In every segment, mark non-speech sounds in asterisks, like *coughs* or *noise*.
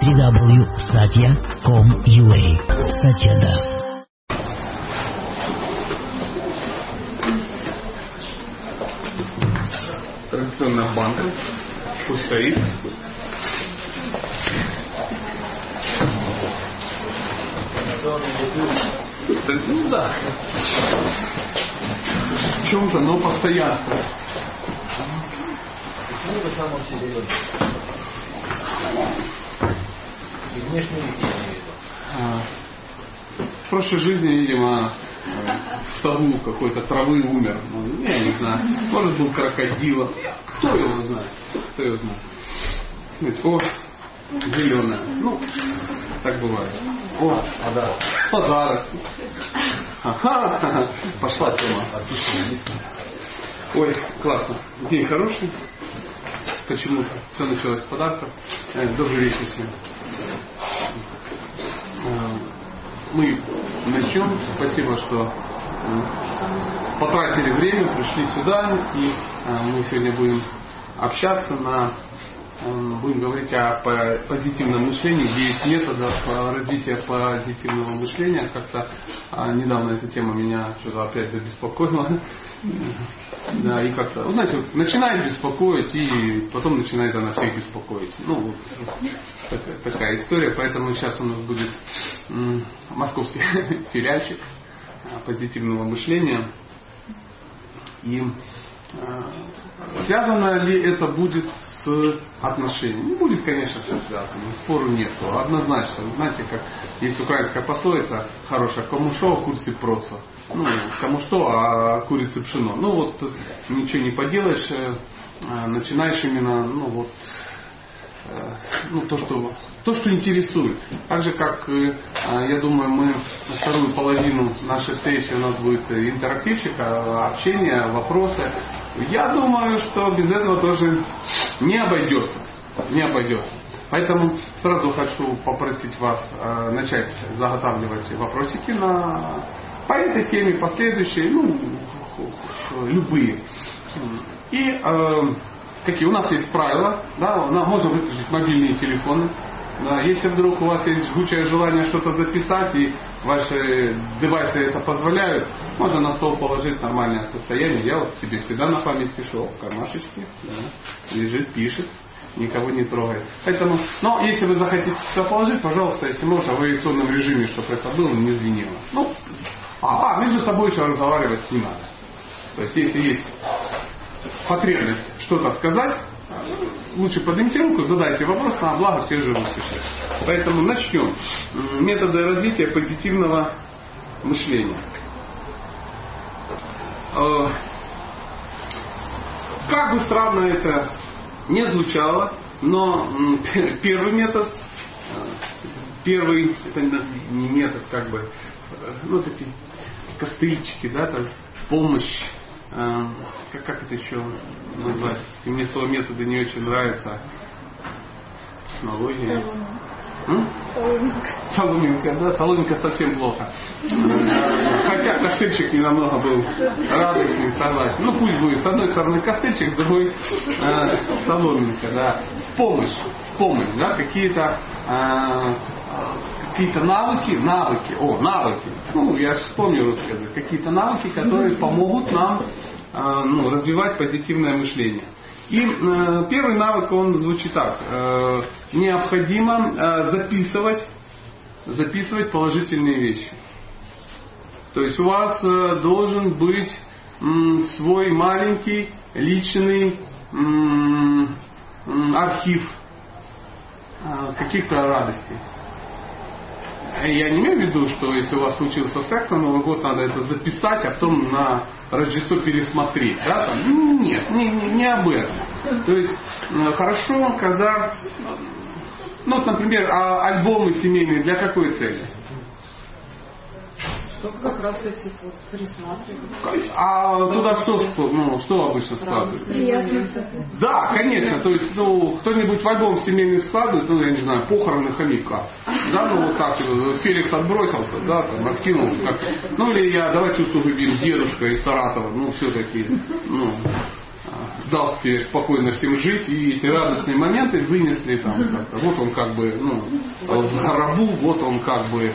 www.satya.com.ua Satya Das. Традиционная банка. Пусть стоит. Ну да. В чем-то, но постоянство. Почему вы сам вообще? И внешний вид я имею в виду. А, В прошлой жизни, видимо, э, в саду какой-то травы умер. Ну, я не знаю. Может был крокодилом. Кто его знает? Кто его знает? О, зеленая. Ну, так бывает. О, Подарок. подарок. Ага, пошла тема. Ой, классно. День хороший. Почему-то все началось с подарков. Э, Добрый вечер всем. Э, Мы начнем. Спасибо, что э, потратили время, пришли сюда. И мы сегодня будем общаться на Будем говорить о по- позитивном мышлении, 9 методов э, развития позитивного мышления. Как-то а, недавно эта тема меня что-то опять забеспокоила. Да, и как-то, знаете, вот начинает беспокоить, и потом начинает она всех беспокоить. Ну, вот такая, такая история, поэтому сейчас у нас будет московский *laughs* филиальчик а, позитивного мышления. И э, связано ли это будет с отношениями? Не будет, конечно, все связано, спору нету. Однозначно. Знаете, как есть украинская пословица хорошая, кому что, а курице проца. Ну, кому что, а курице пшено. Ну вот ничего не поделаешь, э, э, начинаешь именно, ну вот, э, ну, то, что, то, что интересует. Так же, как, я думаю, мы вторую половину нашей встречи у нас будет интерактивчик, а, общение, вопросы. Я думаю, что без этого тоже не обойдется. Не обойдется. Поэтому сразу хочу попросить вас э, начать заготавливать вопросики на, по этой теме, последующие, ну, любые. И э, какие у нас есть правила, да, можно выключить мобильные телефоны. Да, если вдруг у вас есть жгучее желание что-то записать и ваши девайсы это позволяют, можно на стол положить нормальное состояние. Я вот себе всегда на память пишу в кармашечке, да, лежит, пишет, никого не трогает. Поэтому, но если вы захотите сюда положить, пожалуйста, если можно, в авиационном режиме, чтобы это было, не звенело. Ну, а, а между собой еще разговаривать не надо. То есть, если есть потребность что-то сказать, лучше поднимите руку, задайте вопрос, на благо всех живут сейчас. Поэтому начнем. Методы развития позитивного мышления. Э, Как бы странно это не звучало, но первый метод, э, первый, это не не метод, как бы, э, ну, вот эти костыльчики, да, там, помощь, э, как, как это еще назвать? Мне слово методы не очень нравится. Технология. М? Соломинка, да, соломинка совсем плохо. Хотя костыльчик не намного был радостный, согласен. Ну пусть будет. С одной стороны костыльчик, с другой э, соломинка, да. Помощь, помощь, да, какие-то э, какие-то навыки, навыки, о, навыки. Ну, я же вспомнил русский язык. Какие-то навыки, которые помогут нам э, ну, развивать позитивное мышление. И э, первый навык, он звучит так. Э, необходимо э, записывать, записывать положительные вещи. То есть у вас э, должен быть м, свой маленький личный м, архив э, каких-то радостей. Я не имею в виду, что если у вас случился секс на Новый год, надо это записать, а потом на Рождество пересмотреть. Да? Нет, не, не, не об этом. То есть э, хорошо, когда, ну, вот, например, а альбомы семейные для какой цели? Чтобы как раз эти вот присматривать. А туда что, ск- ну, что обычно складывают? Приятно. Да, конечно. То есть, ну, кто-нибудь в альбом семейный складывает, ну, я не знаю, похороны хомяка. Да, ну, вот так, Феликс отбросился, да, там, откинул. Как, ну, или я, давайте усугубим, дедушка из Саратова, ну, все-таки, ну, дал теперь спокойно всем жить, и эти радостные моменты вынесли там, как-то. вот он как бы, ну, в гробу, вот он как бы, э,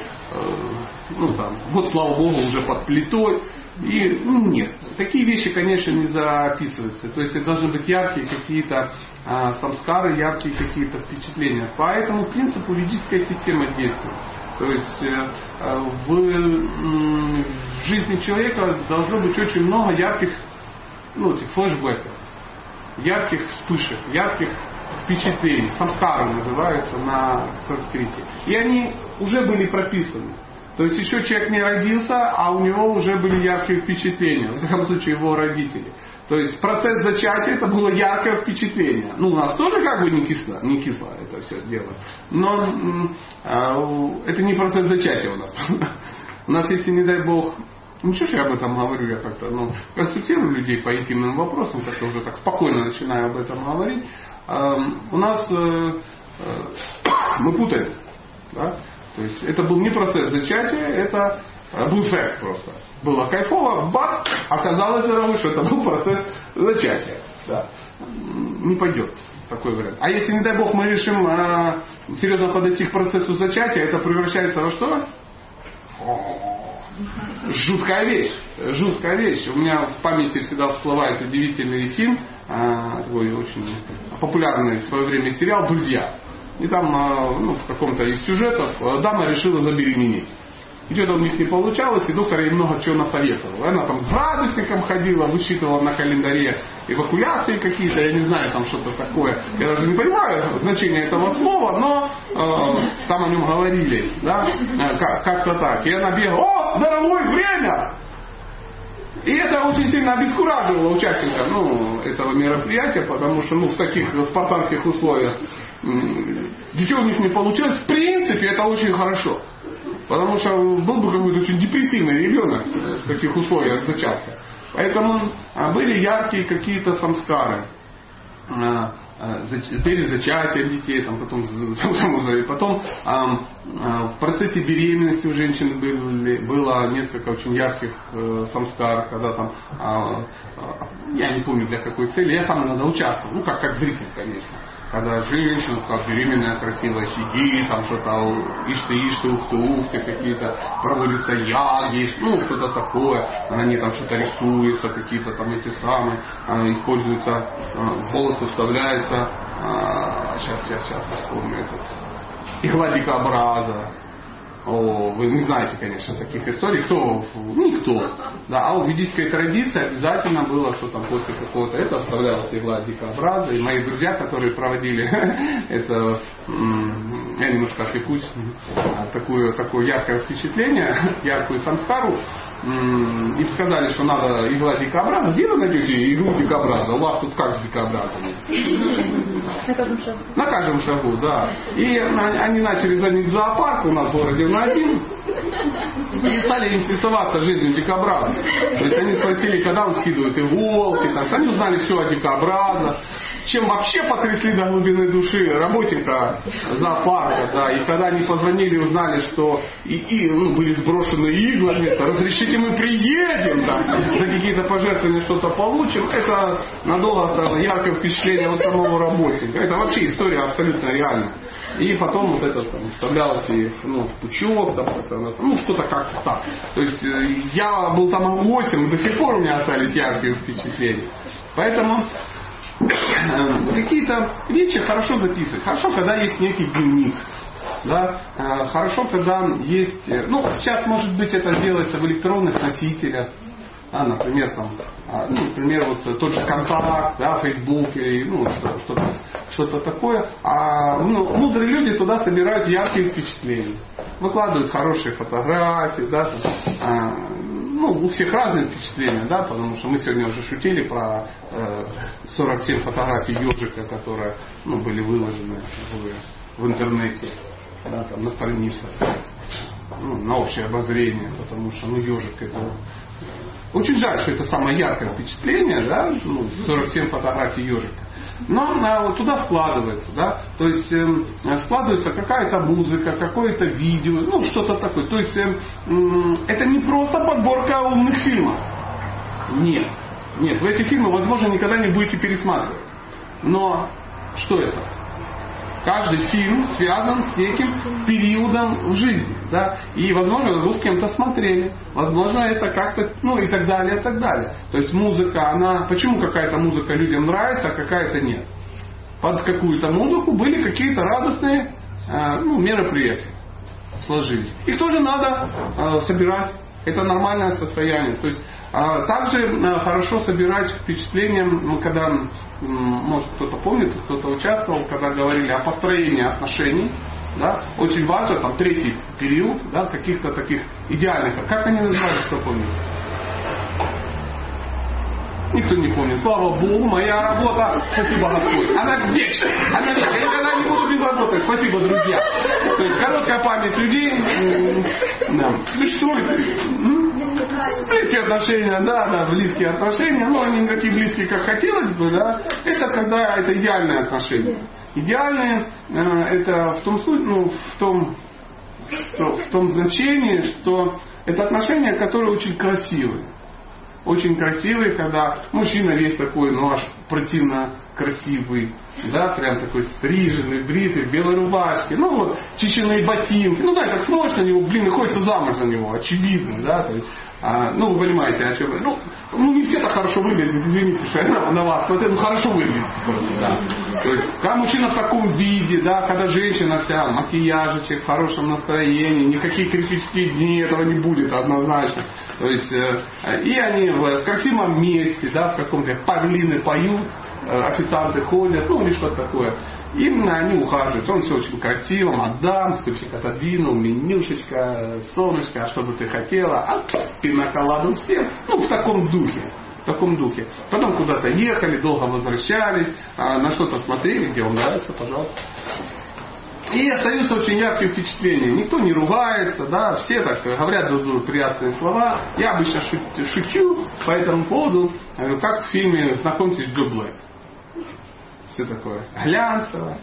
ну там, вот слава богу, уже под плитой, и ну, нет. Такие вещи, конечно, не записываются. То есть это должны быть яркие какие-то а, самскары, яркие какие-то впечатления. По этому принципу юридическая система действует. То есть э, э, в, в жизни человека должно быть очень много ярких ну, этих флешбеков, ярких вспышек, ярких впечатлений, самскары называются на санскрите. И они уже были прописаны. То есть еще человек не родился, а у него уже были яркие впечатления, в всяком случае его родители. То есть процесс зачатия это было яркое впечатление. Ну, у нас тоже как бы не кисло, не кисло это все дело. Но э, это не процесс зачатия у нас. *laughs* У нас, если не дай бог, ну что ж я об этом говорю, я как-то ну, консультирую людей по интимным вопросам, как-то уже так спокойно начинаю об этом говорить. Э, у нас э, э, мы путаем. Да? То есть это был не процесс зачатия, это э, был секс просто. Было кайфово, бах, оказалось, дорогой, что это был процесс зачатия. Да. Не пойдет такой вариант. А если, не дай бог, мы решим э, серьезно подойти к процессу зачатия, это превращается во что? Жуткая вещь. Жуткая вещь. У меня в памяти всегда всплывает удивительный фильм, э, такой очень популярный в свое время сериал «Друзья». И там а, ну, в каком-то из сюжетов а, дама решила забеременеть. И что-то у них не получалось, и доктор ей много чего насоветовал. Она там с градусником ходила, высчитывала на календаре эвакуляции какие-то, я не знаю, там что-то такое. Я даже не понимаю значение этого слова, но э, там о нем говорили, да, э, как-то так. И она бегала, о, дорогой, время! И это очень сильно обескураживало участника ну, этого мероприятия, потому что ну, в таких спартанских условиях Ничего у них не получилось. В принципе, это очень хорошо. Потому что был бы какой-то очень депрессивный ребенок в таких условиях зачатка. Поэтому а, были яркие какие-то самскары. А, а, перед зачатием детей, там, потом, *laughs* потом в процессе беременности у женщин были, было несколько очень ярких э, самскар, когда там, я не помню для какой цели, я сам иногда участвовал, ну как, как зритель, конечно когда женщина, как беременная, красивая сидит, там что-то ишь-ты, ишь-ты, ух-ты, ух-ты, какие-то проводятся яги, ну, что-то такое, на ней там что-то рисуется, какие-то там эти самые, используются, а, волосы вставляются, сейчас, сейчас, сейчас, вспомню этот, игла дикобраза, о, вы не знаете, конечно, таких историй. Кто? Никто. Да, а в ведической традиции обязательно было, что там после какого-то этого вставлялась игла дикообраза. И мои друзья, которые проводили *laughs* это, я немножко отвлекусь, такое, такое яркое впечатление, яркую самскару, им сказали, что надо игла дикобраза. Где вы найдете иглу дикобраза? У вас тут как с дикобразами? На каждом шагу. На каждом шагу, да. И они начали звонить в зоопарк у нас в городе на один. И стали интересоваться жизнью дикобраза. То есть они спросили, когда он скидывает иголки. Там. Они узнали все о дикобразах чем вообще потрясли до глубины души работника зоопарка, да, и когда они позвонили и узнали, что и, и ну, были сброшены иглами, разрешите мы приедем, да, за какие-то пожертвования что-то получим, это надолго оставило яркое впечатление вот самого работника. Это вообще история абсолютно реальная. И потом вот это там, вставлялось и ну, в пучок, да, ну что-то как-то так. То есть э, я был там гостем, до сих пор у меня остались яркие впечатления. Поэтому какие-то вещи хорошо записывать. Хорошо, когда есть некий дневник. Да? Э, хорошо, когда есть... Э, ну, сейчас, может быть, это делается в электронных носителях. Да, например, там, а, ну, например, вот тот же контакт, да, Facebook или ну, что-то, что-то такое. А ну, мудрые люди туда собирают яркие впечатления. Выкладывают хорошие фотографии, да, там, а, ну, у всех разные впечатления, да, потому что мы сегодня уже шутили про э, 47 фотографий ежика, которые ну, были выложены в, в интернете, да, там, на страницах, ну, на общее обозрение, потому что ну, ежик это очень жаль, что это самое яркое впечатление, да, ну, 47 фотографий ежика но а, вот туда складывается, да, то есть э, складывается какая-то музыка, какое-то видео, ну что-то такое. То есть э, э, это не просто подборка умных фильмов, нет, Нет, вы эти фильмы, возможно, никогда не будете пересматривать. Но что это? Каждый фильм связан с неким периодом в жизни. Да? И, возможно, вы с кем-то смотрели. Возможно, это как-то, ну и так далее, и так далее. То есть музыка, она... Почему какая-то музыка людям нравится, а какая-то нет? Под какую-то музыку были какие-то радостные э, ну, мероприятия сложились. Их тоже надо э, собирать. Это нормальное состояние. То есть а также э, хорошо собирать впечатления, когда, может кто-то помнит, кто-то участвовал, когда говорили о построении отношений. Да? Очень важно, там третий период, да, каких-то таких идеальных. Как они называются, кто помнит? Никто не помнит. Слава Богу, моя работа, спасибо Господь, она вечная. Она вечная. Я никогда не буду без работы. Спасибо, друзья. То есть короткая память людей да, существует. Близкие отношения, да, да, близкие отношения, но они не такие близкие, как хотелось бы, да. Это когда это идеальные отношения. Идеальные э, это в том случае, ну, в том, в том значении, что это отношения, которые очень красивые очень красивый, когда мужчина весь такой, ну аж противно красивый, да, прям такой стриженный, бритый, в белой рубашке, ну вот, чеченые ботинки, ну да, как смотришь на него, блин, и хочется замуж за него, очевидно, да, то есть, а, ну вы понимаете, о чем ну, ну не все так хорошо выглядят, извините, что я на, на вас, это ну, хорошо выглядит просто, да. То есть, когда мужчина в таком виде, да, когда женщина вся макияжечек, в хорошем настроении, никакие критические дни этого не будет однозначно. То есть, э, и они в красивом месте, да, в каком-то павлины поют, официанты ходят, ну или что-то такое. Именно они ухаживают. Он все очень красиво, мадам, стульчик отодвинул, менюшечка, солнышко, а что бы ты хотела, а пиноколадом всем. Ну, в таком духе. В таком духе. Потом куда-то ехали, долго возвращались, а на что-то смотрели, где вам нравится, пожалуйста. И остаются очень яркие впечатления. Никто не ругается, да, все так говорят друг другу приятные слова. Я обычно шучу, по этому поводу, говорю, как в фильме «Знакомьтесь, Джо Блэк». Все такое глянцево.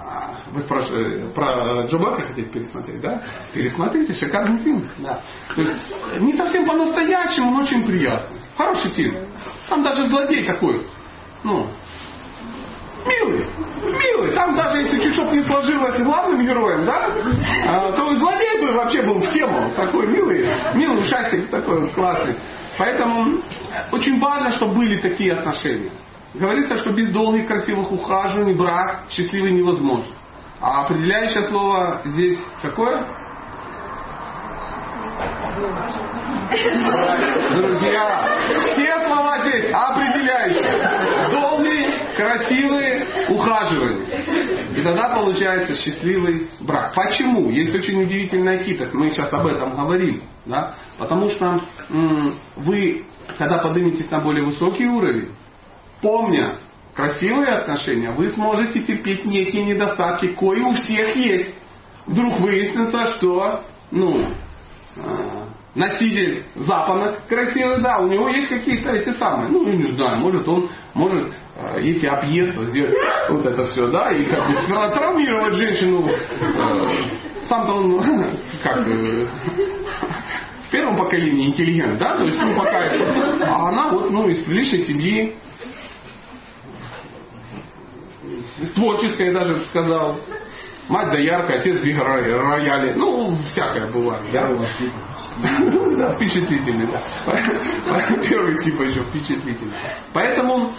А, вы спрашиваете, про Джо Блэка хотите пересмотреть, да? Пересмотрите, шикарный фильм. Да. То есть, не совсем по-настоящему, но очень приятный. Хороший фильм. Там даже злодей такой, ну, Милый, милый. Там даже если чуть что не сложилось главным героем, да, а, то злодей бы вообще был в тему. Такой милый, милый ушастик такой классный. Поэтому очень важно, чтобы были такие отношения. Говорится, что без долгих красивых ухаживаний брак счастливый невозможен. А определяющее слово здесь какое? Друзья, все слова здесь определяющие. Долгий, красивый, ухаживание. И тогда получается счастливый брак. Почему? Есть очень удивительная хитрость. Мы сейчас об этом говорим. Да? Потому что м- вы, когда подниметесь на более высокий уровень, помня красивые отношения, вы сможете терпеть некие недостатки, кои у всех есть. Вдруг выяснится, что ну, а, носитель запонок красивый, да, у него есть какие-то эти самые, ну, не знаю, может он, может, э, если объезд, сделать вот это все, да, и как бы травмировать женщину, э, сам-то он, *laughs* как, э, в первом поколении интеллигент, да, то есть, ну, пока, а она вот, ну, из приличной семьи, творческой, я даже сказал, Мать да яркая, отец две рояли. Ну, всякое бывает. Да? Да, впечатлительный, да. Первый тип еще впечатлительный. Поэтому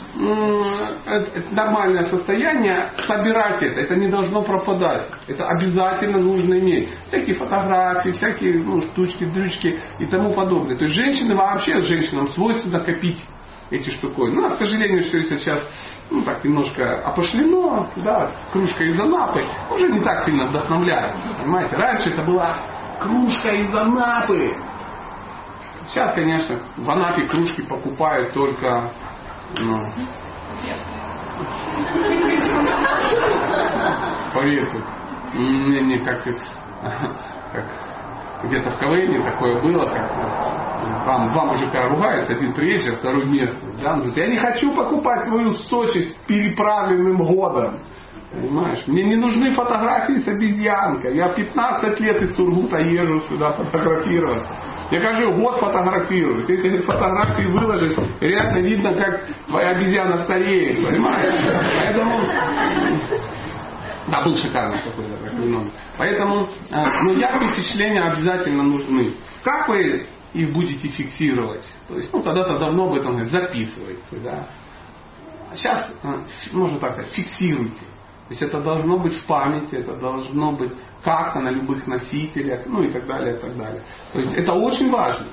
это нормальное состояние, собирать это, это не должно пропадать. Это обязательно нужно иметь. Всякие фотографии, всякие ну, штучки, дрючки и тому подобное. То есть женщины вообще, женщинам свойственно копить эти штуковины. Ну, а, к сожалению, все сейчас ну, так немножко опошлено, да, кружка из Анапы, уже не так сильно вдохновляет. Понимаете, раньше это была кружка из Анапы. Сейчас, конечно, в Анапе кружки покупают только ну, *laughs* поверьте, не, не как, как где-то в КВН такое было, как вам, два мужика ругаются, один приезжий, второй местный. Да? Он говорит, я не хочу покупать твою Сочи с переправленным годом. Понимаешь? Мне не нужны фотографии с обезьянкой. Я 15 лет из Сургута езжу сюда фотографироваться. Я каждый год фотографируюсь. Если эти фотографии выложить, реально видно, как твоя обезьяна стареет, понимаешь? Поэтому да, был шикарный какой-то номер. Поэтому э, ну, яркие впечатления обязательно нужны. Как вы их будете фиксировать? То есть, ну, когда-то давно об этом записывайте, да. Сейчас, э, можно так сказать, фиксируйте. То есть это должно быть в памяти, это должно быть как-то на любых носителях, ну и так далее, и так далее. То есть это очень важно.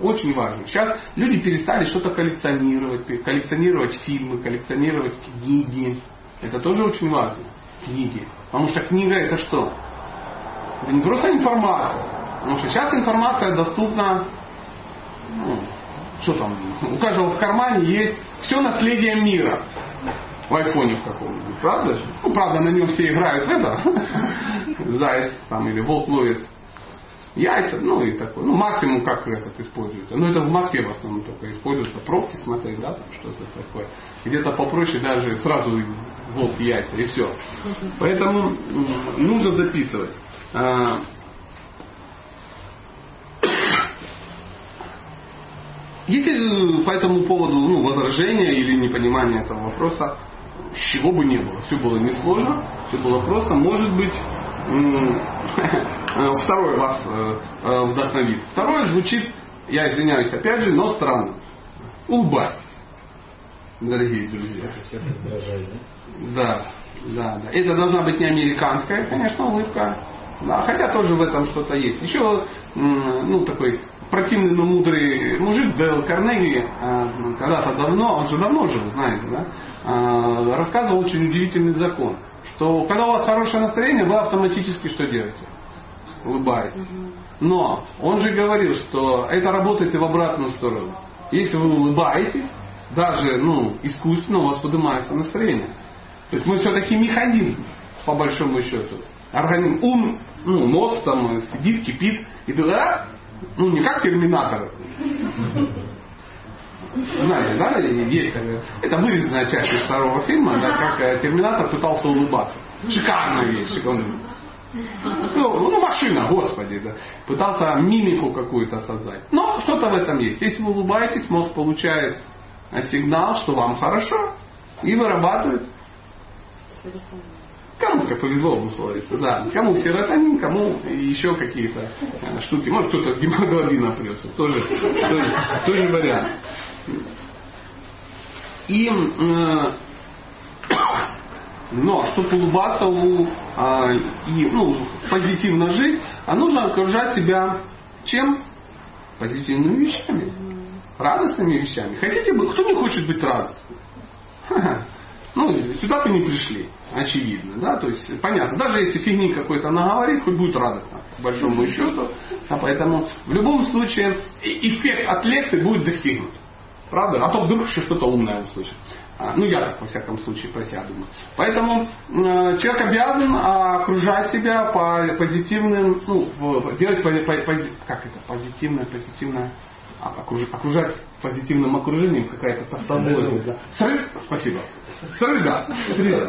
Очень важно. Сейчас люди перестали что-то коллекционировать, коллекционировать фильмы, коллекционировать книги. Это тоже очень важно книги. Потому что книга это что? Это не просто информация. Потому что сейчас информация доступна, ну, что там, у каждого в кармане есть все наследие мира. В айфоне в каком-нибудь, правда? Ну, правда, на нем все играют в это. *laughs* Заяц там или волк ловит яйца, ну и такое. Ну, максимум как этот используется. Ну, это в Москве в основном только используется. Пробки смотреть, да, там что-то такое. Где-то попроще даже сразу волк яйца и все. Поэтому нужно записывать. А, если по этому поводу ну, возражения или непонимания этого вопроса, чего бы не было, все было несложно, все было просто, может быть, *laughs* второй вас э, э, вдохновит. Второе звучит, я извиняюсь опять же, но странно. Улыбайтесь, дорогие друзья. Да, да, да. Это должна быть не американская, конечно, улыбка. Да, хотя тоже в этом что-то есть. Еще, ну, такой противный, но мудрый мужик Дэл Карнеги, э, когда-то давно, он же давно жил, знаете, да, рассказывал очень удивительный закон – что когда у вас хорошее настроение, вы автоматически что делаете? Улыбаетесь. Но он же говорил, что это работает и в обратную сторону. Если вы улыбаетесь, даже ну, искусственно у вас поднимается настроение. То есть мы все-таки механизм, по большому счету. Организм, ум, ну, мозг там сидит, кипит, и ты, а? ну не как терминатор, знаете, да, есть это вырезанная часть из второго фильма, да, как э, Терминатор пытался улыбаться. Шикарная вещь. Он, ну, ну, машина, господи, да. Пытался мимику какую-то создать. Но что-то в этом есть. Если вы улыбаетесь, мозг получает сигнал, что вам хорошо, и вырабатывает Кому как повезло условиться, да. Кому серотонин, кому еще какие-то э, штуки. Может кто-то с гемоглобина прется. Тоже, тоже, тоже вариант. И, э, но чтобы улыбаться у, э, и ну, позитивно жить, а нужно окружать себя чем? Позитивными вещами. Радостными вещами. Хотите быть? Кто не хочет быть радостным? Ну, сюда-то не пришли, очевидно, да, то есть понятно, даже если фигни какой-то наговорит, хоть будет радостно, по большому счету, а поэтому в любом случае эффект от лекции будет достигнут. Правда? А то вдруг еще что-то умное услышит. А, ну, я так, во всяком случае, про себя думаю. Поэтому э, человек обязан окружать себя по позитивным, ну, делать по, по, по, как это, позитивное, позитивное, а, окружать позитивным окружением какая-то тавтология. Да. Срыв, спасибо. Срыв, да.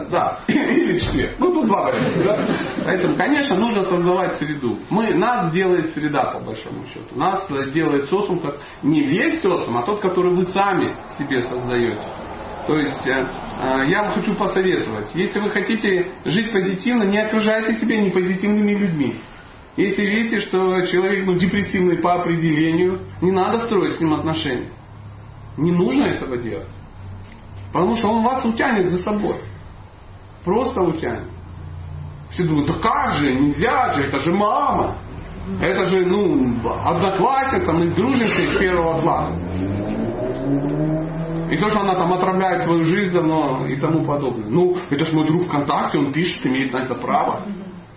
Да. Или четверг. Ну, тут два варианта. Да? Поэтому, конечно, нужно создавать среду. Мы, нас делает среда, по большому счету. Нас делает социум, как не весь социум, а тот, который вы сами себе создаете. То есть э, э, я вам хочу посоветовать, если вы хотите жить позитивно, не окружайте себя непозитивными людьми. Если видите, что человек ну, депрессивный по определению, не надо строить с ним отношения. Не нужно этого делать. Потому что он вас утянет за собой. Просто утянет. Все думают, да как же, нельзя же, это же мама. Это же, ну, одноклассница, мы дружимся с первого класса. И то, что она там отравляет свою жизнь давно и тому подобное. Ну, это же мой друг ВКонтакте, он пишет, имеет на это право.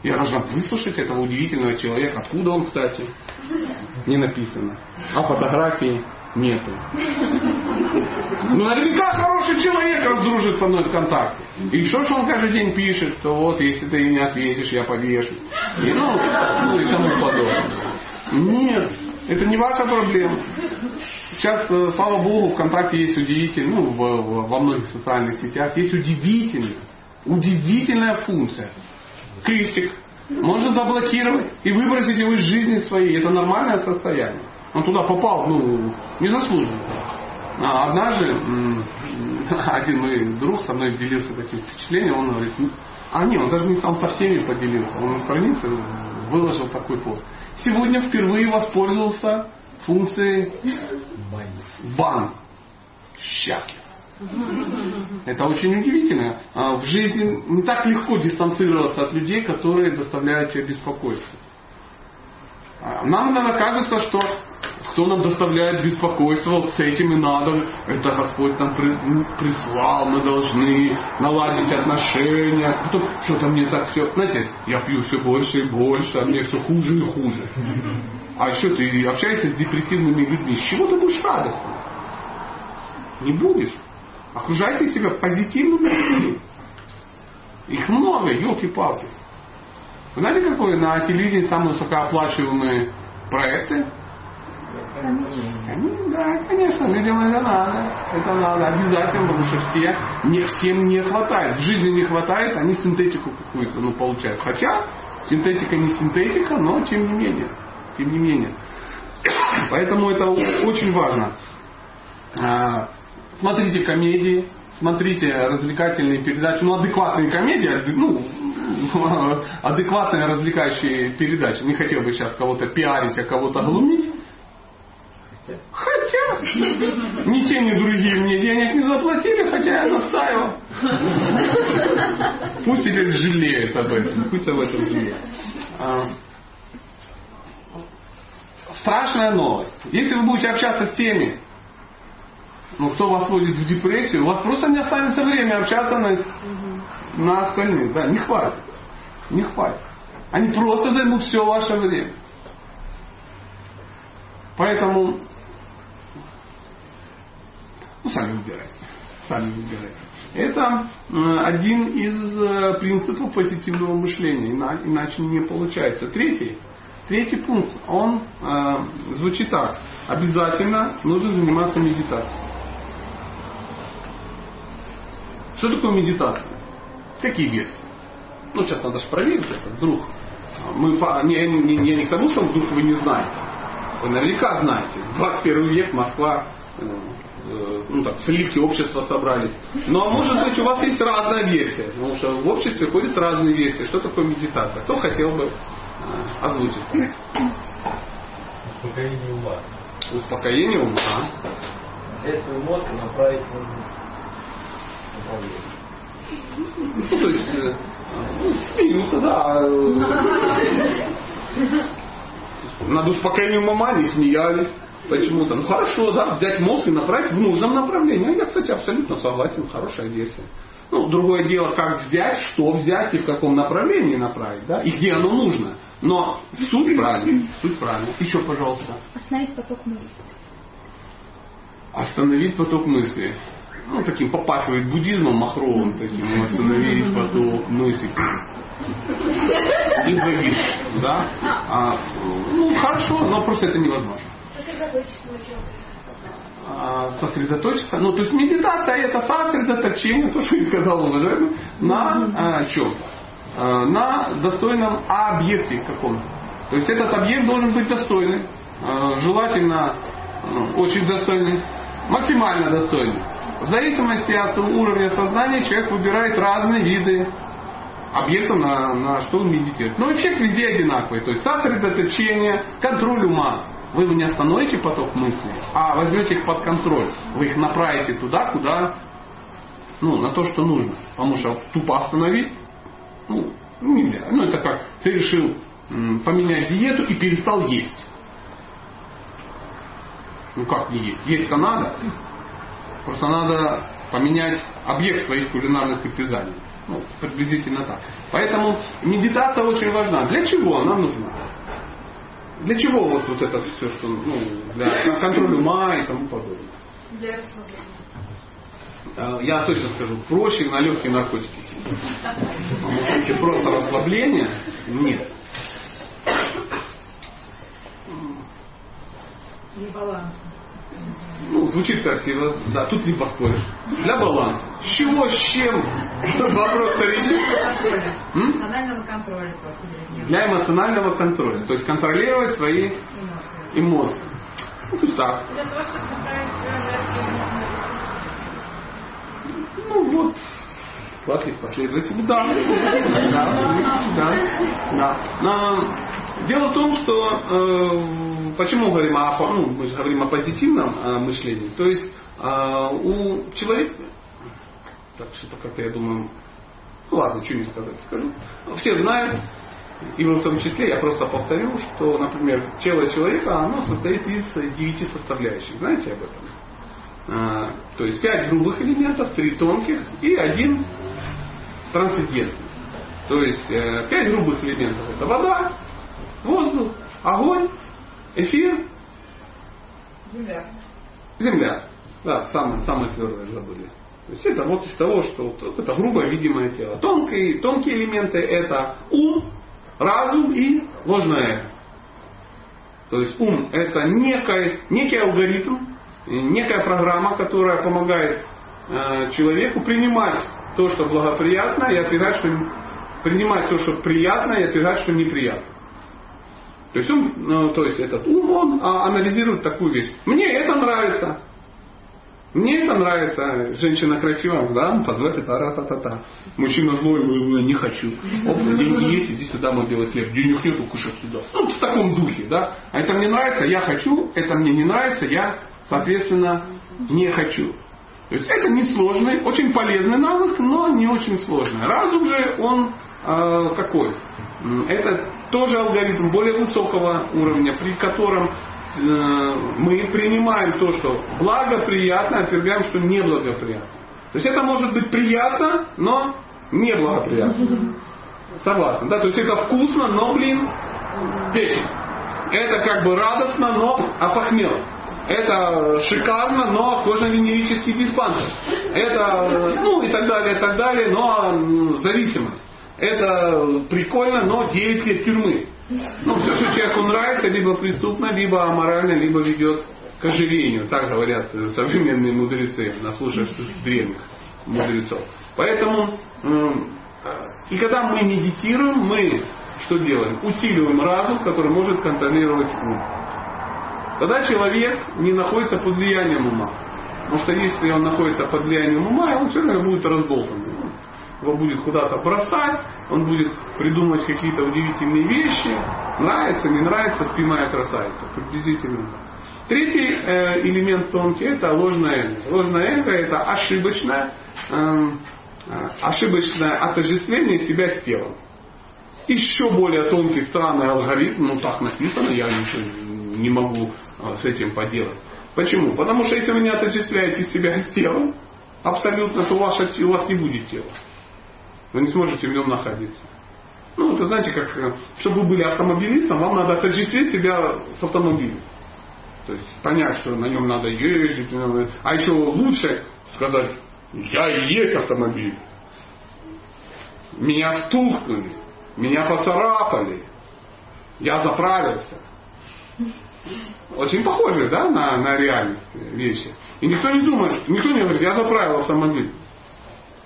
Я должна выслушать этого удивительного человека. Откуда он, кстати? Не написано. А фотографии нету. Ну, наверняка хороший человек раздружит со мной ВКонтакте. И что ж он каждый день пишет, что вот, если ты не ответишь, я повешу. И, ну, ну, и тому подобное. Нет, это не ваша проблема. Сейчас, э, слава богу, ВКонтакте есть удивительный, ну, в, в, во многих социальных сетях есть удивительная, удивительная функция. Крестик. Можно заблокировать и выбросить его из жизни своей. Это нормальное состояние. Он туда попал, ну, незаслуженно. А однажды *laughs* один мой друг со мной делился таким впечатлением, он говорит, «Ну, а не, он даже не сам со всеми поделился, он на странице выложил такой пост. Сегодня впервые воспользовался функцией бан. Счастлив. *laughs* Это очень удивительно. А В жизни не так легко дистанцироваться от людей, которые доставляют тебе беспокойство. А Нам иногда кажется, что кто нам доставляет беспокойство, вот с этим и надо, это Господь нам м, прислал, мы должны наладить отношения. А Потом что-то мне так все, знаете, я пью все больше и больше, а мне все хуже и хуже. А еще ты общаешься с депрессивными людьми, с чего ты будешь радостным? Не будешь. Окружайте себя позитивными людьми. Их много, елки-палки. Вы знаете, какой на телевидении самые высокооплачиваемые проекты? Они- Да, конечно, людям это надо. Это надо обязательно, потому что все, не, всем не хватает. В жизни не хватает, они синтетику какую-то ну, получают. Хотя синтетика не синтетика, но тем не менее. Тем не менее. Поэтому это очень важно. Смотрите комедии, смотрите развлекательные передачи, ну адекватные комедии, ну *laughs* адекватные развлекающие передачи. Не хотел бы сейчас кого-то пиарить, а кого-то глумить. Хотя ни те, ни другие мне денег не заплатили, хотя я настаивал. Пусть теперь жалеют об этом. Пусть об этом жалеют. А, Страшная новость. Если вы будете общаться с теми, ну, кто вас вводит в депрессию, у вас просто не останется время общаться на, на остальных. Да, не хватит. Не хватит. Они просто займут все ваше время. Поэтому, ну, сами выбирайте. Сами выбирайте. Это э, один из э, принципов позитивного мышления. Ина- Иначе не получается. Третий. Третий пункт, он э, звучит так. Обязательно нужно заниматься медитацией. Что такое медитация? Какие версии? Ну, сейчас надо же проверить это, вдруг. Мы, по- не, не, не, не к тому, что вдруг вы не знаете. Вы наверняка знаете. 21 век, Москва, э, э, ну так, сливки общества собрались. Но может быть у вас есть разная версия. Потому что в обществе ходят разные версии. Что такое медитация? Кто хотел бы э, озвучить? Успокоение ума. Успокоение ума. Взять свой мозг и направить в направление. Ну, то есть, э, ну, смеются, да. Над успокоением не смеялись. Почему-то. Ну хорошо, да, взять мозг и направить в нужном направлении. Я, кстати, абсолютно согласен, хорошая версия. Ну, другое дело, как взять, что взять и в каком направлении направить, да, и где оно нужно. Но суть правильная, суть правильная. Еще, пожалуйста. Остановить поток мысли. Остановить поток мыслей. Ну, таким попахивает буддизмом махровым таким. Остановить поток мыслей. И забить. Да? А, ну, хорошо, но просто это невозможно. А, сосредоточиться. Ну, то есть медитация это сосредоточение, то, что я сказал уважаемый, на а, чем? А, на достойном объекте каком-то. То есть этот объект должен быть достойный. Желательно ну, очень достойный. Максимально достойный. В зависимости от уровня сознания человек выбирает разные виды объектов, на, на что он медитирует. Но человек везде одинаковый. То есть сосредоточение, контроль ума. Вы не остановите поток мыслей, а возьмете их под контроль. Вы их направите туда, куда, ну, на то, что нужно. Потому что тупо остановить, ну, нельзя. Ну, это как ты решил поменять диету и перестал есть. Ну как не есть? Есть-то надо. Просто надо поменять объект своих кулинарных притязаний. Ну, приблизительно так. Поэтому медитация очень важна. Для чего она нужна? Для чего вот, вот это все, что ну, для контроля ума и тому подобное? Для расслабления. Э, Я точно скажу, проще на легкие наркотики сидеть. Просто расслабление, нет. Не баланс. Ну, звучит красиво, да, тут не поспоришь. Для баланса. С чего, с чем? Вопрос вторичный. М? Эмоционального контроля для. Для эмоционального контроля. То есть контролировать свои Эмоции. Ну, пусть так. Для того, чтобы Ну вот, у вас есть последователи, да. Да, да, дело в том, что э, почему говорим о, ну, мы же говорим о позитивном э, мышлении. То есть э, у человека, так что-то как-то я думаю, ну ладно, что не сказать, скажу. Все знают, и в том числе, я просто повторю, что, например, тело человека, оно состоит из девяти составляющих. Знаете об этом? А, то есть пять грубых элементов, три тонких и один трансцендентный. То есть э, пять грубых элементов это вода, воздух, огонь, эфир, Земля. земля. Да, самое, самое твердое забыли. То есть это вот из того, что вот это грубое видимое тело. Тонкие, тонкие элементы это ум, разум и ложное эго. То есть ум это некий, некий алгоритм, некая программа, которая помогает э, человеку принимать то, что благоприятно, и отвергать, что принимать то, что приятно, и отвергать, что неприятно. То есть, ум, ну, то есть этот ум, он а, анализирует такую вещь. Мне это нравится. Мне это нравится. Женщина красивая, да, позвать это ра та та та Мужчина злой, «Ой, не хочу. Оп, деньги есть, иди сюда, мой белый хлеб. Денег нету, кушай сюда. Ну, в таком духе, да. А это мне нравится, я хочу, это мне не нравится, я, соответственно, не хочу. То есть это несложный, очень полезный навык, но не очень сложный. Разум же, он э, какой? Это тоже алгоритм более высокого уровня, при котором Э, мы принимаем то, что благоприятно, отвергаем, что неблагоприятно. То есть это может быть приятно, но неблагоприятно. Согласен. Да? То есть это вкусно, но, блин, печень. Это как бы радостно, но опохмел. Это шикарно, но кожно-венерический диспансер. Это, ну и так далее, и так далее, но зависимость. Это прикольно, но 9 лет тюрьмы. Ну, все, что человеку нравится, либо преступно, либо аморально, либо ведет к ожирению. Так говорят современные мудрецы, наслушавшись древних мудрецов. Поэтому, и когда мы медитируем, мы что делаем? Усиливаем разум, который может контролировать ум. Тогда человек не находится под влиянием ума. Потому что если он находится под влиянием ума, он все равно будет разболтан его будет куда-то бросать, он будет придумывать какие-то удивительные вещи, нравится, не нравится, спимая красавица, приблизительно. Третий э, элемент тонкий это ложное эго. Ложное эго это ошибочное, эм, э, ошибочное отождествление себя с телом. Еще более тонкий, странный алгоритм, ну так написано, я ничего не могу э, с этим поделать. Почему? Потому что если вы не отождествляете себя с телом, абсолютно, то ваше, у вас не будет тела. Вы не сможете в нем находиться. Ну, это знаете, как, э, чтобы вы были автомобилистом, вам надо отождествить себя с автомобилем. То есть понять, что на нем надо ездить. А еще лучше сказать, я и есть автомобиль. Меня стукнули, меня поцарапали, я заправился. Очень похоже, да, на, на реальность вещи. И никто не думает, никто не говорит, я заправил автомобиль.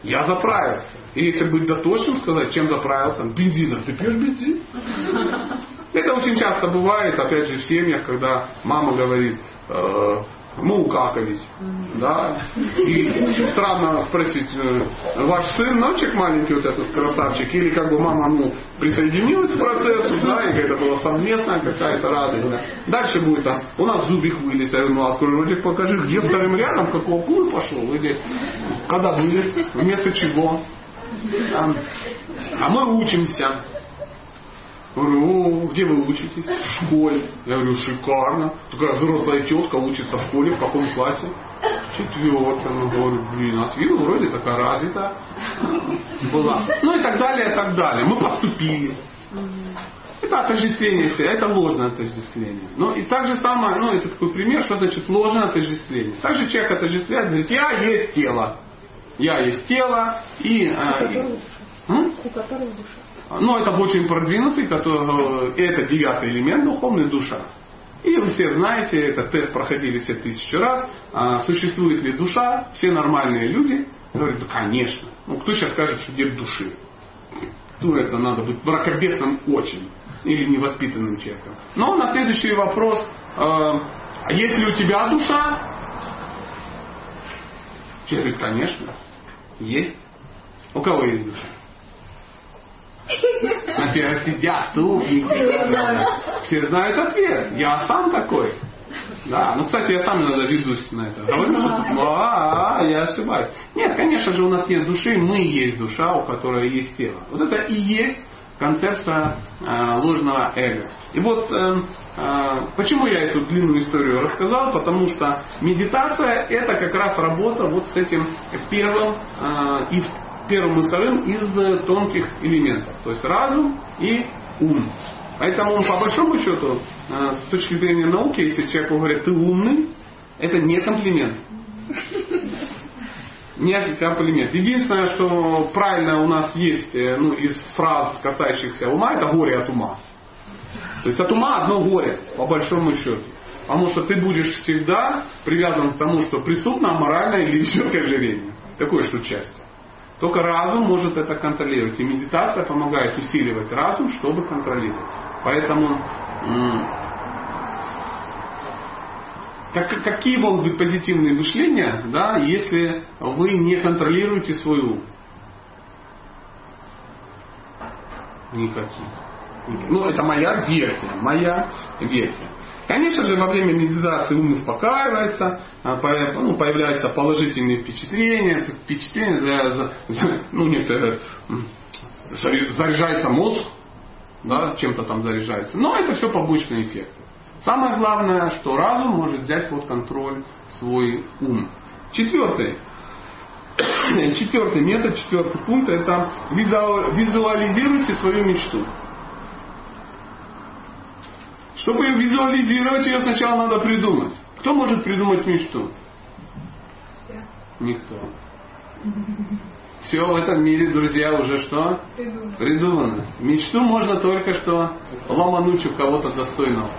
Я заправился. И если быть дотошным, сказать, чем заправился? Бензином. Ты пьешь бензин? *laughs* Это очень часто бывает, опять же, в семьях, когда мама говорит, э, мы укакались. Да? И странно спросить, э, ваш сын мальчик маленький, вот этот красавчик, или как бы мама ну, присоединилась к процессу, да, и это была совместная какая-то радость. Да. Дальше будет там, у нас зубик вылез, я ну открой ротик, покажи, где вторым рядом, какого пула пошел, или когда вылез, вместо чего. А мы учимся. Говорю, о, где вы учитесь? В школе. Я говорю, шикарно. Такая взрослая тетка учится в школе, в каком классе? Четвертом. Я говорю, блин, а с виду вроде такая развитая была. Ну и так далее, и так далее. Мы поступили. Это отождествление это ложное отождествление. Ну и так же самое, ну это такой пример, что значит ложное отождествление. Также человек отождествляет, говорит, я есть тело. Я есть тело и... Э, у которого душа. Но это очень продвинутый, который, это девятый элемент духовной душа. И вы все знаете, этот тест проходили все тысячи раз. А, существует ли душа? Все нормальные люди говорят, да конечно. Ну кто сейчас скажет, что нет души? Ну это надо быть мракобесным очень. Или невоспитанным человеком. Но на следующий вопрос, э, А если у тебя душа? Человек конечно, есть. У кого есть душа? Например, сидят тупники. Все знают ответ. Я сам такой. Да, ну, кстати, я сам иногда ведусь на это. Ну, а, а, я ошибаюсь. Нет, конечно же, у нас нет души, мы есть душа, у которой есть тело. Вот это и есть концепция э, ложного эго. И вот э, э, почему я эту длинную историю рассказал, потому что медитация это как раз работа вот с этим первым э, и первым и вторым из тонких элементов. То есть разум и ум. Поэтому, по большому счету, э, с точки зрения науки, если человеку говорят, ты умный, это не комплимент. *laughs* Не комплимент. Единственное, что правильно у нас есть э, ну, из фраз, касающихся ума, это горе от ума. То есть от ума одно горе, по большому счету. Потому что ты будешь всегда привязан к тому, что преступно, аморально или еще к ожирению. Такое что часть. Только разум может это контролировать. И медитация помогает усиливать разум, чтобы контролировать. Поэтому как, какие могут быть позитивные мышления, да, если вы не контролируете свой ум? Никакие. Ну, это моя версия. Моя версия. Конечно же, во время медитации ум успокаивается, а, ну, появляются положительные впечатления, впечатления, ну, некоторые, заряжается мозг, да, чем-то там заряжается. Но это все побочные эффекты. Самое главное, что разум может взять под контроль свой ум. Четвертый. *coughs* Четвертый метод, четвертый пункт, это визуализируйте свою мечту. Чтобы ее визуализировать, ее сначала надо придумать. Кто может придумать мечту? Никто. Все в этом мире, друзья, уже что? Придумано. Придумано. Мечту можно только что ломануть у кого-то достойного.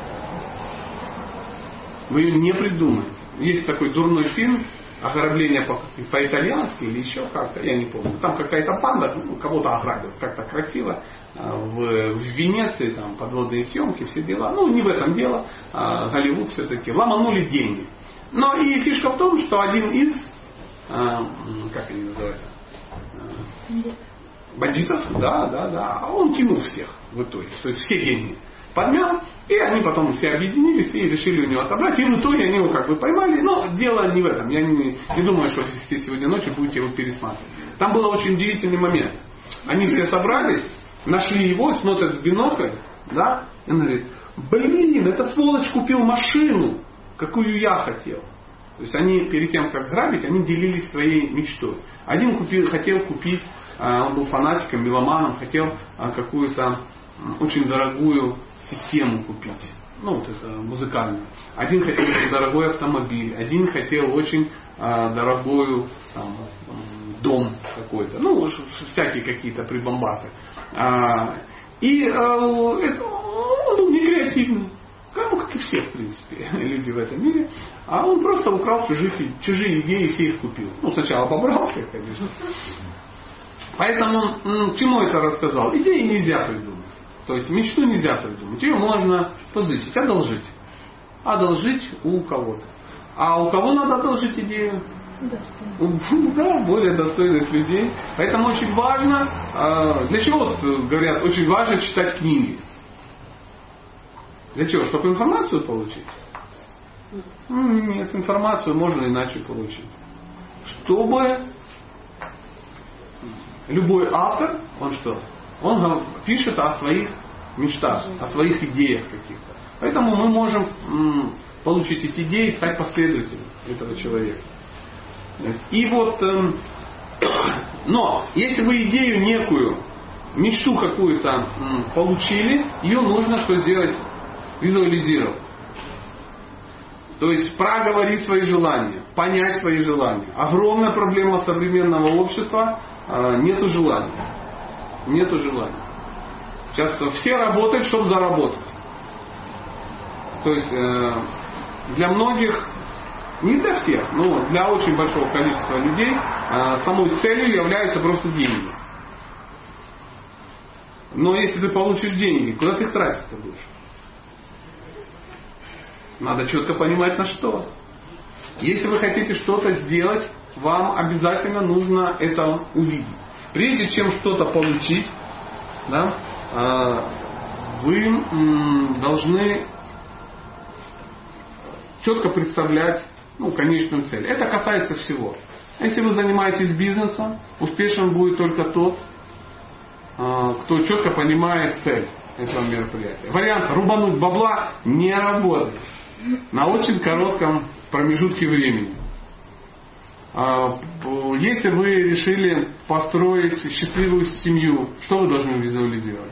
Вы ее не придумаете. Есть такой дурной фильм ограбление по, по-итальянски или еще как-то, я не помню. Там какая-то банда ну, кого-то ограбил как-то красиво а, в, в Венеции, там подводные съемки, все дела. Ну, не в этом дело. А, Голливуд все-таки ломанули деньги. Но и фишка в том, что один из, а, как они называются, бандитов, да, да, да, он кинул всех в итоге. То есть все деньги подмял, и они потом все объединились и решили у него отобрать. И в итоге они его как бы поймали. Но дело не в этом. Я не, не думаю, что если сегодня ночью будете его пересматривать. Там был очень удивительный момент. Они все собрались, нашли его, смотрят в бинокль, да, и он говорит, блин, это сволочь купил машину, какую я хотел. То есть они перед тем, как грабить, они делились своей мечтой. Один купил, хотел купить, а, он был фанатиком, меломаном, хотел а, какую-то очень дорогую систему купить. Ну, вот это музыкальную. Один хотел очень дорогой автомобиль, один хотел очень э, дорогую там, дом какой-то. Ну, всякие какие-то прибамбасы. А, и э, он был некреативный. Ну, как и все, в принципе, *laughs* люди в этом мире. А он просто украл чужих, чужие идеи и все их купил. Ну, сначала побрался, конечно. Поэтому, чему это рассказал? Идеи нельзя придумать. То есть мечту нельзя придумать. Ее можно позычить, одолжить. Одолжить у кого-то. А у кого надо одолжить идею? Достойно. *laughs* Да, более достойных людей. Поэтому очень важно, а, для чего говорят, очень важно читать книги. Для чего? Чтобы информацию получить? Нет, информацию можно иначе получить. Чтобы любой автор, он что? Он пишет о своих мечтах, о своих идеях каких-то. Поэтому мы можем получить эти идеи и стать последователем этого человека. И вот, эм, *coughs* но если вы идею некую, мечту какую-то получили, ее нужно что сделать? Визуализировать. То есть проговорить свои желания, понять свои желания. Огромная проблема современного общества а, нету желания. Нету желания. Сейчас все работают, чтобы заработать. То есть э, для многих, не для всех, но для очень большого количества людей э, самой целью являются просто деньги. Но если ты получишь деньги, куда ты их тратить-то будешь? Надо четко понимать на что. Если вы хотите что-то сделать, вам обязательно нужно это увидеть. Прежде чем что-то получить, да, а, вы должны четко представлять ну, конечную цель. Это касается всего. Если вы занимаетесь бизнесом, успешен будет только тот, а, кто четко понимает цель этого мероприятия. Вариант рубануть бабла не работает на очень коротком промежутке времени. А, если вы решили построить счастливую семью, что вы должны визуализировать?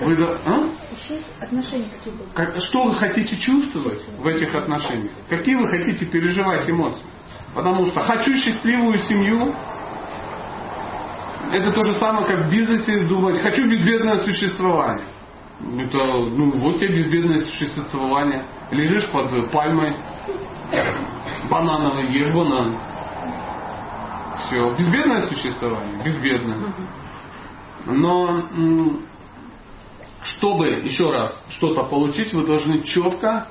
Вы, а? отношения будут? Как, что вы хотите чувствовать в этих отношениях? Какие вы хотите переживать эмоции? Потому что хочу счастливую семью, это то же самое, как в бизнесе думать, хочу безбедное существование. Это, ну, вот тебе безбедное существование. Лежишь под пальмой, банановый, ешь банан. Все. Безбедное существование? Безбедное. Но чтобы, еще раз, что-то получить, вы должны четко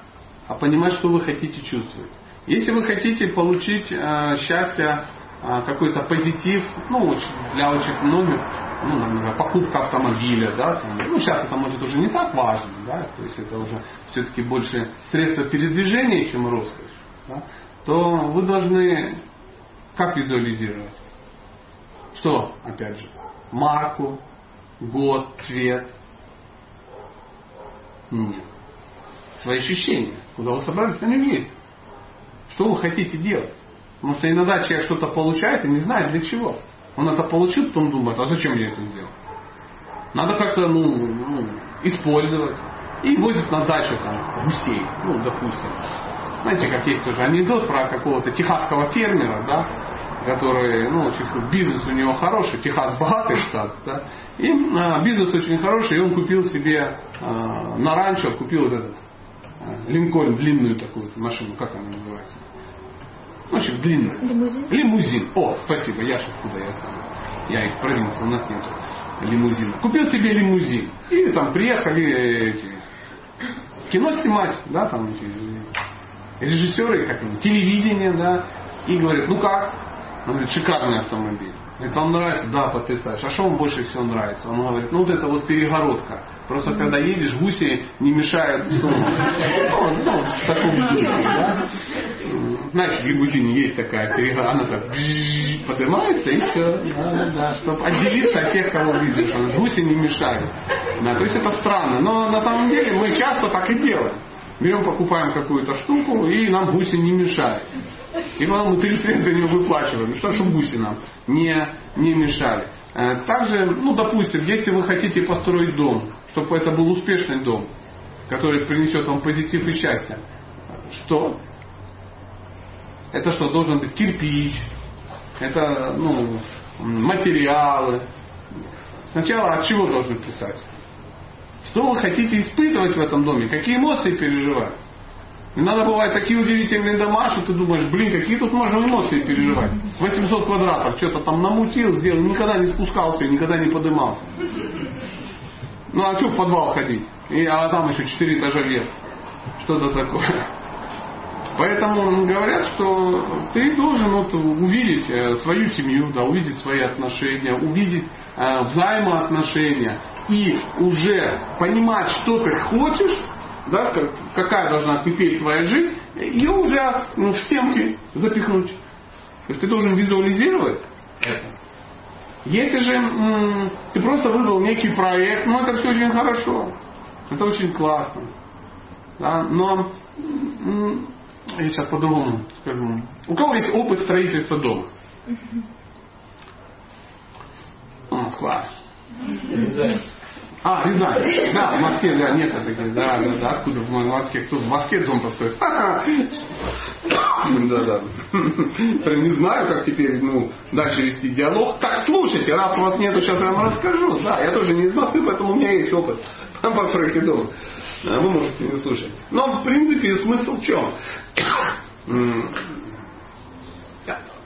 понимать, что вы хотите чувствовать. Если вы хотите получить э, счастье, э, какой-то позитив, ну, для очень многих, ну, например, покупка автомобиля, да, там, ну, сейчас это может уже не так важно, да, то есть это уже все-таки больше средство передвижения, чем роскошь, да, то вы должны как визуализировать? Что, опять же, марку, год, цвет? Нет. Свои ощущения. Куда вы собрались, на есть. Что вы хотите делать? Потому что иногда человек что-то получает и не знает для чего. Он это получил, потом думает, а зачем я это сделал? Надо как-то ну, ну, использовать. И возит на дачу там гусей, ну, допустим. Знаете, как есть тоже анекдот про какого-то техасского фермера, да, который, ну, бизнес у него хороший, Техас богатый штат, да, и а, бизнес очень хороший, и он купил себе а, на ранчо, купил вот этот а, Линкольн, длинную такую машину, как она называется? Ну, очень длинную. Лимузин. Лимузин. О, спасибо, я сейчас куда я знаю. Я их провинции, у нас нет лимузина. Купил себе лимузин. И там приехали эти, кино снимать, да, там эти режиссеры, как они, телевидение, да, и говорят, ну как? Он говорит, шикарный автомобиль. Говорит, вам нравится? Да, потрясающе. А что вам больше всего нравится? Он говорит, ну вот это вот перегородка. Просто когда едешь, гуси не мешают. Ну, ну, в таком духе, да? Знаете, в лимузине есть такая перегородка, она так поднимается и все. Чтобы отделиться от тех, кого видишь. Гуси не мешают. То есть это странно. Но на самом деле мы часто так и делаем. Берем, покупаем какую-то штуку, и нам гуси не мешают. И потом мы 30 лет за него выплачиваем. Что, чтобы гуси нам не, не мешали. Э, также, ну, допустим, если вы хотите построить дом, чтобы это был успешный дом, который принесет вам позитив и счастье, что? Это что, должен быть кирпич, это, ну, материалы. Сначала от чего должны писать? Что вы хотите испытывать в этом доме? Какие эмоции переживать? Иногда бывают такие удивительные дома, что ты думаешь, блин, какие тут можно эмоции переживать. 800 квадратов, что-то там намутил, сделал, никогда не спускался, никогда не подымался. Ну а что в подвал ходить? И, а там еще 4 этажа вверх. Что-то такое. Поэтому говорят, что ты должен вот увидеть э, свою семью, да, увидеть свои отношения, увидеть э, взаимоотношения и уже понимать, что ты хочешь, да, какая должна кипеть твоя жизнь, ее уже ну, в стенки запихнуть. То есть ты должен визуализировать это. Если же м- ты просто выбрал некий проект, ну это все очень хорошо. Это очень классно. Да, но м- я сейчас по-другому скажу. У кого есть опыт строительства дома? Москва. А, Рязань. Да, в Москве, да, нет таких. Да, да, да. Откуда в Москве? Кто в Москве дом построит? *laughs* Да, да. Прям не знаю, как теперь, ну, дальше вести диалог. Так, слушайте, раз у вас нету, сейчас я вам расскажу. Да, я тоже не из Москвы, поэтому у меня есть опыт *laughs* по постройке дома. Вы можете не слушать. Но, в принципе, смысл в чем?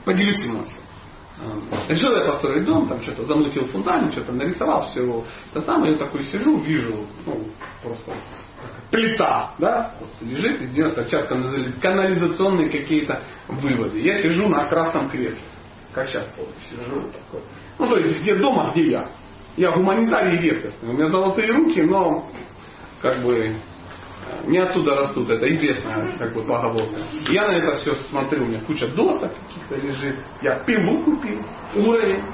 Поделюсь эмоцией. Э, решил я построить дом, там что-то замутил фундамент, что-то нарисовал, все это самое, я такой сижу, вижу, ну, просто плита, да, просто лежит и сделать торчат канализационные какие-то выводы. Я сижу на красном кресле, как сейчас помню, сижу такой. Ну, то есть, где дома, где я. Я гуманитарий редкостный. У меня золотые руки, но как бы не оттуда растут, это известная как бы поговорка. Я на это все смотрю, у меня куча досок каких-то лежит. Я пилу купил, уровень.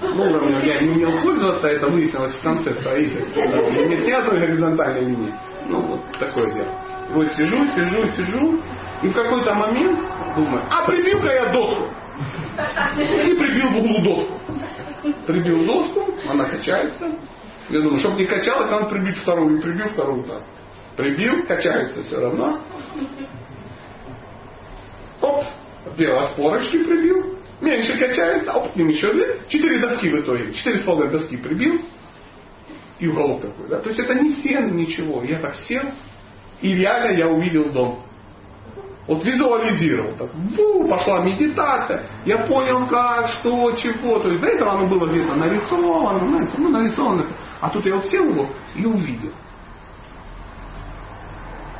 Ну, уровнем я не умел пользоваться, это выяснилось в конце строительства. Ни одной горизонтальной линии. Ну, вот такое дело. Вот сижу, сижу, сижу, и в какой-то момент думаю, а прибил-ка я доску. И прибил в углу доску. Прибил доску, она качается. Я думаю, чтобы не качалась, надо прибить вторую. И прибил вторую так. Прибил, качается все равно. Оп, две распорочки прибил. Меньше качается, оп, к ним еще две. Четыре доски в итоге. Четыре с половиной доски прибил. И уголок такой. Да? То есть это не стены, ничего. Я так сел, и реально я увидел дом. Вот визуализировал. Так, бу, пошла медитация. Я понял, как, что, чего. То есть до этого оно было где-то нарисовано, знаете, ну нарисовано. А тут я вот сел его и увидел.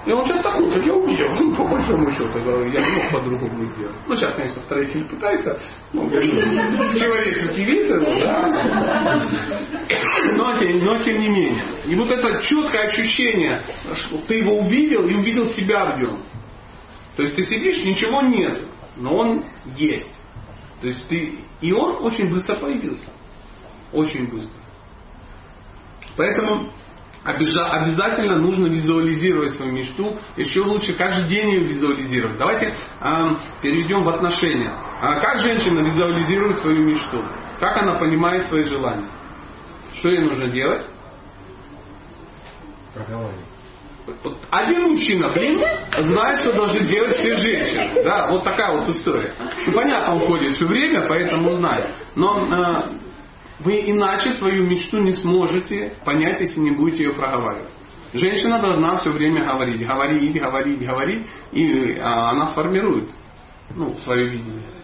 И он сейчас такой, как я увидел, ну, по большому счету, я не мог по-другому сделать. Ну, сейчас, конечно, строитель пытается, ну, человеческий вид, да. Но, но тем не менее. И вот это четкое ощущение, что ты его увидел и увидел себя в нем. То есть ты сидишь, ничего нет, но он есть. То есть ты... И он очень быстро появился. Очень быстро. Поэтому обязательно нужно визуализировать свою мечту. Еще лучше каждый день ее визуализировать. Давайте э, перейдем в отношения. А как женщина визуализирует свою мечту? Как она понимает свои желания? Что ей нужно делать? Проговаривать. Вот один мужчина, блин, знает, что должны делать все женщины. Да, вот такая вот история. Ну, понятно, он ходит все время, поэтому знает. Но э, вы иначе свою мечту не сможете понять, если не будете ее проговаривать. Женщина должна все время говорить, говорить, говорить, говорить, и а, она сформирует ну, свое видение.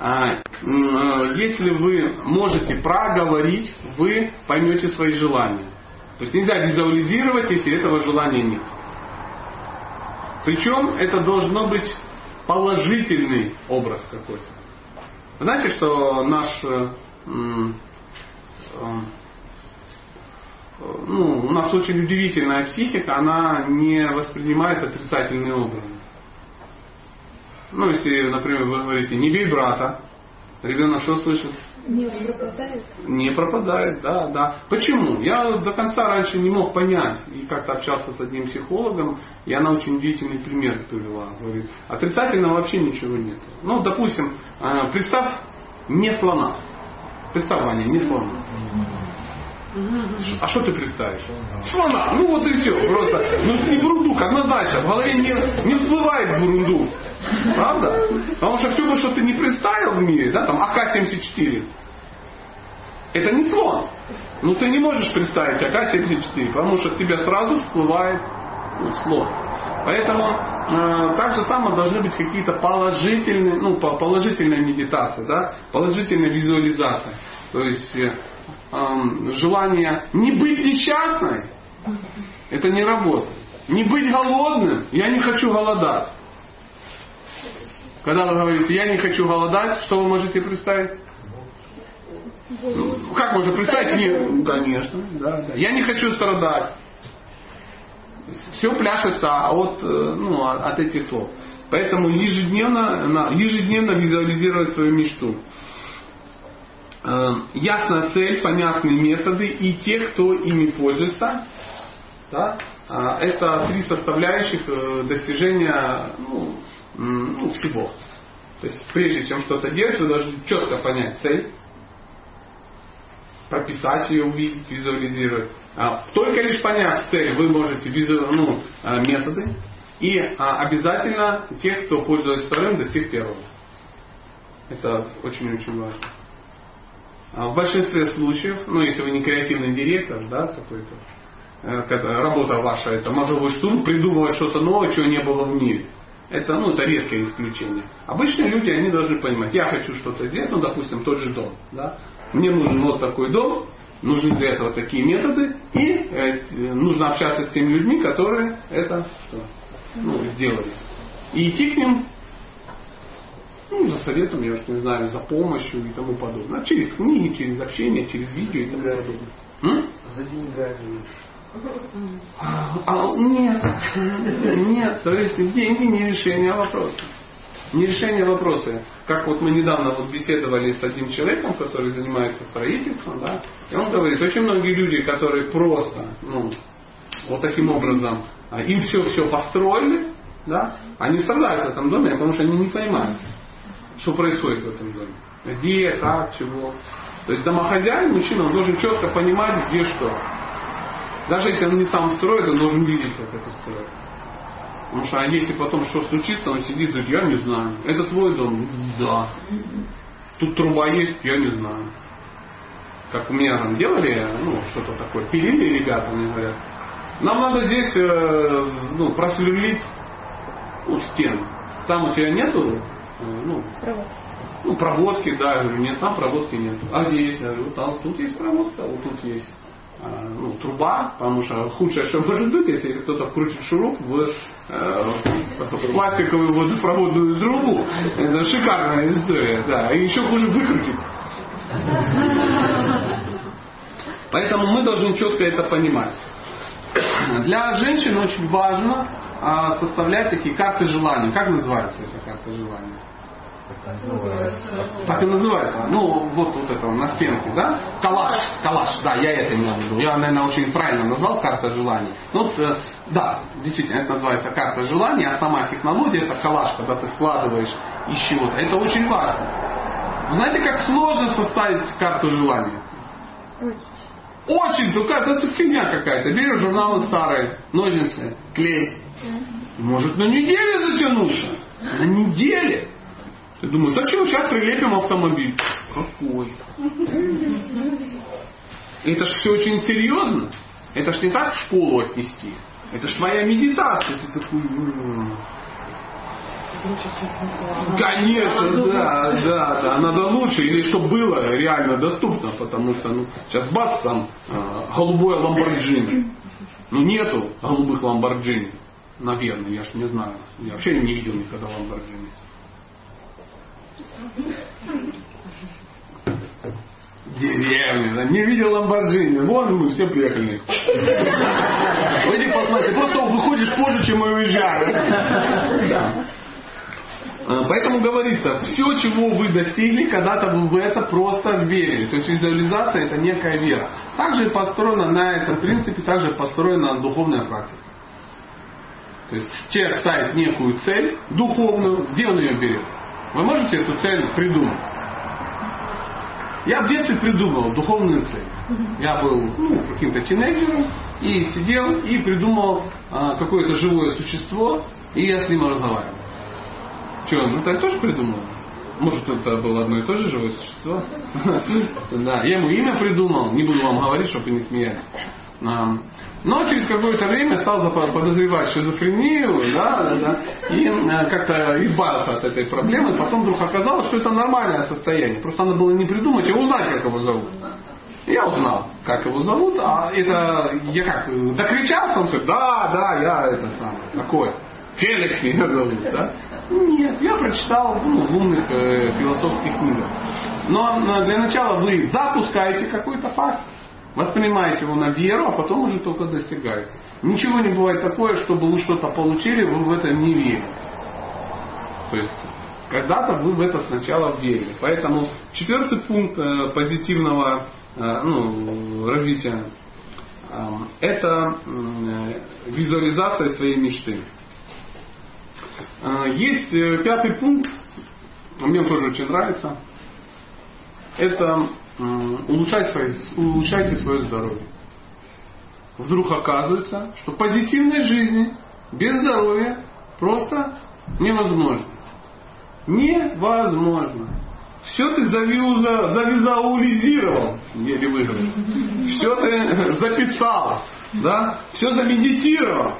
А, если вы можете проговорить, вы поймете свои желания. То есть нельзя визуализировать, если этого желания нет. Причем это должно быть положительный образ какой-то. Знаете, что наш ну, у нас очень удивительная психика, она не воспринимает отрицательные образы. Ну, если, например, вы говорите, не бей брата, ребенок что слышит? Не пропадает? Не пропадает, да, да. Почему? Я до конца раньше не мог понять. И как-то общался с одним психологом, и она очень удивительный пример привела. Говорит, отрицательного вообще ничего нет. Ну, допустим, э, представь не слона. Представь, Ваня, не слона. А что ты представишь? Слона. Ну вот и все. Просто. Ну не бурундук, однозначно. В голове не, не всплывает бурундук. Правда? Потому что все, что ты не представил в мире, да, там АК-74, это не слон. Ну ты не можешь представить АК-74, потому что в тебя сразу всплывает слон. Поэтому э, так же самое должны быть какие-то положительные, ну, положительная медитация, да, положительная визуализация. То есть э, э, желание не быть несчастной, это не работает. Не быть голодным, я не хочу голодать. Когда вы говорите, я не хочу голодать, что вы можете представить? Ну, как можно представить? Нет, конечно, да, да. Я не хочу страдать все пляшется от, э, ну, от этих слов. Поэтому ежедневно, ежедневно визуализировать свою мечту. Э, ясная цель, понятные методы и те, кто ими пользуется. Да, а, это три составляющих э, достижения ну, ну, всего. То есть прежде чем что-то делать, вы должны четко понять цель, прописать ее, увидеть, визуализировать. А, только лишь поняв цель, вы можете визу, ну, а, методы. И а, обязательно те, кто пользуется вторым, достиг первого. Это очень-очень важно. В большинстве случаев, ну если вы не креативный директор, да, какой-то, э, работа ваша, это мозговой штурм, придумывать что-то новое, чего не было в мире. Это, ну, это редкое исключение. Обычные люди, они должны понимать, я хочу что-то сделать, ну, допустим, тот же дом. Да? Мне нужен вот такой дом, нужны для этого такие методы, и э, нужно общаться с теми людьми, которые это ну, сделали. И идти к ним ну, за советом, я уж не знаю, за помощью и тому подобное. Через книги, через общение, через видео и тому подобное. М? За деньгами. А, нет, нет, то есть деньги не решение вопроса. Не решение вопроса. Как вот мы недавно вот беседовали с одним человеком, который занимается строительством, да, и он говорит, очень многие люди, которые просто, ну, вот таким образом, а, им все все построили, да, они страдают в этом доме, потому что они не понимают, что происходит в этом доме. Где, как, чего. То есть домохозяин, мужчина, он должен четко понимать, где что. Даже если он не сам строит, он должен видеть, как это строит. Потому что а если потом что случится, он сидит и говорит, я не знаю. Это твой дом? Да. Тут труба есть? Я не знаю. Как у меня там делали, ну, что-то такое, пилили ребята, мне говорят. Нам надо здесь э, ну, просверлить ну, стену. Там у тебя нету э, ну, ну, проводки, да, я говорю, нет, там проводки нет. А где есть? Я говорю, вот там, тут есть проводка, вот тут есть а, ну, труба, потому что худшее, что может быть, если кто-то крутит шуруп в, э, в пластиковую водопроводную трубу. Это шикарная история, да. И еще хуже выкрутить. Поэтому мы должны четко это понимать. Для женщин очень важно а, составлять такие карты желаний. Как называется эта карта желаний? Так и называется. Ну, вот, вот это на стенке, да? Калаш, калаш, да, я это имел в виду. Я, наверное, очень правильно назвал карта желаний. Ну, э, да, действительно, это называется карта желаний, а сама технология это калаш, когда ты складываешь из чего-то. Это очень важно. Знаете, как сложно составить карту желаний? Очень, только это фигня какая-то. Берешь журналы старые, ножницы, клей. Может на неделю затянуться. На неделе. Ты думаешь, зачем сейчас прилепим автомобиль? Какой? Это ж все очень серьезно. Это ж не так в школу отнести. Это ж твоя медитация. Ты такой... Конечно, да, да, да. Надо лучше, или чтобы было реально доступно, потому что ну, сейчас бац, там э, голубое ламборджини. Ну нету голубых ламборджини. Наверное, я ж не знаю. Я вообще не видел никогда ламборджини. Деревня, да, не видел Ламборджини. Вон мы все приехали. Пойди посмотри, просто выходишь позже, чем мы уезжаем. А, поэтому говорится, все, чего вы достигли, когда-то вы в это просто верили. То есть визуализация это некая вера. Также построена на этом принципе, также построена духовная практика. То есть человек ставит некую цель духовную, где он ее берет? Вы можете эту цель придумать? Я в детстве придумал духовную цель. Я был ну, каким-то тинейджером и сидел и придумал а, какое-то живое существо, и я с ним разговаривал. Что, ну ты тоже придумал? Может, это было одно и то же живое существо? *laughs* Да, я ему имя придумал, не буду вам говорить, чтобы не смеялись. Но через какое-то время стал подозревать шизофрению, да, да, да, и э, как-то избавился от этой проблемы. Потом вдруг оказалось, что это нормальное состояние. Просто надо было не придумать, а узнать, как его зовут. Я узнал, как его зовут, а это я как, докричался, он говорит, да, да, я это самое, такой. Феликс меня зовут, да? Нет, я прочитал ну, в умных э, философских книгах. Но для начала вы запускаете какой-то факт, Воспринимаете его на веру, а потом уже только достигаете. Ничего не бывает такое, чтобы вы что-то получили, вы в это не верите. То есть когда-то вы в это сначала верили. Поэтому четвертый пункт э, позитивного э, ну, развития э, это визуализация своей мечты. Есть пятый пункт, мне он тоже очень нравится. Это улучшать свои, улучшайте свое здоровье. Вдруг оказывается, что позитивной жизни без здоровья просто невозможно. Невозможно. Все ты завиза, завизуализировал, еле выговорил. Все ты записал, да? все замедитировал.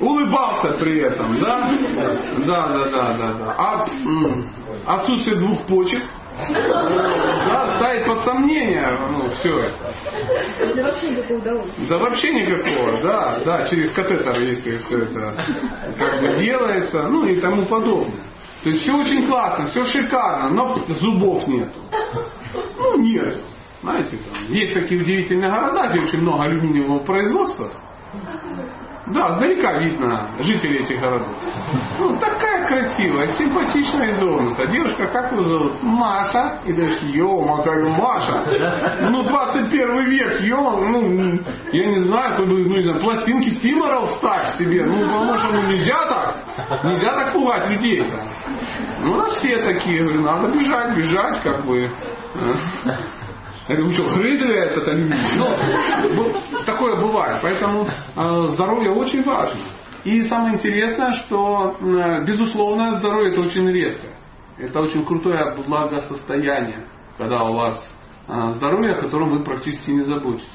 Улыбался при этом, да? Да, да, да, да, да. А отсутствие двух почек да, ставит под сомнение ну, все это. Это вообще никакого удовольствия. Да вообще никакого, да, да, через катетер, если все это как бы делается, ну и тому подобное. То есть все очень классно, все шикарно, но зубов нету. Ну, нет. Знаете, там, есть такие удивительные города, где очень много алюминиевого производства. Да, далека видно жителей этих городов. Ну, такая красивая, симпатичная изогнута. Девушка, как его зовут? Маша. И даже, ё говорю, Маша. Ну, 21 век, ё ну, я не знаю, бы, ну, не знаю, пластинки Стиморов вставь себе. Ну, потому что ну, нельзя так. Нельзя так пугать людей-то. Ну, у нас все такие, говорю, надо бежать, бежать, как бы. Я говорю, что, грызли этот алюминий? Бу- такое бывает. Поэтому э, здоровье очень важно. И самое интересное, что, э, безусловно, здоровье это очень редко. Это очень крутое благосостояние, когда у вас э, здоровье, о котором вы практически не заботитесь.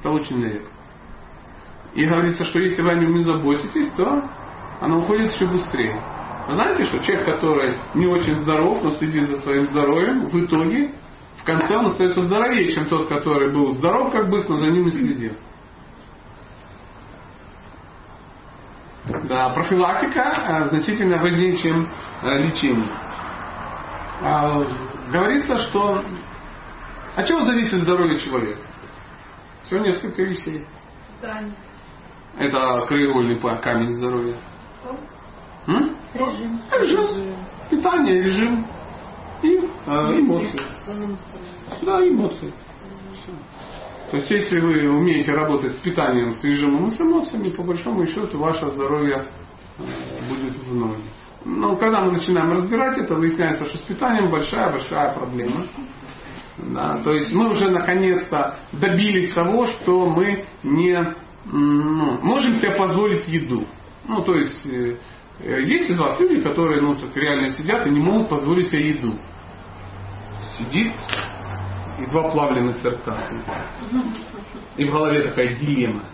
Это очень редко. И говорится, что если вы о нем не заботитесь, то оно уходит еще быстрее. Знаете, что человек, который не очень здоров, но следит за своим здоровьем, в итоге в конце он остается здоровее, чем тот, который был здоров как бык, но за ним не следил. Да, профилактика э, значительно важнее, чем э, лечение. А, говорится, что от чего зависит здоровье человека? Всего несколько вещей. Питание. Это краеугольный камень здоровья. Режим. Режим. Питание, режим и э, эмоции. Да, эмоции. То есть, если вы умеете работать с питанием, с режимом и с эмоциями, по большому счету, ваше здоровье э, будет в ноль. Но когда мы начинаем разбирать это, выясняется, что с питанием большая-большая проблема. Да, то есть мы уже наконец-то добились того, что мы не ну, можем себе позволить еду. Ну, то есть э, есть из вас люди, которые ну, так реально сидят и не могут позволить себе еду. Сидит и два плавленных сырка. И в голове такая дилемма.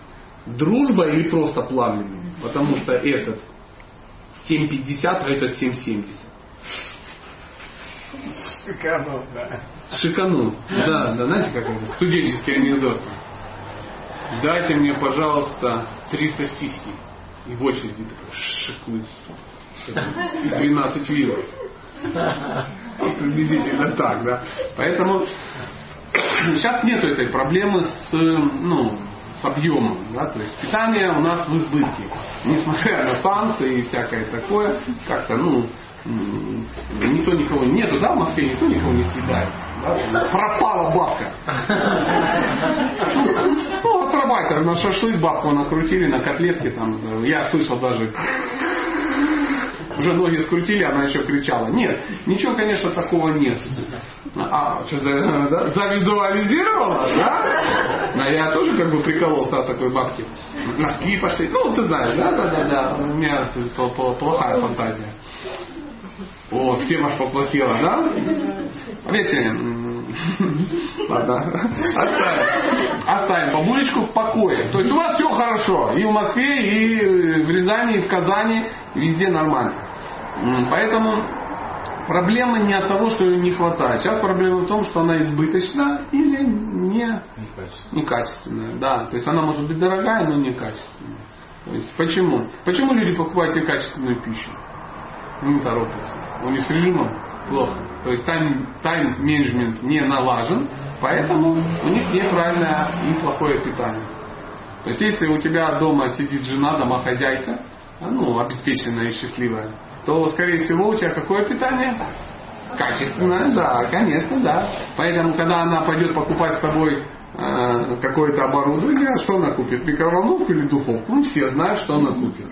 Дружба или просто плавленый? Потому что этот 7,50, а этот 7,70. Шикарно, да. Шиканул. Да, да, знаете, как это? Студенческий анекдот. Дайте мне, пожалуйста, 300 сиськи. И в очереди такой шикует. И 12 вилок. Приблизительно так, да. Поэтому сейчас нету этой проблемы с, ну, с объемом. Да? То есть питание у нас в избытке. Несмотря на санкции и всякое такое, как-то, ну, никто никого нету, да, в Москве никто никого не съедает. да? Пропала бабка. Ну, отрабатываем на шашлык бабку накрутили, на котлетки там. Я слышал даже уже ноги скрутили, она еще кричала. Нет, ничего, конечно, такого нет. А, что, за, да, завизуализировала, да? А я тоже как бы прикололся от такой бабки. Носки пошли. Ну, ты знаешь, да, да, да, да. У меня плохая фантазия. О, всем аж поплохело, да? Видите, ладно, оставим, оставим бабулечку в покое. То есть у вас все хорошо. И в Москве, и в Рязани, и в Казани, везде нормально. Поэтому проблема не от того, что ее не хватает. Сейчас проблема в том, что она избыточна или не, некачественная. Да, то есть она может быть дорогая, но некачественная. То есть почему? Почему люди покупают некачественную пищу? Не торопятся. У них с режимом плохо. То есть тайм, тайм-менеджмент не налажен, поэтому у них неправильное и плохое питание. То есть если у тебя дома сидит жена, домохозяйка, ну, обеспеченная и счастливая, то, скорее всего, у тебя какое питание? Качественное, да, конечно, да. Поэтому, когда она пойдет покупать с тобой э, какое-то оборудование, что она купит? Микроволновку или духовку? Ну, все знают, что она купит.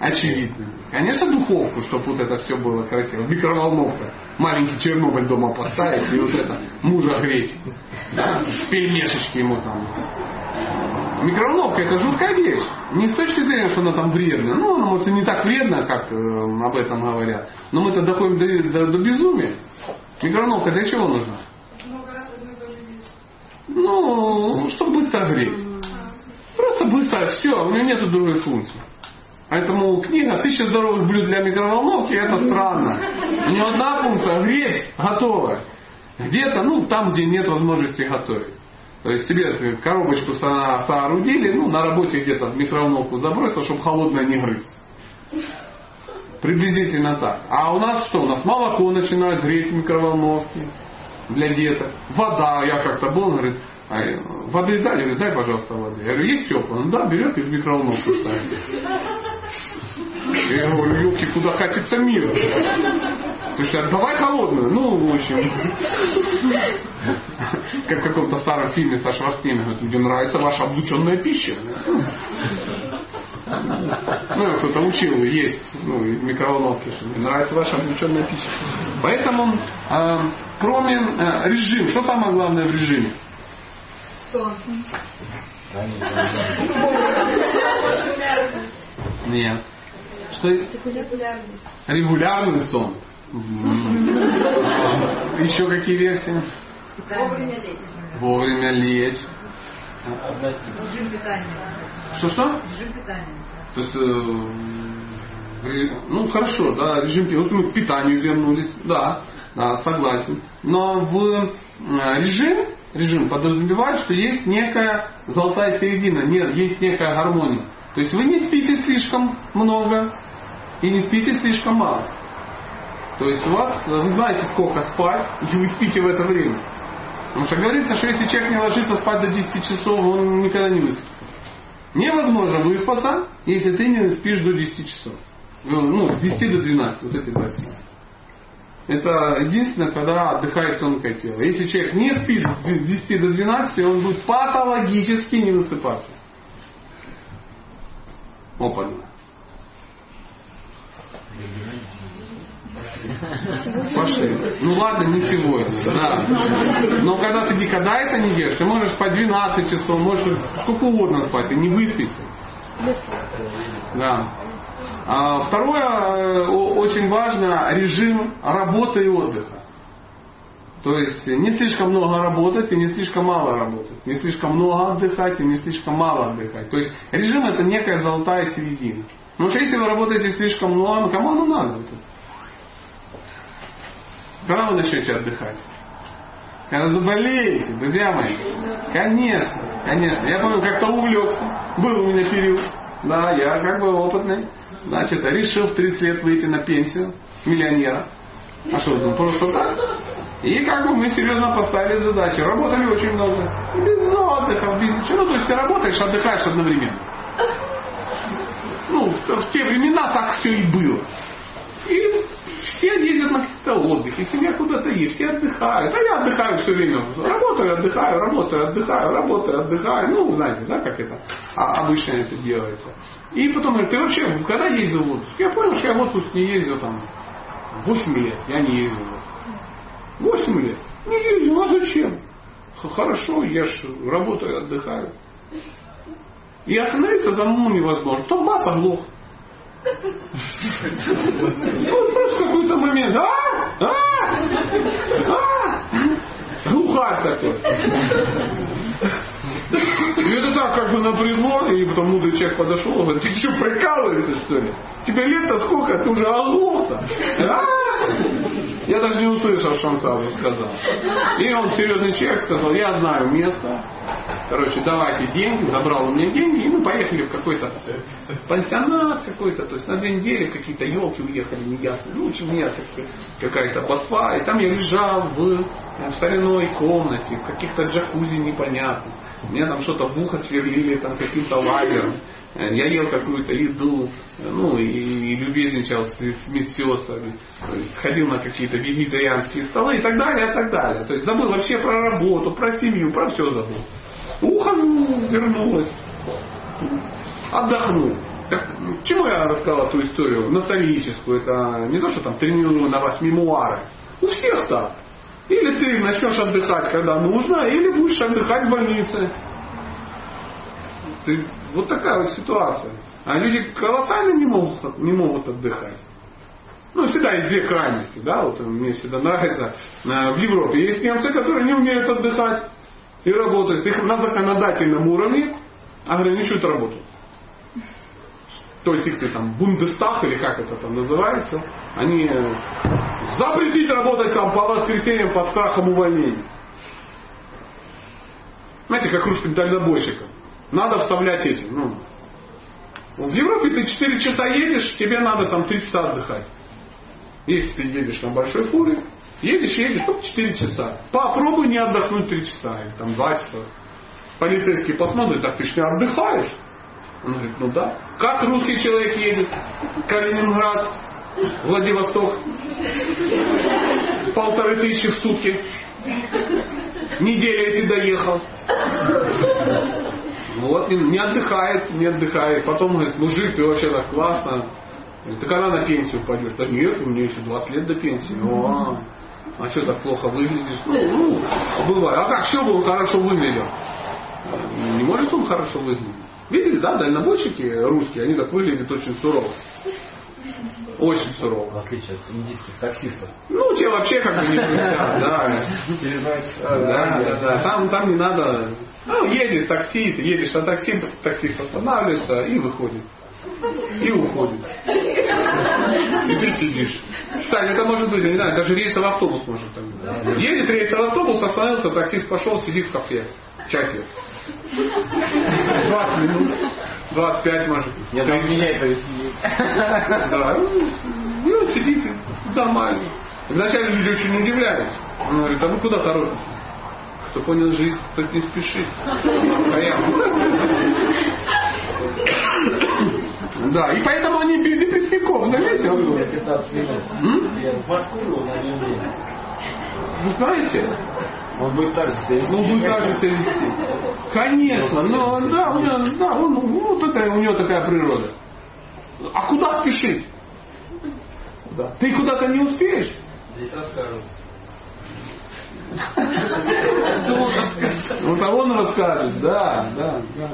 Очевидно. Конечно, духовку, чтобы вот это все было красиво. Микроволновка. Маленький Чернобыль дома поставить и вот это мужа греть. Да? Пельмешечки ему там. Микроволновка это жуткая вещь. Не с точки зрения, что она там вредная. Ну, она может и не так вредна, как э, об этом говорят. Но мы-то доходим до, до- до безумия. Микроволновка для чего нужна? Ну, чтобы быстро греть. Просто быстро, все, у него нет другой функции. Поэтому книга «Тысяча здоровых блюд для микроволновки» это странно. У него одна функция – греть, готовая. Где-то, ну, там, где нет возможности готовить. То есть тебе коробочку соорудили, ну, на работе где-то в микроволновку забросил, чтобы холодное не грызть. Приблизительно так. А у нас что? У нас молоко начинают греть в микроволновке для деток. Вода, я как-то был, говорит, а, воды дали, говорит, дай, пожалуйста, воды. Я говорю, есть теплая? Ну да, берет и в микроволновку ставит. Я говорю, елки, куда катится мир? То есть, давай холодную. Ну, в общем, как в каком-то старом фильме со Шварценеггером, тебе нравится ваша облученная пища. Ну, кто-то учил есть ну, из микроволновки, что мне нравится ваша облученная пища. Поэтому, э, кроме э, режима, что самое главное в режиме? Солнце. Нет. Что? Регулярный сон. Еще какие версии? Вовремя лечь. Вовремя лечь. Режим питания. Что-что? Режим питания. То есть, э, ну хорошо, да, режим вот мы к питанию вернулись, да, да, согласен. Но в э, режим, режим подразумевает, что есть некая золотая середина, нет, есть некая гармония. То есть вы не спите слишком много и не спите слишком мало. То есть у вас, вы знаете, сколько спать, и вы спите в это время. Потому что говорится, что если человек не ложится спать до 10 часов, он никогда не выспится. Невозможно выспаться, если ты не спишь до 10 часов. Ну, с 10 до 12, вот эти два часа. Это единственное, когда отдыхает тонкое тело. Если человек не спит с 10 до 12, он будет патологически не высыпаться. Опа. Пошли. Ну ладно, ничего. Да. Но когда ты никогда это не делаешь, ты можешь по 12 часов, можешь сколько угодно спать, ты не выспишься. Да. А второе, э, очень важно, режим работы и отдыха. То есть не слишком много работать и не слишком мало работать. Не слишком много отдыхать и не слишком мало отдыхать. То есть режим это некая золотая середина. Потому что если вы работаете слишком много, ну кому оно надо? Это? Когда вы начнете отдыхать? Когда заболеете, друзья мои. Конечно, конечно. Я помню, как-то увлекся. Был у меня период. Да, я как бы опытный. Значит, решил в 30 лет выйти на пенсию миллионера. А что, ну, просто так? И как бы мы серьезно поставили задачу. Работали очень много. Без отдыха, без ничего. Ну, то есть ты работаешь, отдыхаешь одновременно. Ну, в те времена так все и было. И все ездят на какие-то отдыхи, семья куда-то есть, все отдыхают. А я отдыхаю все время. Работаю, отдыхаю, работаю, отдыхаю, работаю, отдыхаю. Ну, знаете, да, как это обычно это делается. И потом говорит, ты вообще когда ездил в отпуск? Я понял, что я в отпуск не ездил там 8 лет. Я не ездил в отпуск. 8 лет. Не ездил, а зачем? Хорошо, я ж работаю, отдыхаю. И остановиться за мной невозможно. То бац, оглох. Вот просто какой-то момент. А? А? А? Глухарь такой. И это так как бы напрягло, и потом мудрый человек подошел и говорит, ты что, прикалываешься что ли? Тебе лет-то сколько, ты уже оглох-то. А? Я даже не услышал, что он сразу сказал. И он, серьезный человек, сказал, я знаю место, Короче, давайте деньги, забрал у меня деньги, и мы поехали в какой-то пансионат какой-то, то есть на две недели какие-то елки уехали, неясно. Ну, у меня какая-то ботва, и там я лежал в, в соляной комнате, в каких-то джакузи непонятных. Мне там что-то в ухо сверлили там каким-то лагером. Я ел какую-то еду, ну и, и любезничал с, с медсестрами, то есть ходил на какие-то вегетарианские столы и так далее, и так далее. То есть забыл вообще про работу, про семью, про все забыл. Ухо вернулось. Отдохнул. Так, чему я рассказал эту историю ностальгическую? Это не то, что там тренирую на вас мемуары. У всех так. Или ты начнешь отдыхать, когда нужно, или будешь отдыхать в больнице. Ты, вот такая вот ситуация. А люди колоссально не могут, не могут отдыхать. Ну, всегда есть две крайности, да, вот мне всегда нравится. Э, в Европе есть немцы, которые не умеют отдыхать и работают. Их на законодательном уровне ограничивают работу. То есть их там Бундестаг или как это там называется, они э, запретить работать там по воскресеньям под страхом увольнения. Знаете, как русским дальнобойщикам. Надо вставлять эти. Ну, в Европе ты 4 часа едешь, тебе надо там 3 часа отдыхать. Если ты едешь на большой фуре, едешь, едешь, только 4 часа. Попробуй не отдохнуть 3 часа или там 2 часа. Полицейский посмотрит, так ты ж не отдыхаешь. Он говорит, ну да. Как русский человек едет? Калининград, Владивосток. Полторы тысячи в сутки. Неделя ты доехал. Вот, не отдыхает, не отдыхает. Потом говорит, мужик, ты вообще так классно. Говорит, так когда на пенсию пойдешь? Да нет, у меня еще 20 лет до пенсии. О, а что так плохо выглядишь? Ну, ну, бывает. А как, что бы он хорошо выглядел? Не может он хорошо выглядеть. Видели, да, дальнобойщики русские, они так выглядят очень сурово. Очень сурово. В отличие от индийских таксистов. Ну, тебе вообще как бы не *laughs* да. Да, да, да. Там, там не надо. Ну, едет такси, ты едешь на такси, таксист останавливается и выходит. И уходит. И ты сидишь. Кстати, это может быть, не знаю, даже рейсовый автобус может так быть. Едет рейсовый автобус, остановился, таксист пошел, сидит в кафе. Чай пьет. 20 минут. 25 может. Нет, он меня это сидит. Да. Вот сидите. Нормально. Вначале люди очень удивлялись. Он говорит, а вы куда торопитесь? Кто понял жизнь, тот не спешит. Да, и поэтому они без депрессников, заметил? Я 15 минут. М? Я в Москву на. Вы знаете? Он будет так же себя вести. Ну, будет так же себя вести. Конечно, но да, у него, да, он, ну, такая, у него такая природа. А куда спешить? Да. Ты куда-то не успеешь? Здесь расскажут. Вот а он расскажет, да, да, да.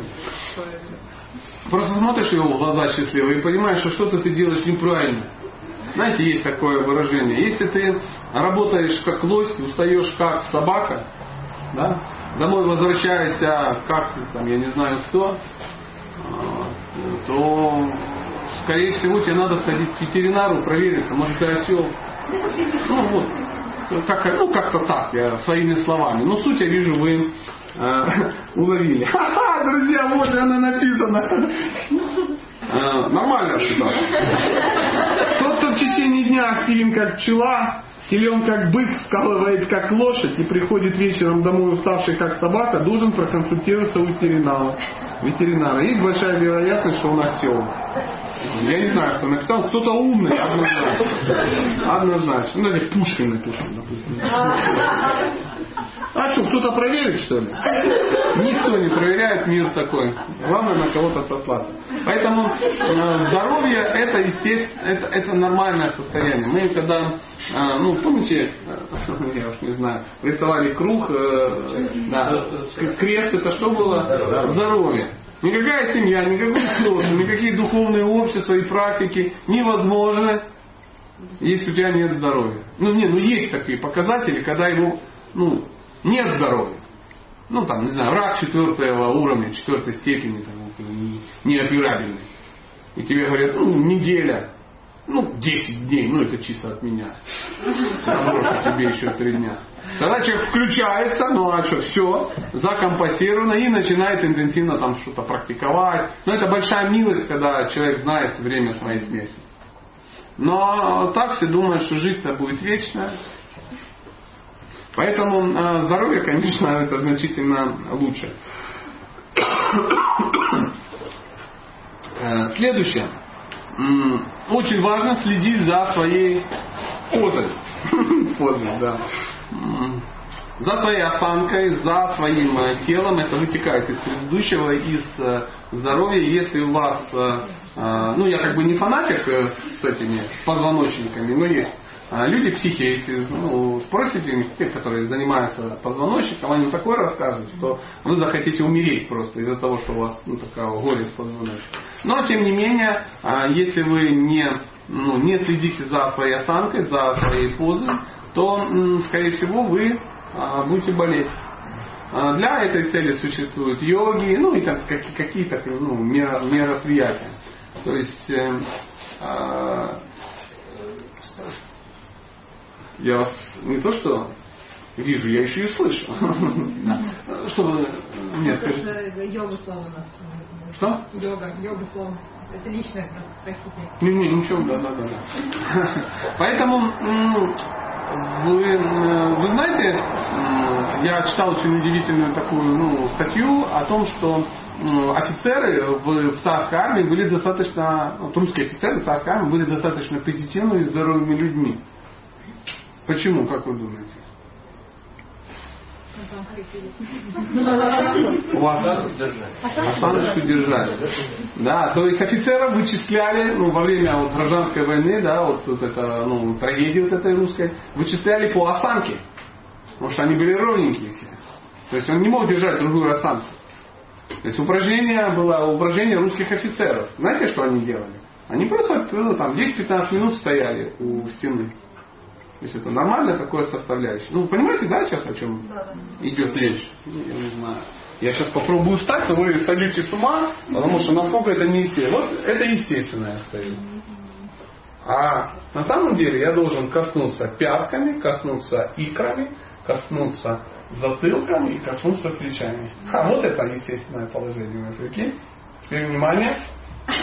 Просто смотришь его в глаза счастливые и понимаешь, что что-то ты делаешь неправильно. Знаете, есть такое выражение. Если ты работаешь как лось, устаешь как собака, да, домой возвращаешься как, там, я не знаю кто, то, скорее всего, тебе надо сходить к ветеринару, провериться, может ты осел. Ну вот, как, ну как-то так, я своими словами. Но суть я вижу, вы э, *laughs* уловили. Ха-ха, друзья, вот она написана. Э, нормальная ситуация. Тот, кто в течение дня активен как пчела, силен как бык, вкалывает как лошадь и приходит вечером домой уставший как собака, должен проконсультироваться у ветеринара. ветеринара. Есть большая вероятность, что он осел. Я не знаю, кто написал. Кто-то умный, однозначно. Однозначно. Ну, или Пушкин написал, допустим. А что, кто-то проверит, что ли? Никто не проверяет мир такой. Главное на кого-то сослаться. Поэтому э, здоровье это естественно, это, это нормальное состояние. Мы когда, э, ну помните, э, *laughs* я уж не знаю, рисовали круг, да, крест это что было? Здоровье. Никакая семья, никакой сложности, никакие духовные общества и практики невозможны, если у тебя нет здоровья. Ну, не, ну есть такие показатели, когда его, ну, нет здоровья. Ну, там, не знаю, рак четвертого уровня, четвертой степени, там, неоперабельный. И тебе говорят, ну, неделя, ну, 10 дней, ну, это чисто от меня. Наброшу тебе еще три дня. Тогда человек включается, ну а что, все, закомпасировано и начинает интенсивно там что-то практиковать. Но это большая милость, когда человек знает время своей смерти. Но так все думают, что жизнь-то будет вечная. Поэтому э, здоровье, конечно, *laughs* это значительно лучше. Э, следующее. Очень важно следить за своей позой. *laughs* Позой, да. За своей осанкой, за своим э, телом. Это вытекает из предыдущего, из здоровья. Если у вас, ну я как бы не фанатик с этими позвоночниками, но есть люди психи, если ну, спросите их, те, которые занимаются позвоночником, они такое расскажут, что вы захотите умереть просто из-за того, что у вас ну, такая горе с позвоночником. Но, тем не менее, а, если вы не, ну, не следите за своей осанкой, за своей позой, то, скорее всего, вы а, будете болеть. а, для этой цели существуют йоги, ну и какие-то ну, мероприятия. То есть э, э, я вас не то что вижу, я еще и слышу. Что вы мне скажете? Йога слово у нас. Что? Йога, йога слово. Это личное просто, простите. Не, не, ничего, да, да, да. Поэтому вы, вы знаете, я читал очень удивительную такую ну, статью о том, что офицеры в, в царской армии были достаточно, вот русские офицеры в царской армии были достаточно позитивными и здоровыми людьми. Почему, как вы думаете? У вас осаночку держали. Да, то есть офицеров вычисляли ну, во время вот, гражданской войны, да, вот, вот это, ну, трагедии вот этой русской, вычисляли по осанке. Потому что они были ровненькие все. То есть он не мог держать другую осанку. То есть упражнение было упражнение русских офицеров. Знаете, что они делали? Они просто ну, там 10-15 минут стояли у стены. То есть это нормальная такое составляющее. Ну, понимаете, да, сейчас о чем да, да. идет речь? Ну, я не знаю. Я сейчас попробую встать, но вы сойдете с ума, потому что насколько это неестественно. Вот это естественно я стою. А на самом деле я должен коснуться пятками, коснуться икрами, коснуться затылком и коснуться плечами. А вот это естественное положение. Вы прикинь? Теперь внимание. Как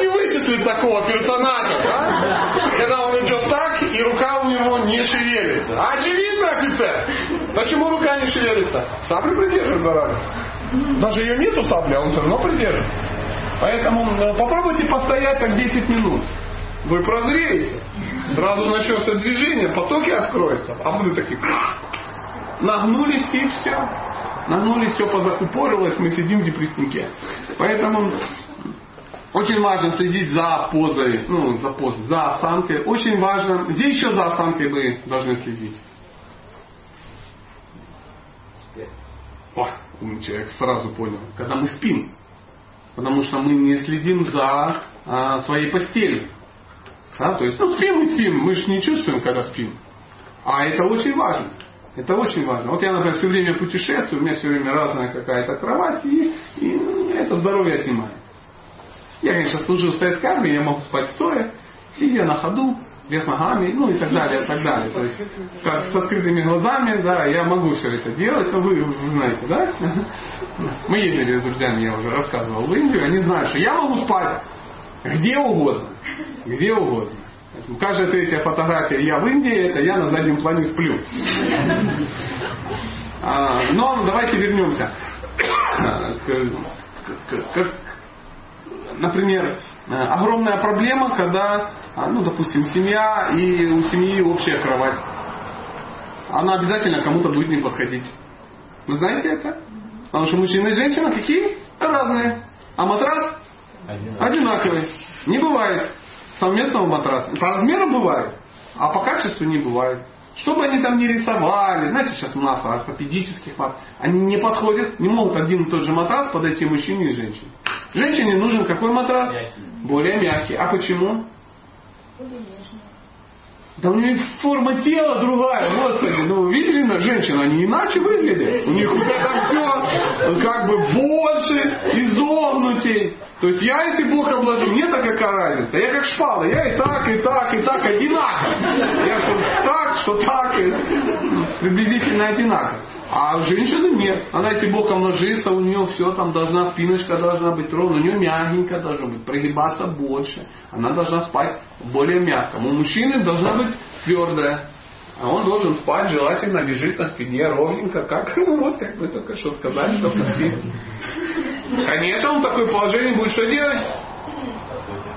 не вычислить такого персонажа, да? Когда он идет и рука у него не шевелится. Очевидно, офицер. Почему рука не шевелится? Саблю придерживает, зараза. Даже ее нету сабли, а он все равно придерживает. Поэтому э, попробуйте постоять так 10 минут. Вы прозреете. Сразу начнется движение, потоки откроются. А вы такие нагнулись и все нагнулись, все позакупорилось, мы сидим в депресснике. Поэтому очень важно следить за позой, ну, за позой, за осанкой. Очень важно. Где еще за осанкой вы должны следить? О, умный человек сразу понял. Когда мы спим. Потому что мы не следим за а, своей постелью. Да, то есть, ну, спим мы спим, мы же не чувствуем, когда спим. А это очень важно. Это очень важно. Вот я, например, все время путешествую, у меня все время разная какая-то кровать, и, и это здоровье отнимает. Я, конечно, служил в советской армии, я могу спать стоя, сидя на ходу, вверх ногами, ну и так далее, и так далее. То есть, как с открытыми глазами, да, я могу все это делать, но вы, вы знаете, да? Мы ездили с друзьями, я уже рассказывал, в Индию, они знают, что я могу спать где угодно, где угодно. Каждая третья фотография я в Индии, это я на заднем плане сплю. А, но давайте вернемся к, к, например, огромная проблема, когда, а, ну, допустим, семья и у семьи общая кровать. Она обязательно кому-то будет не подходить. Вы знаете это? Потому что мужчина и женщина какие? Разные. А матрас одинаковый. одинаковый. Не бывает совместного матраса. По размеру бывает, а по качеству не бывает. Что бы они там не рисовали, знаете, сейчас масса ортопедических матрасов, они не подходят, не могут один и тот же матрас подойти мужчине и женщине. Женщине нужен какой матрас? Мягкий. Более мягкий. А почему? Да у них форма тела другая, господи. Ну, видели на женщин, они иначе выглядят. У них это все как бы больше, изогнутей. То есть я, если Бог обложу, мне так какая разница. Я как шпала, я и так, и так, и так одинаково. Я что так, что так, и приблизительно одинаково. А женщины нет. Она, если Бог ложится, у нее все там должна, спиночка должна быть ровно, у нее мягенько должна быть, прогибаться больше. Она должна спать более мягко. У мужчины должна быть твердая. А он должен спать, желательно лежит на спине ровненько, как *laughs* вот как вы только что сказали, что. Конечно, он в такое положение будет что делать?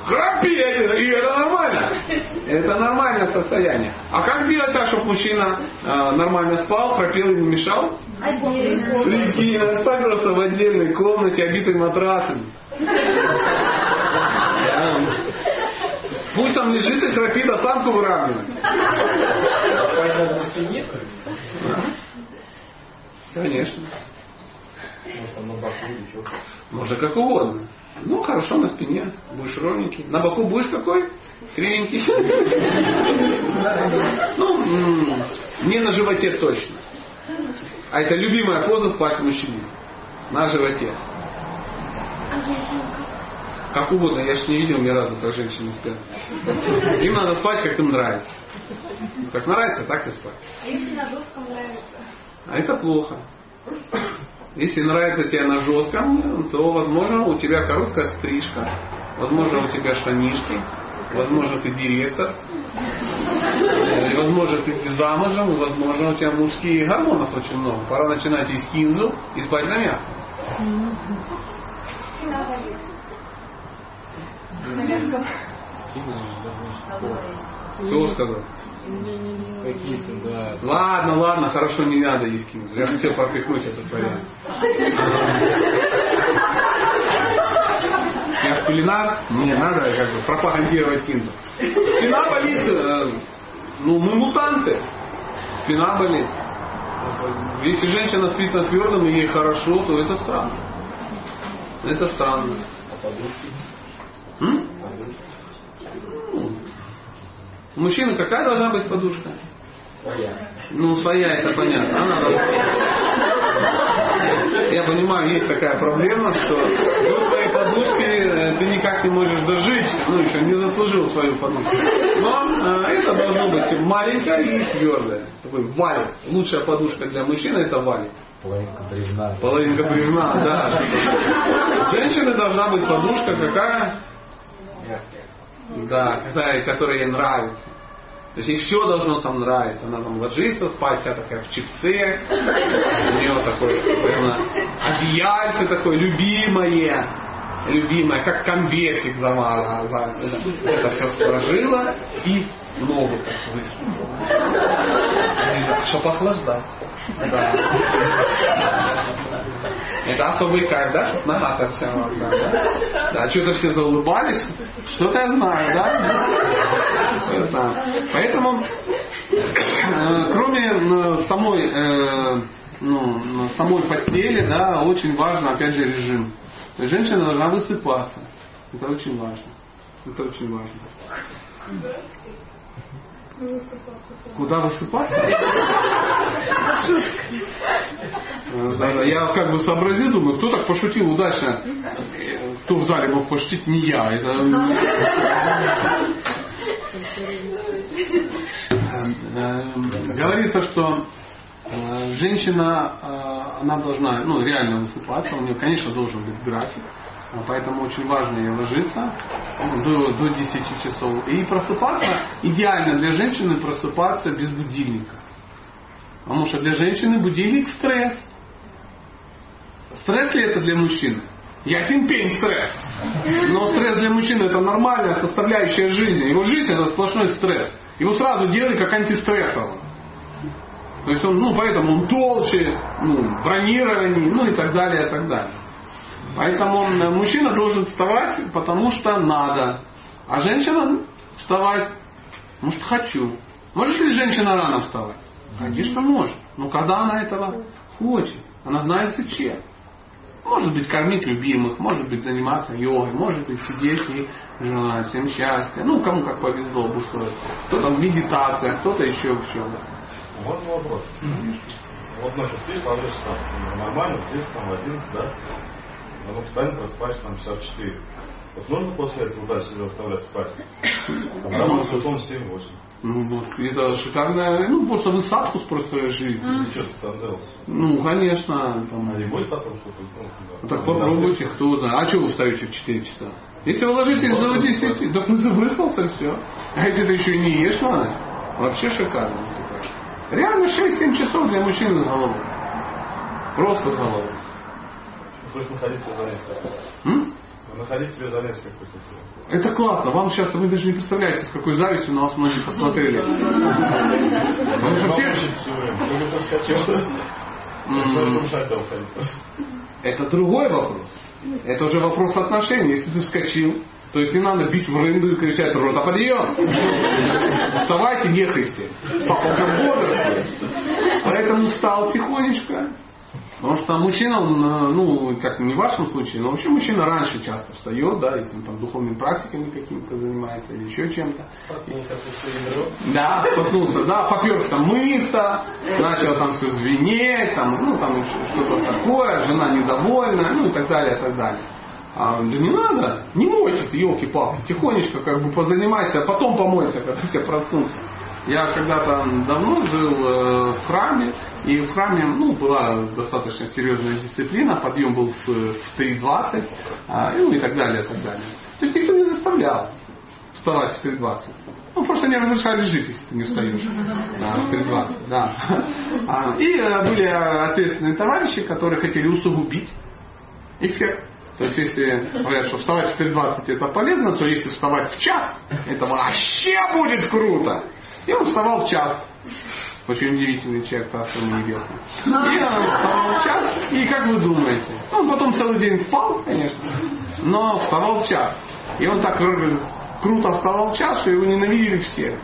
Храпеть, и это нормально. *laughs* Это нормальное состояние. А как сделать так, чтобы мужчина э, нормально спал, храпел и не мешал? Отдельно. Спать просто в отдельной комнате, обитой матрасами. *laughs* Пусть там лежит и храпит, а самку выравнивает. Конечно. Можно как угодно. Ну, хорошо, на спине. Будешь ровненький. На боку будешь какой? Кривенький. Ну, не на животе точно. А это любимая поза спать мужчине. На животе. Как угодно, я же не видел ни разу, как женщины спят. Им надо спать, как им нравится. Как нравится, так и спать. Если на жестком нравится. А это плохо. Если нравится тебе на жестком, то, возможно, у тебя короткая стрижка, возможно, у тебя штанишки, возможно, ты директор, э, возможно, ты замужем, возможно, у тебя мужских гормонов очень много. Пора начинать есть кинзу и спать на болит. Кто сказал? Какие-то, да. Ладно, ладно, хорошо, не надо кинзу. Я хотел пропихнуть этот вариант. Я кулинар, мне надо как бы пропагандировать кинзу. Спина болит, э, ну мы мутанты. Спина болит. Если женщина спит на твердом и ей хорошо, то это странно. Это странно. М? Ну, У мужчины какая должна быть подушка? Своя. Ну, своя, это понятно. Она Я понимаю, есть такая проблема, что до своей подушки э, ты никак не можешь дожить, ну, еще не заслужил свою подушку. Но э, это должно быть маленькое и твердое. Такой валик. Лучшая подушка для мужчины это валик. Половинка бревна. Половинка бревна, да. Женщины должна быть подушка какая? Да, которая, которая ей нравится. То есть ей все должно там нравиться. Она там ложится спать, вся такая в чипце. У нее такое прямо одеяльце такое любимое. Любимое, как конвертик замала. за- Это все сложила и ногу так высунула. Чтобы охлаждать. Да. Это особый кайф, да? Чтоб нога-то вся вот, да, да? Да, что-то все заулыбались. Что-то я знаю, да? Это. Поэтому, э, кроме э, самой, э, ну, самой постели, да, очень важно, опять же, режим. Женщина должна высыпаться. Это очень важно. Это очень важно. Куда высыпаться? Да. Я как бы сообразил, думаю, кто так пошутил удачно? Кто в зале мог пошутить? Не я. Это... Э, Говорится, что э, женщина, э, она должна ну, реально высыпаться, у нее, конечно, должен быть график, поэтому очень важно ей ложиться до, до 10 часов. И просыпаться, идеально для женщины просыпаться без будильника. Потому что для женщины будильник стресс. Стресс ли это для мужчины? Ясен пень стресс. Но стресс для мужчины это нормальная составляющая жизни. Его жизнь это сплошной стресс. Его сразу делали как антистрессового. То есть он, ну, поэтому он толще, ну, бронированнее, ну и так далее, и так далее. Поэтому мужчина должен вставать, потому что надо. А женщина вставать, может, хочу. Может ли женщина рано вставать? Конечно, может. Но когда она этого хочет, она знает зачем. Может быть, кормить любимых, может быть, заниматься йогой, может быть, сидеть и желать всем счастья. Ну, кому как повезло обустроиться. Кто-то в медитациях, кто-то еще в чем-то. Вот вопрос. Вот ложишься там ну, нормально, 10, там, в 11, да? Но ну, встанет, проспать там часа в 4. Вот нужно после этого дальше себя заставлять спать? А потом в 7-8. Ну, вот, это шикарная, ну, просто вы садху просто жизнь. Ну, что ты там делал? Ну, конечно, там, А не будет потом что-то? Ну, Ну, да. так попробуйте, кто знает. А что вы встаете в 4 часа? Если вы ложитесь до 10, так ты выспался, все. А если ты еще и не ешь на ночь, вообще шикарно. Реально 6-7 часов для мужчины с головой. Просто с головой. Есть находить себе занятие. М? Находить себе занятие какое-то. Это классно. Вам сейчас, вы даже не представляете, с какой завистью на вас многие посмотрели. Потому что все... Это другой вопрос. Это уже вопрос отношений. Если ты вскочил, то есть не надо бить в рынду и кричать «Рота, подъем!» Вставайте, бодрствует. Поэтому встал тихонечко, Потому что мужчина, он, э, ну, как не в вашем случае, но вообще мужчина раньше часто встает, да, если он там духовными практиками какими-то занимается или еще чем-то. Да, столкнулся, да, поперся мыться, начал там все звенеть, там, ну, там что-то такое, жена недовольна, ну и так далее, и так далее. А, да не надо, не мойся ты, елки-палки, тихонечко как бы позанимайся, а потом помойся, когда все проснутся. Я когда-то давно жил э, в храме, и в храме ну, была достаточно серьезная дисциплина, подъем был в, в 3.20, а, ну и так далее, и так далее. То есть никто не заставлял вставать в 3.20. Ну, просто не разрешали жить, если ты не встаешь *laughs* а, в 3.20. Да. А, и э, были ответственные товарищи, которые хотели усугубить эффект. То есть, если говорят, что вставать в 4.20 это полезно, то если вставать в час, это вообще будет круто. И он вставал в час. Очень удивительный человек, царство небесное. И он вставал в час, и как вы думаете? Он потом целый день спал, конечно, но вставал в час. И он так круто вставал в час, что его ненавидели все.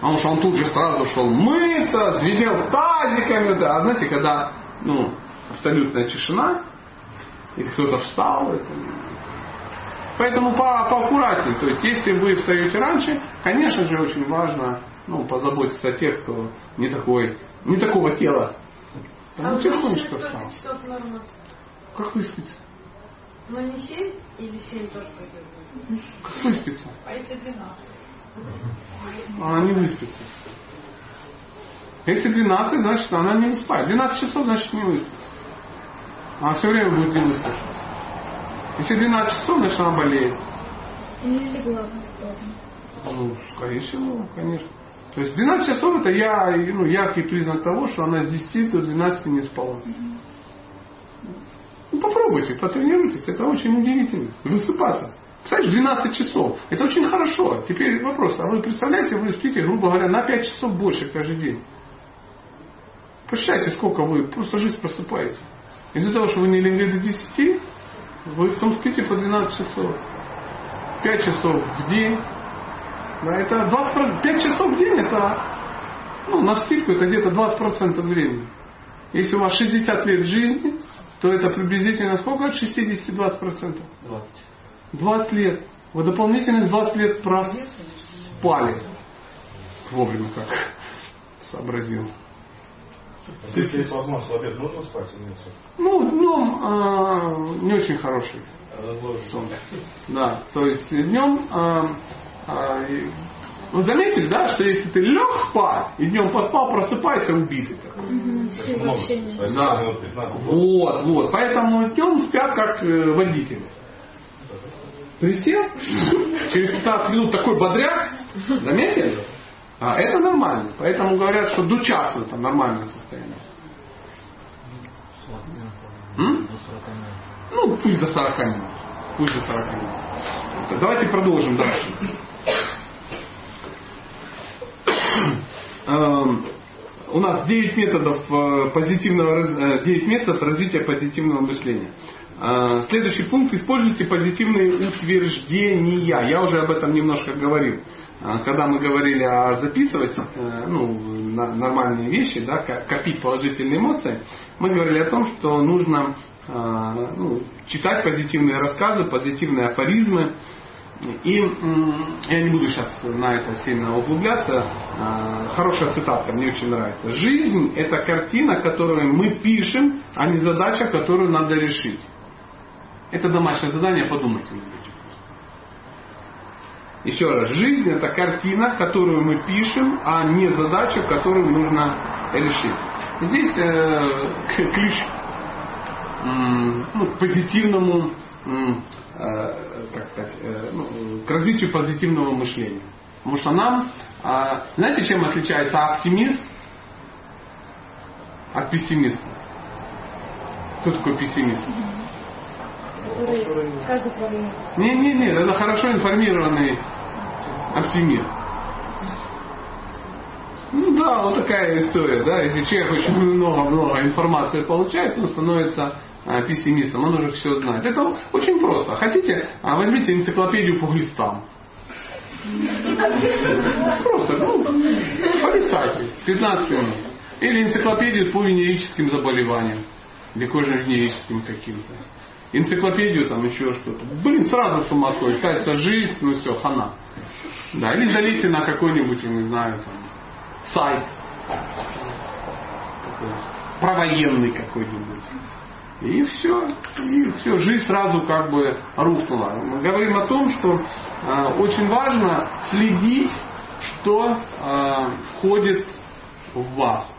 Потому что он тут же сразу шел мыться, звенел тазиками. Да. А знаете, когда ну, абсолютная тишина, и кто-то встал, это... Поэтому по, поаккуратнее. То есть, если вы встаете раньше, конечно же, очень важно ну, позаботиться о тех, кто не такой, не такого тела. А Ну, у тихонечко женщины встал. сколько часов норма? Как выспится? Ну не 7 или 7 тоже пойдет? Как выспится? А если 12? Она не выспится. Если 12, значит она не выспает. 12 часов, значит не выспится. Она все время будет не выспавшись. Если 12 часов, значит она болеет. Не легла поздно. Ну, скорее всего, конечно. То есть 12 часов это я, ну, яркий признак того, что она с 10 до 12 не спала. Ну, попробуйте, потренируйтесь, это очень удивительно. Высыпаться. Кстати, 12 часов. Это очень хорошо. Теперь вопрос, а вы представляете, вы спите, грубо говоря, на 5 часов больше каждый день. Посчитайте, сколько вы просто жизнь просыпаете. Из-за того, что вы не легли до 10, вы потом спите по 12 часов. 5 часов в день. Да, это 20, 5 часов в день, это ну, на скидку это где-то 20% времени. Если у вас 60 лет жизни, то это приблизительно сколько от 60 20%? 20. 20 лет. Вы дополнительно 20 лет проспали. Вовремя как сообразил. То есть, если возможность в обед нужно спать или нет? Ну, днем а, не очень хороший Разложено. сон. Да, то есть днем а, а, вы заметили, да, что если ты лег спать и днем поспал, просыпайся убитый такой. Да. минут 15. Вот, вот. Поэтому днем спят как э, водители. Присел, *laughs* через 15 минут такой бодряк, заметили? А это нормально. Поэтому говорят, что до часа это нормальное состояние. М? Ну, пусть до 40 минут. Пусть до 40 минут. Давайте продолжим дальше. Эм, У нас 9 методов э, позитивного раз- э, 9 методов развития позитивного мышления. Э, Следующий пункт. Используйте позитивные утверждения. Я уже об этом немножко говорил. Когда мы говорили о записывать ну, нормальные вещи, да, ко- копить положительные эмоции, мы говорили о том, что нужно ну, читать позитивные рассказы, позитивные афоризмы. И я не буду сейчас на это сильно углубляться. А, Хорошая цитатка, мне очень нравится. Жизнь это картина, которую мы пишем, а не задача, которую надо решить. Это домашнее задание, подумайте этим. Еще раз, жизнь это картина, которую мы пишем, а не задача, которую нужно решить. Здесь э, ключ м, ну, к позитивному, э, как сказать, э, ну, к развитию позитивного мышления. Потому что нам, а, знаете, чем отличается оптимист от пессимиста? Кто такой пессимист? Который как управляет? Не, не, не, это хорошо информированный оптимист. Ну да, вот такая история, да. Если человек очень много-много информации получает, он становится пессимистом, он уже все знает. Это очень просто. Хотите, а, возьмите энциклопедию по глистам. Просто, ну, полистайте, 15 минут. Или энциклопедию по венерическим заболеваниям. Или кожно-венерическим каким-то. Энциклопедию там еще что-то. Блин, сразу с ума сходит. Кажется, жизнь, ну все, хана. Да, или залейте на какой-нибудь, я не знаю, там, сайт. Провоенный какой-нибудь. И все, и все, жизнь сразу как бы рухнула. Мы говорим о том, что э, очень важно следить, что э, входит в вас.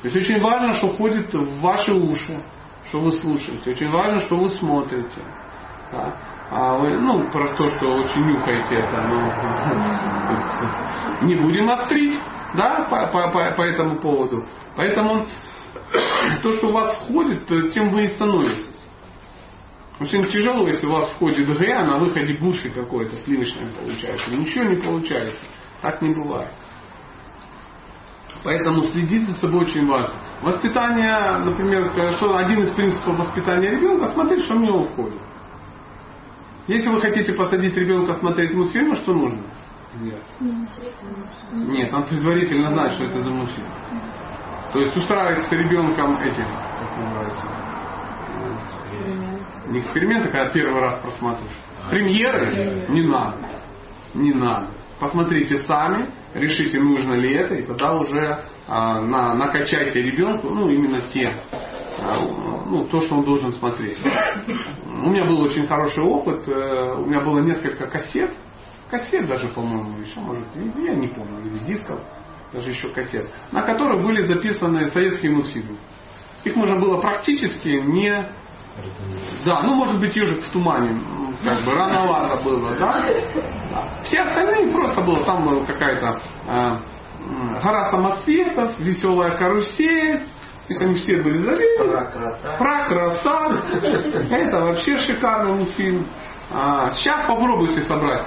То есть очень важно, что входит в ваши уши, что вы слушаете. Очень важно, что вы смотрите. Да. А вы, ну, про то, что очень нюхаете это, ну, *laughs* не будем острить, да, по, этому поводу. Поэтому то, что у вас входит, тем вы и становитесь. Очень тяжело, если у вас входит Г, а на выходе гуши какое-то сливочное получается. Ничего не получается. Так не бывает. Поэтому следить за собой очень важно. Воспитание, например, что один из принципов воспитания ребенка, смотреть, что в него входит. Если вы хотите посадить ребенка смотреть мультфильмы, что нужно сделать? Нет, он предварительно знает, что это за мультфильм. То есть устраивать с ребенком эти, как называется, не эксперименты, когда первый раз просматриваешь. Премьеры не надо. Не надо. Посмотрите сами, решите, нужно ли это, и тогда уже а, на, накачайте ребенку, ну, именно те, а, ну, то, что он должен смотреть. У меня был очень хороший опыт, э, у меня было несколько кассет, кассет даже, по-моему, еще, может, я не помню, или дисков, даже еще кассет, на которых были записаны советские мультфильмы. Их можно было практически не... Да, ну может быть ежик в тумане, как бы рановато было, да? Все остальные просто было, там какая-то э, гора самоцветов, веселая карусель, то есть они все были заведены. Про крота. *laughs* Это вообще шикарный мультфильм. А, сейчас попробуйте собрать.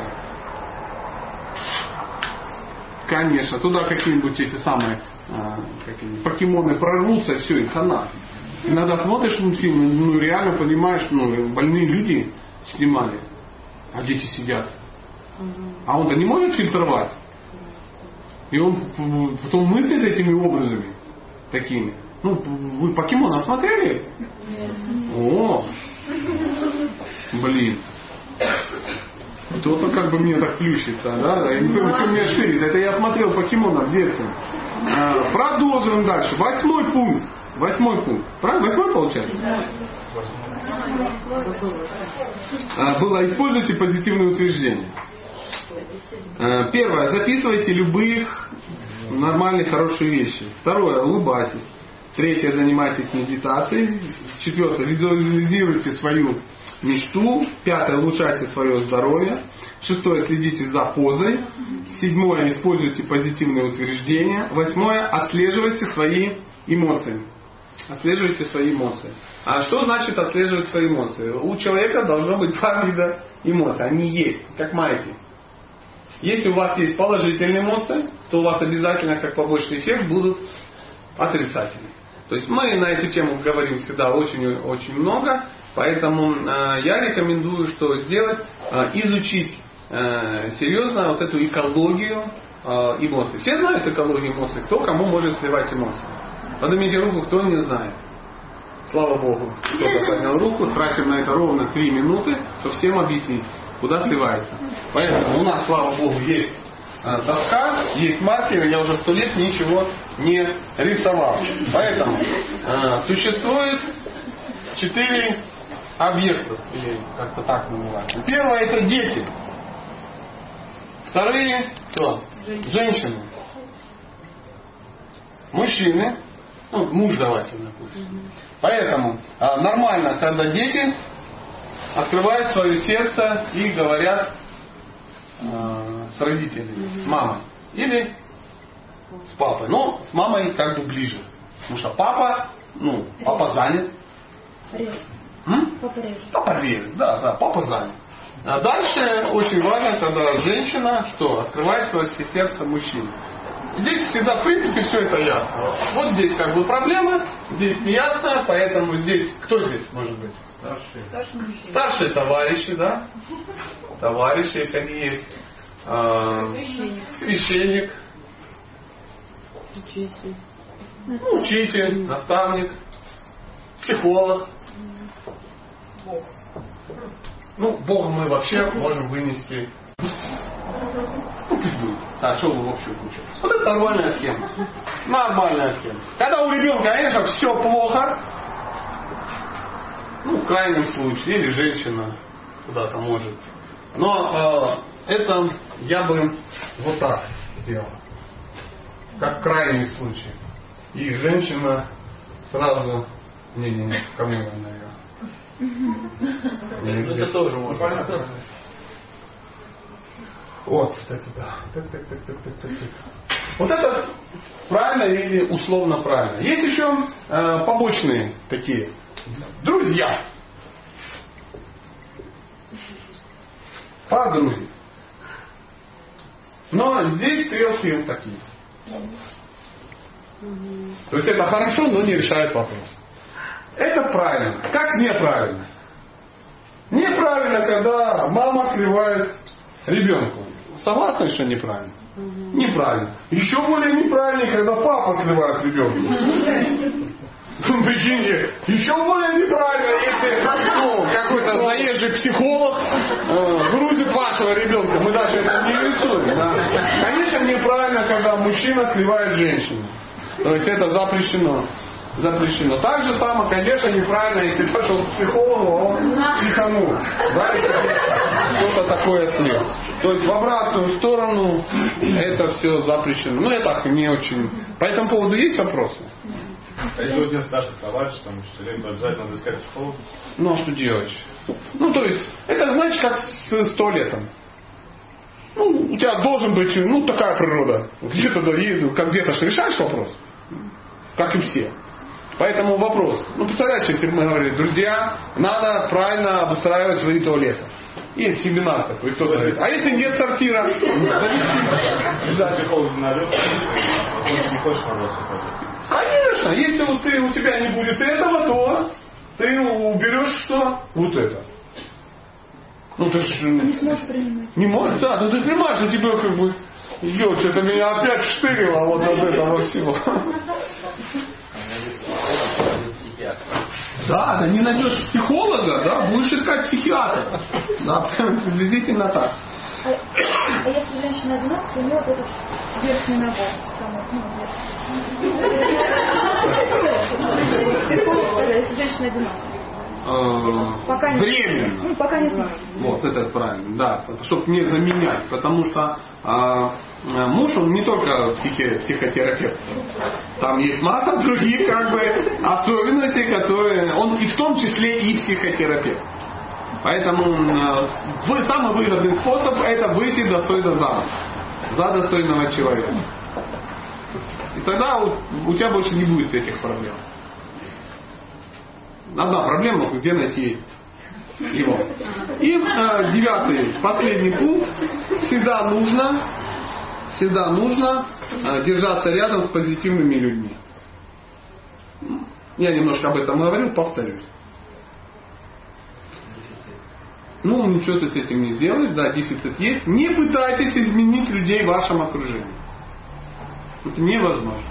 Конечно, туда какие-нибудь эти самые какие покемоны прорвутся, все, и хана. Иногда смотришь мультфильм, ну реально понимаешь, ну больные люди снимали, а дети сидят. А он-то не может фильтровать. И он потом мыслит этими образами такими. Ну, вы покемона смотрели? О, блин. Кто-то как бы мне так плющится, да? Я не понимаю, что меня ширит. Это я смотрел покемона в детстве. А, продолжим дальше. Восьмой пункт. Восьмой пункт. Правильно? Восьмой получается? А, было используйте позитивные утверждения. А, Первое. Записывайте любых нормальные, хорошие вещи. Второе. Улыбайтесь. Третье. Занимайтесь медитацией. Четвертое. Визуализируйте свою мечту. Пятое. Улучшайте свое здоровье. Шестое. Следите за позой. Седьмое. Используйте позитивные утверждения. Восьмое. Отслеживайте свои эмоции. Отслеживайте свои эмоции. А что значит отслеживать свои эмоции? У человека должно быть два вида эмоций. Они есть, как маятник. Если у вас есть положительные эмоции, то у вас обязательно как побочный эффект будут отрицательные. То есть мы на эту тему говорим всегда очень-очень много, поэтому э, я рекомендую, что сделать, э, изучить э, серьезно вот эту экологию эмоций. Все знают экологию эмоций, кто кому может сливать эмоции. Поднимите руку, кто не знает. Слава Богу, кто-то поднял руку, тратим на это ровно 3 минуты, чтобы всем объяснить, куда сливается. Поэтому у нас, слава Богу, есть доска, есть маркер, я уже сто лет ничего не рисовал. Поэтому существует четыре объекта, или как-то так называется. Первое это дети. Вторые кто? Женщины. Мужчины. Ну, муж давайте, допустим. Поэтому а, нормально, когда дети открывают свое сердце и говорят э, с родителями, с мамой. Или с папой. Ну, с мамой как бы ближе. Потому что папа, ну, папа занят. М? Папа реже. Папа верит, да, да, папа занят. А дальше очень важно, когда женщина что? Открывает свое сердце мужчине. Здесь всегда, в принципе, все это ясно. Вот здесь как бы проблема, здесь не ясно, поэтому здесь, кто здесь может быть? Старший. Старший мужчина. Старшие товарищи, да? Товарищи, если они есть. А, Священник. священник. Учитель. Ну, учитель, наставник, психолог. Ну, Бога мы вообще можем вынести. Ну, пусть будет. Так, что вы в общую кучу. Вот это нормальная схема. Нормальная схема. Когда у ребенка, конечно, все плохо, ну, в крайнем случае, или женщина куда-то может. Но э, это я бы вот так сделал. Как крайний случай. И женщина сразу... Не-не-не, ко мне, наверное. Ну, это тоже можно. Вот, кстати, да. Так, так, так, так, так, так, так. Вот это правильно или условно правильно. Есть еще э, побочные такие. Друзья. Подружья. Но здесь стрелки такие. То есть это хорошо, но не решает вопрос. Это правильно. Как неправильно? Неправильно, когда мама сливает ребенку. Согласны, что неправильно? Неправильно. Еще более неправильно, когда папа сливает ребенка. Ну, Прикиньте, еще более неправильно, если ну, какой-то заезжий психолог э, грузит вашего ребенка. Мы даже это не рисуем. Да? Конечно, неправильно, когда мужчина сливает женщину. То есть это запрещено. Запрещено. Так же самое, конечно, неправильно, если пошел к психологу, а он психанул. Да, что-то такое слил. То есть в обратную сторону это все запрещено. Ну, я так не очень. По этому поводу есть вопросы? А если вот нет старших товарищей, там, то обязательно надо искать психолога. Ну, а что делать? Ну, то есть, это значит, как с туалетом. Ну, у тебя должен быть, ну, такая природа. Где-то, да, как где-то решаешь вопрос. Как и все. Поэтому вопрос. Ну, представляете, если бы мы говорили, друзья, надо правильно обустраивать свои туалеты. Есть семинар такой, кто говорит. А если нет сортира? Конечно, если вот ты, у тебя не будет этого, то ты уберешь что? Вот это. Ну ты ж... Не сможешь принимать. Не можешь, да, ну ты понимаешь, что тебе как бы... Ё, что-то меня опять штырило вот от этого всего. Да, да не найдешь психолога, да, будешь искать психиатра. Да, прям приблизительно так. А, а если женщина одна, то у нее вот этот верхний набор. самый, ну, верхний. Если женщина одинаковая. Э, Пока не- Временно. Ну, пока не знаю. Вот, это правильно, да, чтобы не заменять, потому что а, муж, он не только психи- психотерапевт, там есть масса других как бы особенностей, которые, он и в том числе и психотерапевт. Поэтому самый выгодный способ это выйти достойно замуж, за достойного человека. И тогда у, у тебя больше не будет этих проблем. Одна проблема, где найти его. И э, девятый, последний пункт. Всегда нужно, всегда нужно э, держаться рядом с позитивными людьми. Я немножко об этом говорил, повторюсь. Ну, ничего ты с этим не сделаешь, да, дефицит есть. Не пытайтесь изменить людей в вашем окружении. Это невозможно.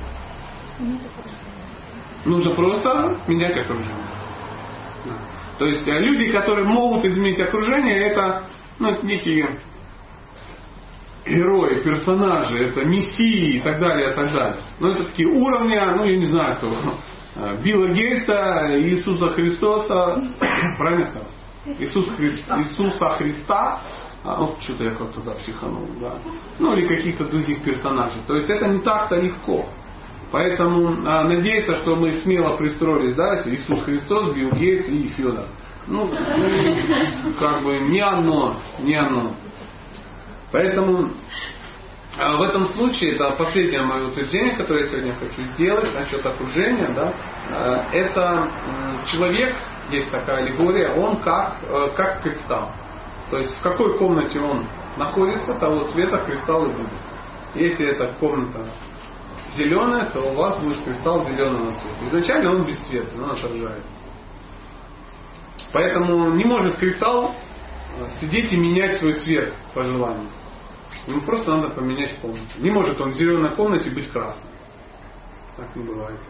Нужно просто менять окружение. То есть э, люди, которые могут изменить окружение, это ну, некие герои, персонажи, это мессии и так далее, и так далее. Но это такие уровни, ну я не знаю кто, э, Билла Гейтса, Иисуса Христоса, *coughs* правильно сказал? Иисус Хри- Иисуса Христа, а, ну, что-то я как-то да, психанул, да. Ну или каких-то других персонажей. То есть это не так-то легко. Поэтому а, надеяться, что мы смело пристроились, да, Иисус Христос, Билл Гейтс и Федор. Ну, как бы не оно, не оно. Поэтому а, в этом случае, это последнее мое утверждение, которое я сегодня хочу сделать насчет окружения, да, а, это человек, есть такая аллегория, он как, э, как кристалл. То есть в какой комнате он находится, того цвета кристалл и будет. Если эта комната зеленая, то у вас будет кристалл зеленого цвета. Изначально он бесцветный, он отражает. Поэтому не может кристалл э, сидеть и менять свой цвет по желанию. Ему просто надо поменять комнату. Не может он в зеленой комнате быть красным. Так не бывает.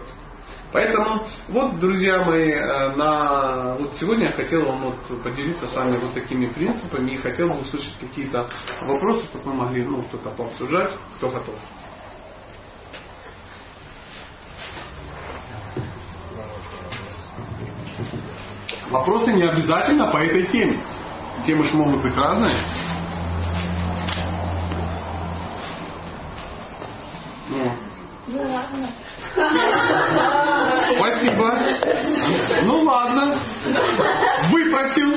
Поэтому, вот, друзья мои, э, на, вот сегодня я хотел вам вот поделиться с вами вот такими принципами и хотел бы услышать какие-то вопросы, чтобы мы могли, ну, кто-то пообсуждать, кто готов. Вопросы не обязательно по этой теме. Темы же могут быть разные. Ну, Ну ладно. Спасибо. Ну ладно. Выпросил.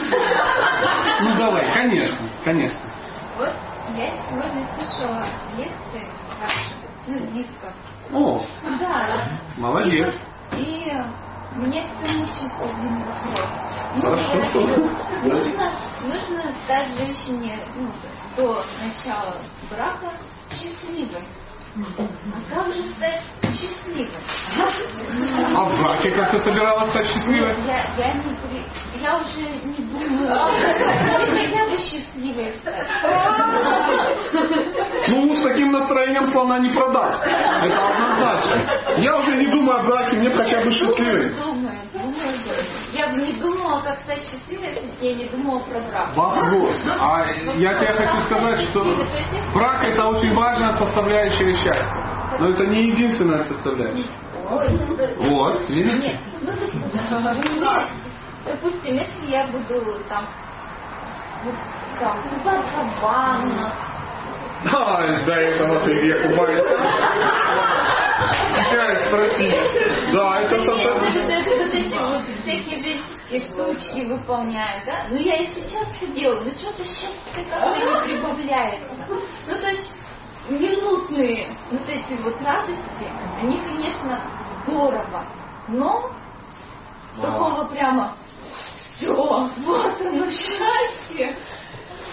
Ну давай, конечно, конечно. Вот я сегодня слышала лекции ну, дисков. О, Да. молодец. И меня все мучает один вопрос. Ну, Хорошо, что? *laughs* Нужно, нужно стать женщине ну, до начала брака счастливой. А как же стать счастливой? А в браке как ты собиралась стать счастливой? Я, я, не, при- я уже не думаю, хотя бы счастливой стать. Ну, с таким настроением слона не продать. Это однозначно. Я уже не думаю о браке, мне хотя бы счастливой. Думаю, думаю. Я бы не думала, как стать счастливой, если бы я не думала про брак. Вопрос. А я тебе хочу сказать, что брак это очень важная составляющая счастья. Но это не единственная составляющая. Вот, видите? Ну, допустим, если я буду там, вот, там, купаться в ваннах, Да, до этого ты век Опять спроси. Да, это составляющая. вот, это- вот эти вот всякие житейские штучки выполняю, да? Ну я и сейчас это делаю, но что-то счастье как-то не прибавляется. Ну то есть минутные вот эти вот радости, они, конечно, здорово, но такого прямо все, вот оно счастье.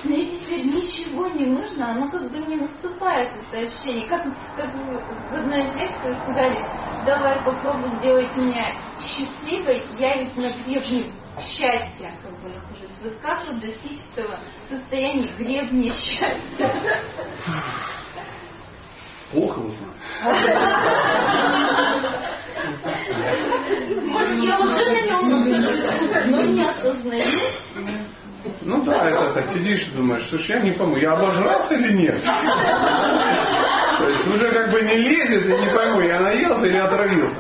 Мне теперь ничего не нужно, оно как бы не наступает, это ощущение. Как, как в одной из лекций сказали, давай попробуй сделать меня счастливой, я ведь на гребне счастья как бы нахожусь. Вот как же достичь этого состояния гребня счастья? Плохо его знаю. *laughs* Может, я уже на нем но не осознаю. Ну да, это так сидишь и думаешь, слушай, я не пойму, я обожрался или нет? То есть уже как бы не лезет, и не пойму, я наелся или отравился.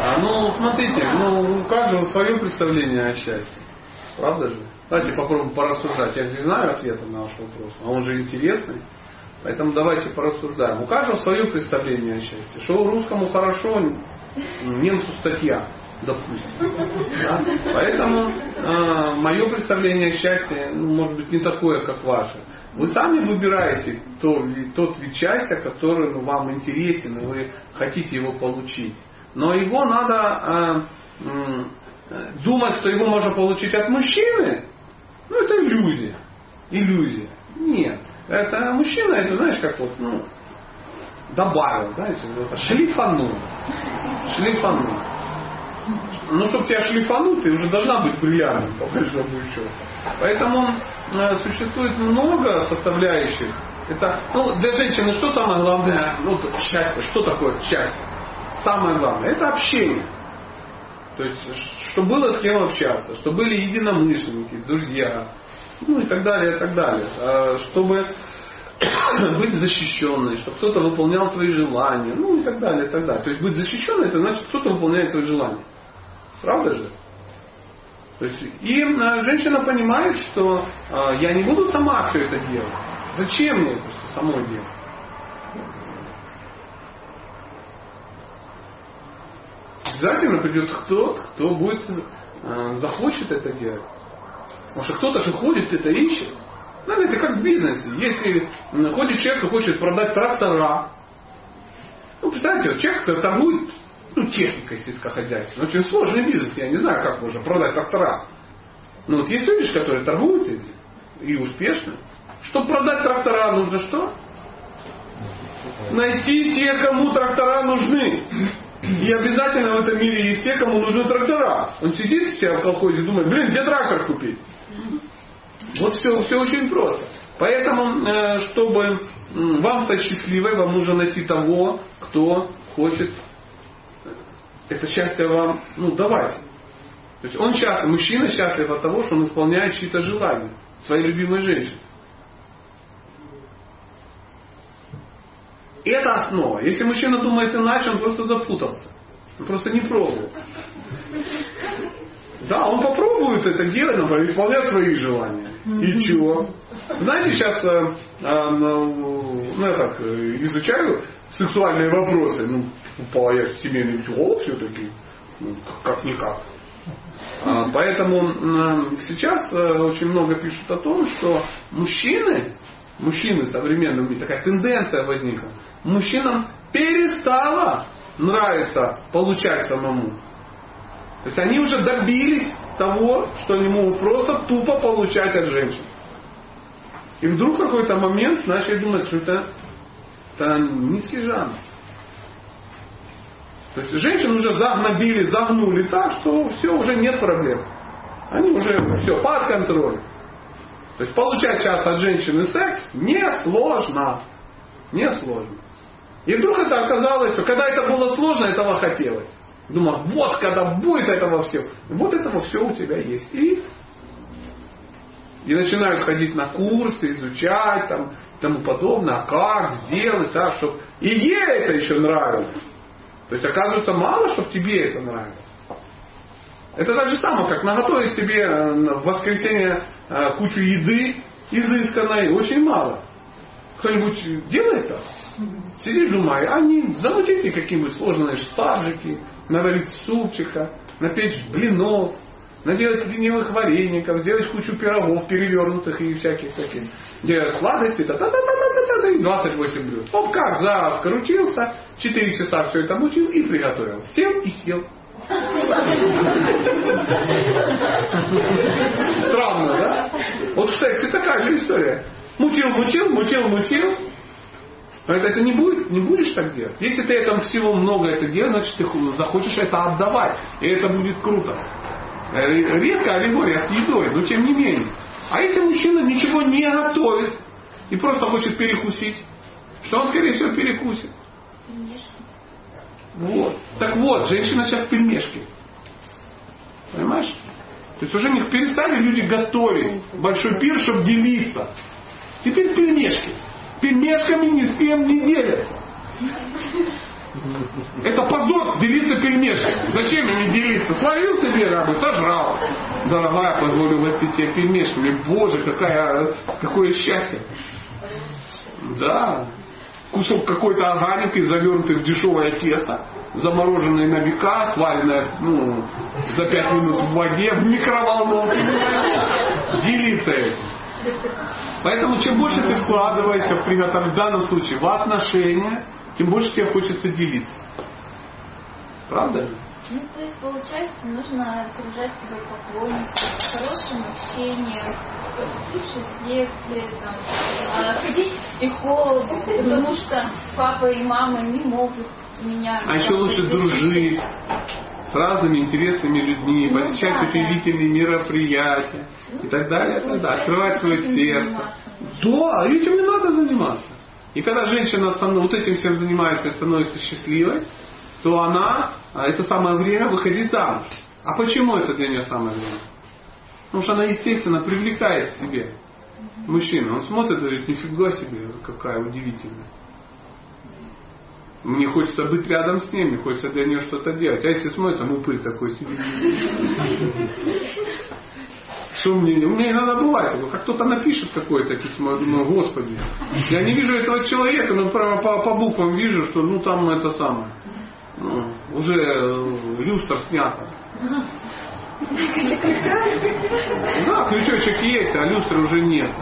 А, ну, смотрите, ну, у каждого свое представление о счастье. Правда же? Давайте попробуем порассуждать. Я не знаю ответа на ваш вопрос, а он же интересный. Поэтому давайте порассуждаем. У каждого свое представление о счастье. Что русскому хорошо, немцу статья, допустим. Да? Поэтому э, мое представление о счастье, ну, может быть, не такое, как ваше. Вы сами выбираете то, тот вид счастья, который ну, вам интересен, и вы хотите его получить. Но его надо э, э, думать, что его можно получить от мужчины, ну это иллюзия. Иллюзия. Нет. Это мужчина, это знаешь, как вот, ну, добавил, знаете, вот шлифанул. Шлифанул. Ну, чтобы тебя шлифануть, ты уже должна быть бриллиантом, по большому счету. Поэтому э, существует много составляющих. Это, ну, для женщины что самое главное? Ну, счастье. Что такое счастье? Самое главное, это общение. То есть, чтобы было с кем общаться, чтобы были единомышленники, друзья, ну и так далее, и так далее. А, Чтобы *coughs* быть защищенной, чтобы кто-то выполнял твои желания, ну и так далее, и так далее. То есть быть защищенной, это значит, кто-то выполняет твои желания. Правда же? То есть, и э, женщина понимает, что э, я не буду сама все это делать. Зачем мне это все самой делать? Обязательно придет кто-то, кто будет, э, захочет это делать. Потому что кто-то же ходит, это ищет. Знаете, как в бизнесе. Если ходит человек и хочет продать трактора, ну, представляете, вот человек торгует ну, техникой сельскохозяйственной. Очень сложный бизнес, я не знаю, как можно продать трактора. Но вот есть люди, которые торгуют ими, и успешно. Чтобы продать трактора, нужно что? Найти те, кому трактора нужны. И обязательно в этом мире есть те, кому нужны трактора. Он сидит у себя в колхозе и думает, блин, где трактор купить? Вот все, все очень просто. Поэтому, э, чтобы вам стать счастливой, вам нужно найти того, кто хочет это счастье вам ну, давать. То есть он счастлив, мужчина счастлив от того, что он исполняет чьи-то желания своей любимой женщины. Это основа. Если мужчина думает иначе, он просто запутался. Он просто не пробовал. Да, он попробует это делать, например, исполнять свои желания. И чего? Знаете, сейчас э, э, ну, я так э, изучаю сексуальные вопросы. Ну, упала я семейный психолог все-таки. Ну, как-никак. А, поэтому сейчас очень много пишут о том, что мужчины, мужчины современные, такая тенденция возникла, мужчинам перестало нравиться получать самому. То есть они уже добились того, что они могут просто тупо получать от женщин. И вдруг в какой-то момент начали думать, что это, это низкий жанр. То есть женщин уже загнобили, загнули так, что все, уже нет проблем. Они уже все под контролем. То есть получать сейчас от женщины секс не сложно. Не сложно. И вдруг это оказалось, что когда это было сложно, этого хотелось. Думал, вот когда будет этого все, вот этого все у тебя есть. И, и начинают ходить на курсы, изучать там, тому подобное, а как сделать так, чтобы и ей это еще нравилось. То есть оказывается мало, чтобы тебе это нравилось. Это так же самое, как наготовить себе э, в воскресенье э, кучу еды изысканной, очень мало. Кто-нибудь делает так? Сидишь, думаю, а не замутите какие-нибудь сложные саджики, наварить супчика, напечь блинов, наделать ленивых вареников, сделать кучу пирогов перевернутых и всяких таких, где сладости, та та та та та та 28 блюд. Оп, как, за крутился, 4 часа все это мучил и приготовил. Сел и съел. Странно, да? Вот в сексе такая же история. Мутил, мутил, мутил, мутил, Поэтому это не, будет, не будешь так делать. Если ты этого всего много это делаешь, значит ты захочешь это отдавать. И это будет круто. Э, редко аллегория с едой, но тем не менее. А если мужчина ничего не готовит и просто хочет перекусить, что он, скорее всего, перекусит? Вот. Так вот, женщина сейчас пельмешки. Понимаешь? То есть уже не перестали люди готовить большой пир, чтобы делиться. Теперь пельмешки пельмешками ни с кем не делятся. Это позор делиться пельмешками. Зачем ими делиться? Сварил себе рабы, сожрал. Дорогая, позволю угостить тебе пельмешками. Боже, какая, какое счастье. Да. Кусок какой-то органики, завернутый в дешевое тесто, замороженное на века, сваренное ну, за пять минут в воде, в микроволновке. Делиться этим. Поэтому чем больше ты вкладываешься в в данном случае в отношения, тем больше тебе хочется делиться. Правда? Ну, то есть, получается, нужно окружать себя поклонниками, хорошим общением, слушать лекции, там, а, ходить к психологу, потому что папа и мама не могут меня... А еще лучше дружить с разными интересными людьми, ну, посещать да, удивительные да. мероприятия и так далее, и так далее. открывать свое сердце. Да, этим не надо заниматься. И когда женщина вот этим всем занимается и становится счастливой, то она, а, это самое время выходить замуж. А почему это для нее самое время? Потому что она, естественно, привлекает к себе мужчину. Он смотрит и говорит, нифига себе, какая удивительная. Мне хочется быть рядом с ней, мне хочется для нее что-то делать. А если смотрит, там упырь такой сидит. Что мне? Меня иногда бывает как кто-то напишет какое-то письмо, думаю, господи, я не вижу этого человека, но по, по, по буквам вижу, что ну там это самое, ну, уже э, люстр снято. Да, крючочек есть, а люстры уже нет.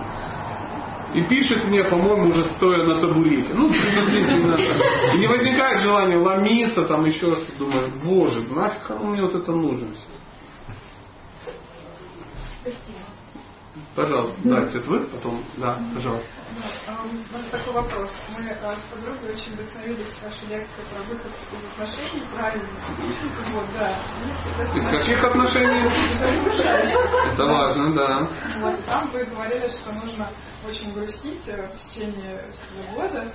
И пишет мне, по-моему, уже стоя на табурете. Ну. И не возникает желания ломиться, там еще что-то. Думаю, боже, нафиг мне вот это нужно все экспертизы. Пожалуйста, да, это вы, потом, да, пожалуйста. Вот такой вопрос. Мы а, с подругой очень вдохновились вашей лекцией про выход из отношений правильно. Вот, да. Из каких отношений? Это важно, да. Вот, там вы говорили, что нужно очень грустить э, в течение всего года.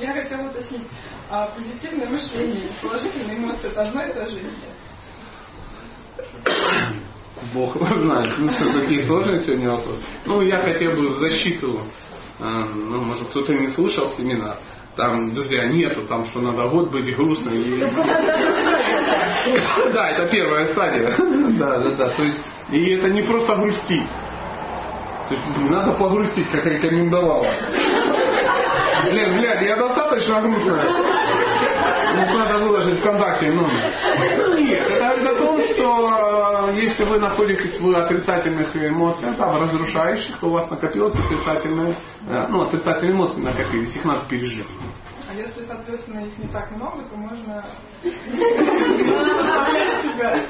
Я хотела уточнить, а позитивное мышление и положительные эмоции это одно и то же или нет? Бог его знает. Ну что, какие сложные сегодня вопросы. Ну, я хотел бы в защиту, э, ну, может, кто-то не слышал семинар. Там, друзья, нету, там, что надо год быть грустно. И... *laughs* Да, это первая стадия. Да, да, да. То есть, и это не просто грустить. То есть, надо погрустить, как рекомендовала. Блин, блядь, я достаточно грустная. Ну, надо выложить ВКонтакте номер. Нет, это говорит о том, что э, если вы находитесь в отрицательных эмоциях, там, разрушающих, то у вас накопилось отрицательные, э, ну, отрицательные эмоции накопились, их надо пережить. А если, соответственно, их не так много, то можно себя.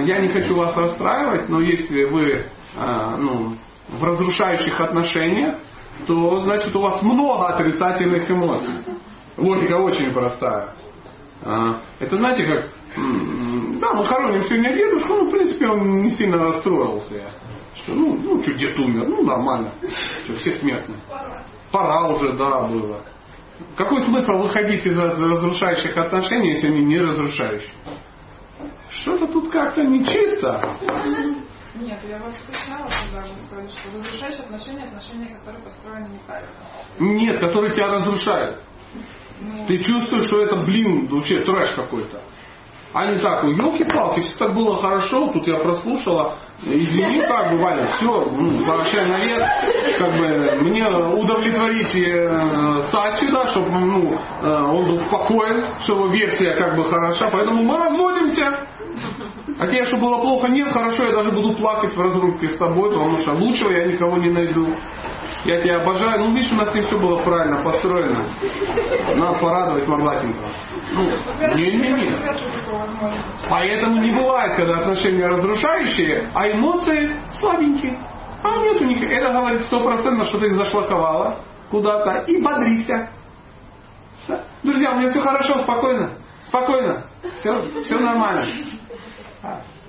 Я не хочу вас расстраивать, но если вы э, ну, в разрушающих отношениях, то значит у вас много отрицательных эмоций. Логика очень простая. А, Это знаете как, да, мы хороним сегодня дедушку, ну, в принципе, он не сильно расстроился. Что, ну, ну, что, дед умер, ну, нормально. Что, все смертные. Пора уже, да, было. Какой смысл выходить из разрушающих отношений, если они не разрушающие? Что-то тут как-то нечисто. Нет, я вас когда вы сказали, что разрушающие отношения отношения, которые построены неправильно. Нет, которые тебя разрушают. Ну, Ты чувствуешь, что это, блин, вообще трэш какой-то. А не так, елки-палки, все так было хорошо, тут я прослушала, извини, как бы, Валя, все, ну, возвращай наверх, как бы, мне удовлетворить э, Сатью, да, чтобы, ну, э, он был спокоен, чтобы версия, как бы, хороша, поэтому мы разводимся. А тебе, что было плохо, нет, хорошо, я даже буду плакать в разрубке с тобой, потому что лучшего я никого не найду. Я тебя обожаю. Ну, видишь, у нас не все было правильно построено. Надо порадовать Марлатенького. Ну, не-не-не. Поэтому не бывает, когда отношения разрушающие, а эмоции слабенькие. А нету никаких. Это говорит стопроцентно, что ты зашлаковала куда-то и бодрися. Друзья, у меня все хорошо, спокойно. Спокойно. Все, все нормально.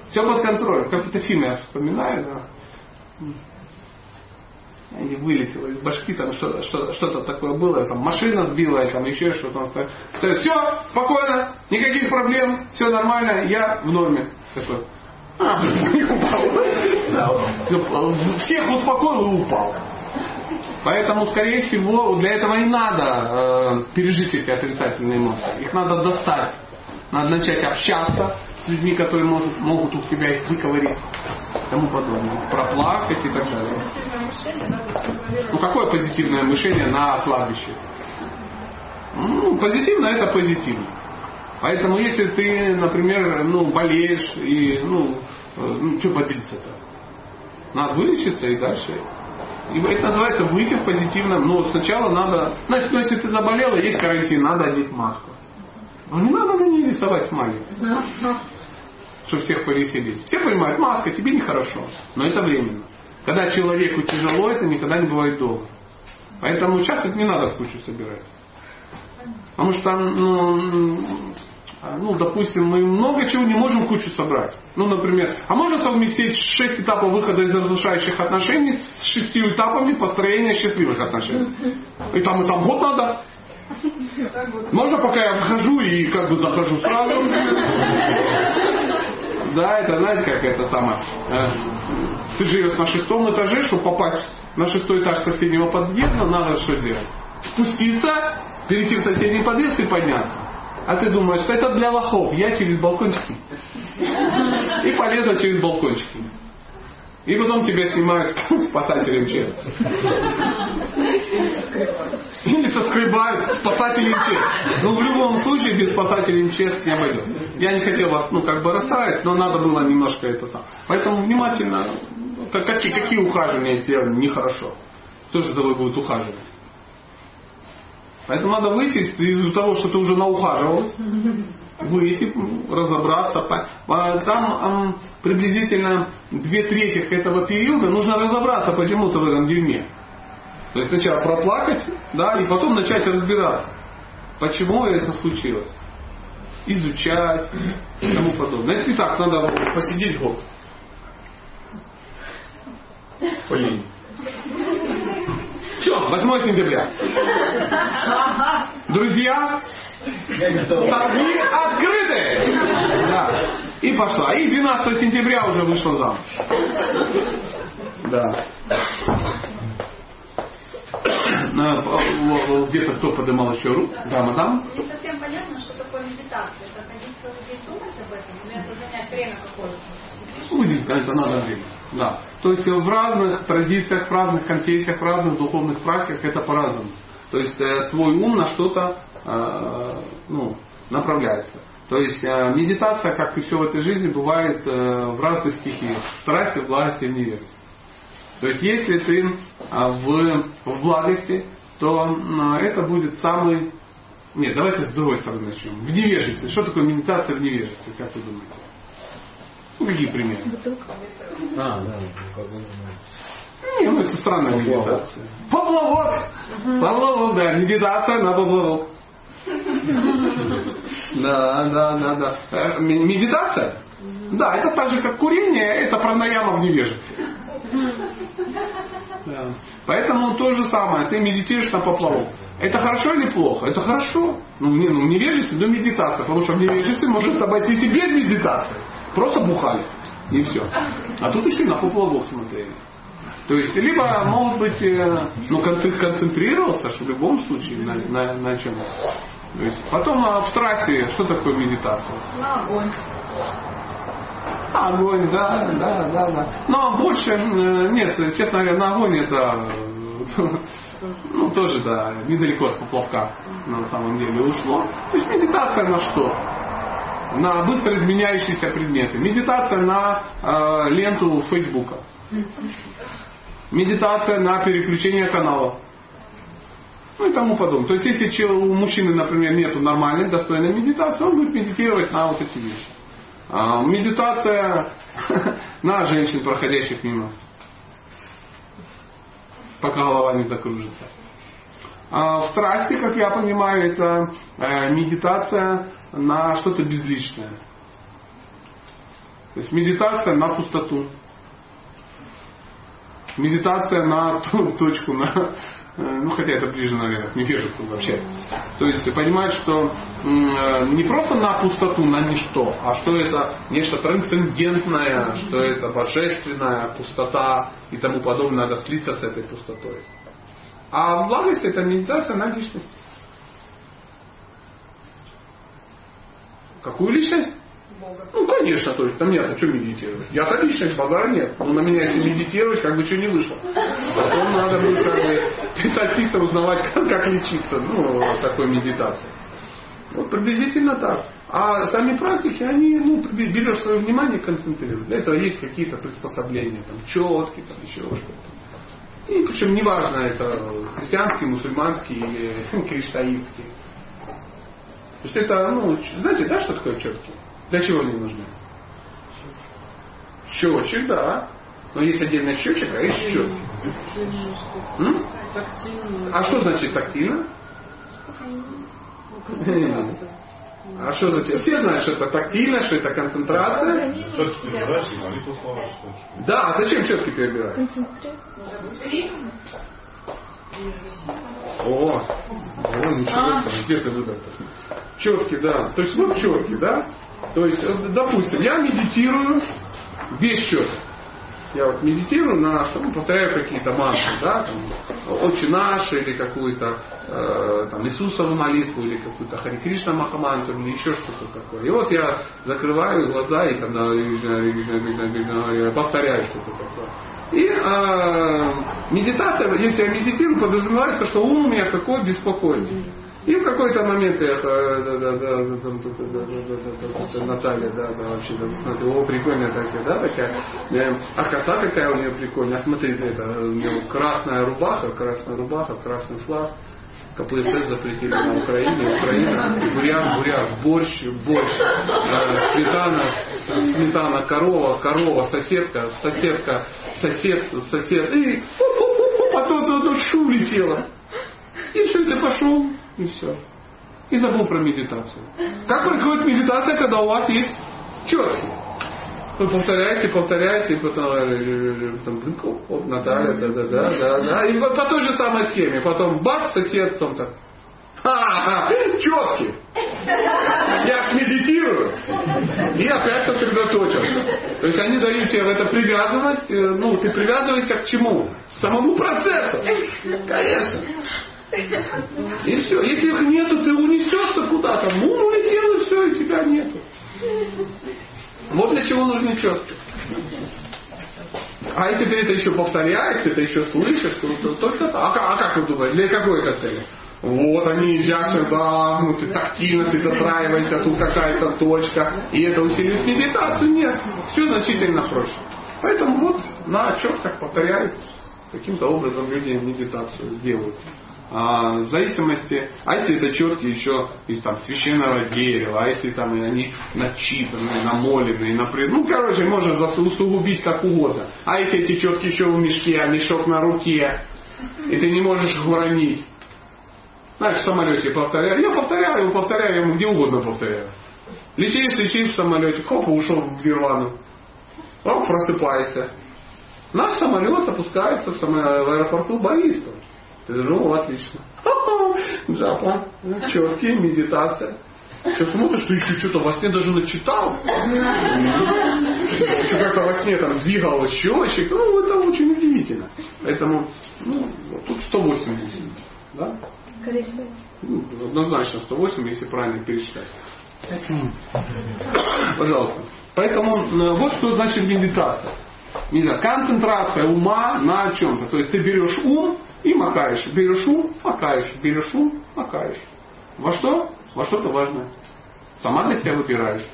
Все под контролем. Как это фильм я вспоминаю, да. И вылетело из башки, там что-то, что, что такое было, там машина сбила, там еще что-то. Все, все, спокойно, никаких проблем, все нормально, я в норме. Такой, а, *laughs* упал. Да, Всех успокоил и упал. Поэтому, скорее всего, для этого и надо э, пережить эти отрицательные эмоции. Их надо достать. Надо начать общаться с людьми, которые может, могут у тебя их выковырить. И тому подобное. Проплакать и так далее. Ну какое позитивное мышление на кладбище? Ну, позитивно это позитивно. Поэтому если ты, например, ну, болеешь и ну, э, ну что бодриться-то? Надо вылечиться и дальше. И это называется выйти в позитивном. Но сначала надо. Значит, ну, если ты заболела, есть карантин, надо одеть маску. Но не надо на ней рисовать смайлик. Чтобы всех повеселить. Все понимают, маска, тебе нехорошо. Но это временно. Когда человеку тяжело, это никогда не бывает долго. Поэтому часто не надо в кучу собирать. Потому что, ну, ну, допустим, мы много чего не можем кучу собрать. Ну, например, а можно совместить шесть этапов выхода из разрушающих отношений с шестью этапами построения счастливых отношений? И там, и там год надо. Можно, пока я выхожу и как бы захожу сразу? Да, это знаете, как это самое. э, Ты живешь на шестом этаже, чтобы попасть на шестой этаж соседнего подъезда, надо что делать? Спуститься, перейти в соседний подъезд и подняться. А ты думаешь, что это для лохов, я через балкончики. И полезла через балкончики. И потом тебя снимают *laughs* спасателем МЧС. Или соскребают спасателем МЧС. Ну, в любом случае, без спасателя МЧС не обойдется. Я не хотел вас, ну, как бы расстраивать, но надо было немножко это сам. Поэтому внимательно, как- какие, какие ухаживания сделаны нехорошо. Кто же за тобой будет ухаживать? Поэтому надо выйти из- из-за того, что ты уже наухаживал, выйти, разобраться. Там ам, приблизительно две трети этого периода нужно разобраться почему-то в этом дерьме. То есть сначала проплакать, да, и потом начать разбираться, почему это случилось. Изучать и тому подобное. Это не так, надо посидеть год. Блин. Все, 8 сентября. Друзья. Торги открыты! Да. И пошла. И 12 сентября уже вышла замуж. Да. На- э, Где-то кто поднимал еще руку? Да, мадам? Не совсем понятно, что такое медитация. Это ходить целый день думать об этом, или это занять время какое-то? Будет, это надо время. Да. То есть в разных традициях, в разных конфессиях, в разных духовных практиках это по-разному. То есть э, твой ум на что-то э, ну, направляется. То есть э, медитация, как и все в этой жизни, бывает э, в разных стихиях. Страсти, власти и невежество. То есть если ты э, в, в благости, то это будет самый... Нет, давайте с другой стороны начнем. В невежестве. Что такое медитация в невежестве, как вы думаете? Ну, какие примеры? А, да, Не, ну это странная медитация. Поплавок! Поплавок, да, медитация на поплавок. Да, да, да, да. Э, Медитация? Да, это так же, как курение, это пранаяма в невежестве. Да. Поэтому то же самое, ты медитируешь на поплавок. Это хорошо или плохо? Это хорошо. Ну, не, ну в невежестве, но медитация. Потому что в невежестве может обойтись и без медитации. Просто бухали. И все. А тут еще и на поплавок смотрели. То есть, либо, может быть, э, ну, концен- концентрировался, что в любом случае на, на, на чем. То есть, потом а, в страсти, что такое медитация? На огонь. Огонь, да, да, да, да. Но больше, э, нет, честно говоря, на огонь это, *laughs* ну, тоже, да, недалеко от поплавка на самом деле ушло. То есть медитация на что? На быстро изменяющиеся предметы. Медитация на э, ленту Фейсбука. *laughs* Медитация на переключение каналов. Ну и тому подобное. То есть, если у мужчины, например, нет нормальной, достойной медитации, он будет медитировать на вот эти вещи. А, медитация *laughs* на женщин, проходящих мимо. Пока голова не закружится. А в страсти, как я понимаю, это э, медитация на что-то безличное. То есть медитация на пустоту. Медитация на *laughs* ту точку, на, ну хотя это ближе, наверное, к невежеству вообще. То есть понимать, что э, не просто на пустоту, на ничто, а что это нечто трансцендентное, что это божественная пустота и тому подобное, надо слиться с этой пустотой. А в благости это медитация на личность. Какую личность? Ну, конечно, то есть на меня-то что медитировать? Я-то личность, базара нет. Ну, на меня если медитировать, как бы что не вышло. Потом надо будет как бы писать письма, узнавать, как, как лечиться. Ну, такой медитации. Вот приблизительно так. А сами практики, они, ну, берешь свое внимание и концентрируешь. Для этого есть какие-то приспособления, там, четки, там, еще что-то. И причем неважно, это христианский, мусульманский или *laughs* кришнаитский. То есть это, ну, знаете, да, что такое четки? Для чего они нужны? Счетчик, да. Но есть отдельный счетчик, а есть щетки. М? А что значит тактильно? А что значит? Все знают, что это тактильно, что это концентрация. Четко перебираешь и молитву слова. Да, а зачем четки перебирать? О, о, ничего себе, где ты выдал Четки, да. То есть вот четки, да? То есть, э, допустим, я медитирую без счета. Я вот медитирую на что, ну, повторяю какие-то мантры, да, там, Отче наш, или какую-то э, там Иисусову молитву, или какую-то Хари Кришна Махамантру, или еще что-то такое. И вот я закрываю глаза и там повторяю что-то такое. И э, медитация, если я медитирую, подразумевается, что ум у меня какой беспокойный. И в какой-то момент я, э, да, да, да, Наталья, да, да, вообще, да, смотри, о, прикольная такая, да, такая, э, а коса какая у нее прикольная, а смотри, это, у нее красная рубаха, красная рубаха, красный флаг, КПСС запретили на Украине, Украина, буряк, буряк, борщ, борщ, э, сметана, сметана, корова, корова, соседка, соседка, сосед, сосед, и а то, то, то, шу улетело. И все, ты пошел, и все. И забыл про медитацию. Как происходит медитация, когда у вас есть четки? Вы повторяете, повторяете, и потом, э, там, оп, Наталья, да, да, да, да, да. И по, по той же самой схеме. Потом бац, сосед, потом так. Ха-ха, четкий. Я медитирую и опять сосредоточился. То есть они дают тебе в это привязанность, э, ну, ты привязываешься к чему? К самому процессу. Конечно. И все. Если их нету, ты унесешься куда-то. Ну, улетел и все, и тебя нету. Вот для чего нужны четкие. А если ты это еще повторяешь, ты это еще слышишь, то, то только так. А, а как вы думаете, для какой это цели? Вот они едят сюда, ну ты тактильно, ты затраиваешься, тут какая-то точка. И это усиливает медитацию? Нет. Все значительно проще. Поэтому вот на четках повторяют. Каким-то образом люди медитацию делают. А, в зависимости, а если это четки еще из там священного дерева, а если там они начитанные, намоленные, например, ну короче, можно усугубить как угодно. А если эти четки еще в мешке, а мешок на руке, и ты не можешь уронить. Знаешь, в самолете повторяю. Я повторяю, повторяю, ему где угодно повторяю. Летишь, летишь в самолете, хоп, ушел в нирвану. Оп, просыпайся. Наш самолет опускается в, аэропорту Борисова. Ты ну, отлично. Джапа, четкий, медитация. Что смотришь, ты еще что-то во сне даже начитал. Еще как-то во сне там двигал счетчик. Ну, это очень удивительно. Поэтому, ну, тут 108 будет. Да? Ну, однозначно 108, если правильно пересчитать. Пожалуйста. Поэтому э, вот что значит медитация. Не знаю, концентрация ума на чем-то. То есть ты берешь ум и макаешь. Берешь ум, макаешь. Берешь ум, макаешь. Во что? Во что-то важное. Сама для себя выбираешь.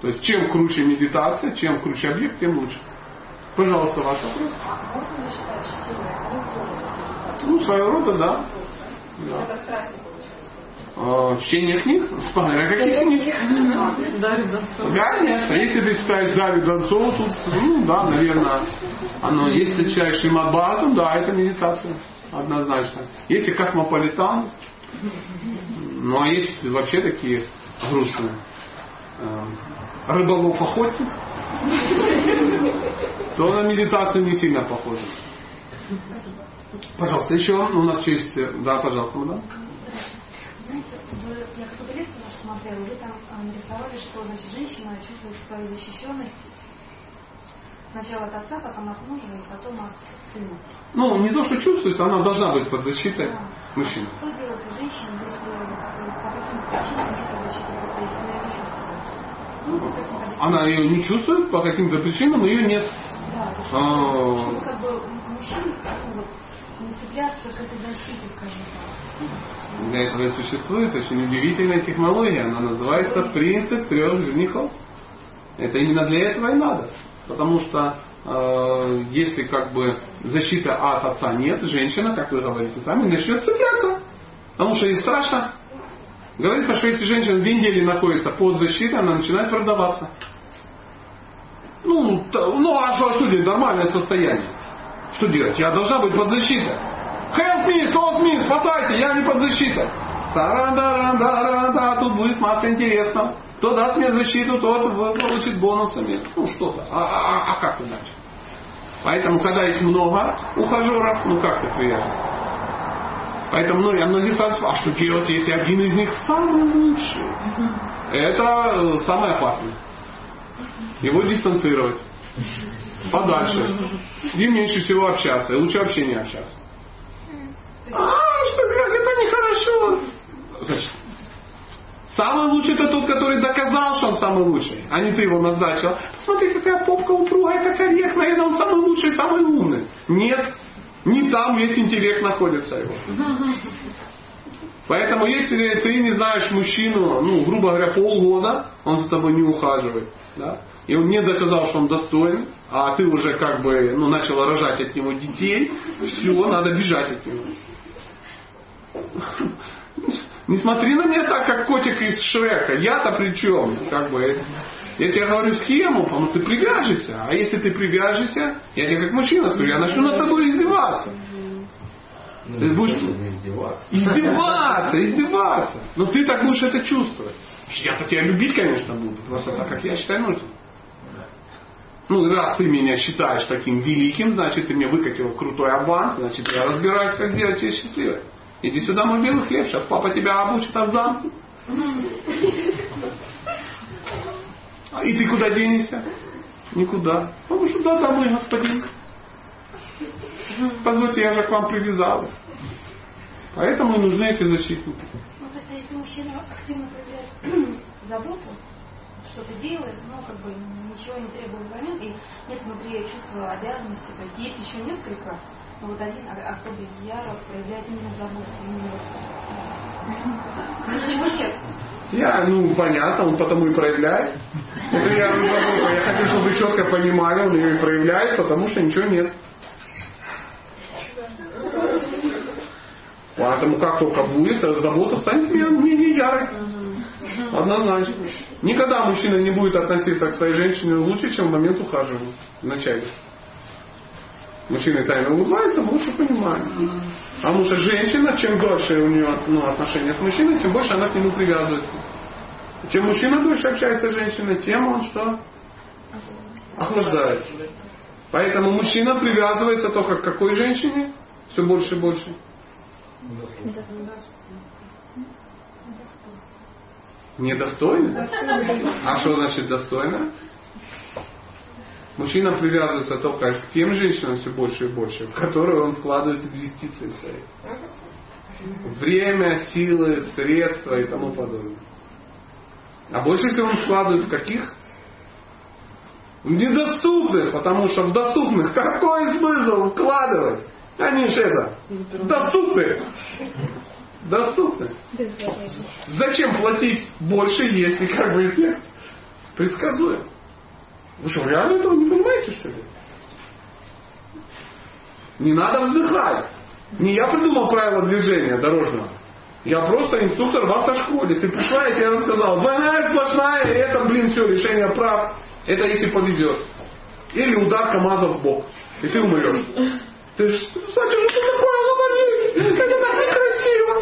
То есть чем круче медитация, чем круче объект, тем лучше. Пожалуйста, ваш вопрос. Книг Ну, своего рода, да. да. Чтение книг? Смотря каких книг. Конечно, если ты читаешь Дарью Донцову, тут, ну да, наверное, оно, если ты читаешь Шимадбхагаватам, да, это медитация, однозначно. Если Космополитан, ну а есть вообще такие грустные. Э, Рыболов охотник, то на медитацию не сильно похоже. Пожалуйста, еще у нас есть, э, да, пожалуйста, да. Я какую-то лекцию вашу смотрела, вы там а, нарисовали, что значит, женщина чувствует свою защищенность сначала от отца, потом от мужа, и потом от сына. Ну, не то, что чувствуется, она должна быть под защитой Да. мужчины. Что делать с женщиной, если э, по каким причинам нет защиты, если она не чувствует? Ну? Она ее не чувствует, по каким-то причинам ее нет. Да, то есть, А. чтобы как бы мужчине ну, вот, не цепляться к этой защите, скажем так. Для этого и существует очень удивительная технология. Она называется принцип трех женихов. Это именно для этого и надо. Потому что э, если как бы защиты от отца нет, женщина, как вы говорите сами, начнет цепляться. Потому что ей страшно. Говорится, что если женщина две недели находится под защитой, она начинает продаваться. Ну, ну а что, что делать? Нормальное состояние. Что делать? Я должна быть под защитой. Help me, help me, спасайте, я не под защитой. Таран-даран-даран-да, тут будет масса интересного. Кто даст мне защиту, тот получит бонусами. Ну что-то. А, а- а как иначе? Поэтому, когда есть много ухажеров, ну как ты привяжешься? Поэтому ну, я многие спрашивают, а что делать, если один из них самый лучший? Это э, самое опасное. Его дистанцировать. Подальше. С ним меньше всего общаться. И лучше вообще не общаться. А, что, как это нехорошо. Значит, самый лучший это тот, который доказал, что он самый лучший, а не ты его назначил. Смотри, какая попка упругая, как орех, наверное, он самый лучший, самый умный. Нет, не там весь интеллект находится его. Поэтому если ты не знаешь мужчину, ну, грубо говоря, полгода, он за тобой не ухаживает, да, и он не доказал, что он достоин, а ты уже как бы ну, начала рожать от него детей, все, надо бежать от него. Не смотри на меня так, как котик из Шрека. Я-то при чем? Как бы, я тебе говорю схему, потому что ты привяжешься. А если ты привяжешься, я тебе как мужчина скажу, я начну над тобой издеваться. Ну, Ты будешь- издеваться. Издеваться, издеваться. Но ты так будешь это чувствовать. Я-то тебя любить, конечно, буду. Просто так, как я считаю нужным. Ну, раз ты меня считаешь таким великим, значит, ты мне выкатил крутой аванс, значит, я разбираюсь, как сделать тебя счастливой. Иди сюда, мой белый хлеб, сейчас папа тебя обучит от замку. А и ты куда денешься? Никуда. Потому что да, домой, господин. Позвольте, я же к вам привязалась. Поэтому нужны эти защитники. Ну, то есть, если мужчина активно проявляет *clears throat* заботу, что-то делает, но как бы ничего не требует взамен, и нет внутри чувства обязанности, то есть есть еще несколько, но вот один особый яро проявляет именно заботу, именно. *laughs* Ничего нет. Я, ну, понятно, он потому и проявляет. Это я, я хочу, чтобы вы четко понимали, он ее и проявляет, потому что ничего нет. Поэтому как только будет, забота станет менее ярой. Однозначно. Никогда мужчина не будет относиться к своей женщине лучше, чем в момент ухаживания. Вначале. Мужчина тайно улыбается, больше понимает. Потому что женщина, чем дольше у нее ну, отношения с мужчиной, тем больше она к нему привязывается. Чем мужчина дольше общается с женщиной, тем он что? Охлаждается. Поэтому мужчина привязывается только к какой женщине? Все больше и больше. Недостойно? А что значит достойно? Мужчина привязывается только к тем женщинам все больше и больше, в которые он вкладывает инвестиции свои. Время, силы, средства и тому подобное. А больше всего он вкладывает в каких? В недоступных, потому что в доступных какой смысл вкладывать? Они же это, доступны. Доступны. Зачем платить больше, если как бы эффект предсказуем? Вы что, реально этого не понимаете, что ли? Не надо вздыхать. Не я придумал правила движения дорожного. Я просто инструктор в автошколе. Ты пришла, я тебе рассказал. Двойная сплошная, и это, блин, все, решение прав. Это если повезет. Или удар КамАЗа в бок. И ты умрешь. Ты ж, Сатя, что такое, говори? Это так некрасиво.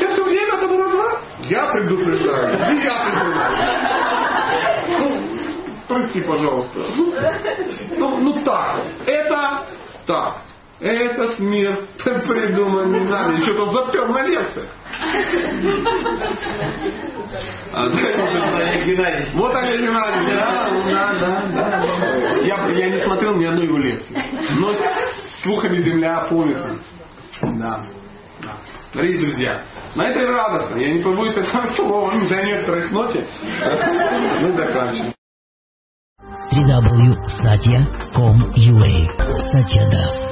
Я все время это Я предупреждаю. И я предупреждаю. Ну, прости, пожалуйста. Ну, ну так. Это так. Этот мир *laughs* придуман не нами. Что-то запер на лекциях. А, Геннадий. Вот Олег Геннадьевич, да, да, да. Я, я не смотрел ни одной его лекции. Но слухами земля полнится. Да. да. Дорогие друзья, на этой радостно, я не побоюсь этого *laughs* слова, для некоторых ноте, мы заканчиваем. www.satya.com.ua Satya Das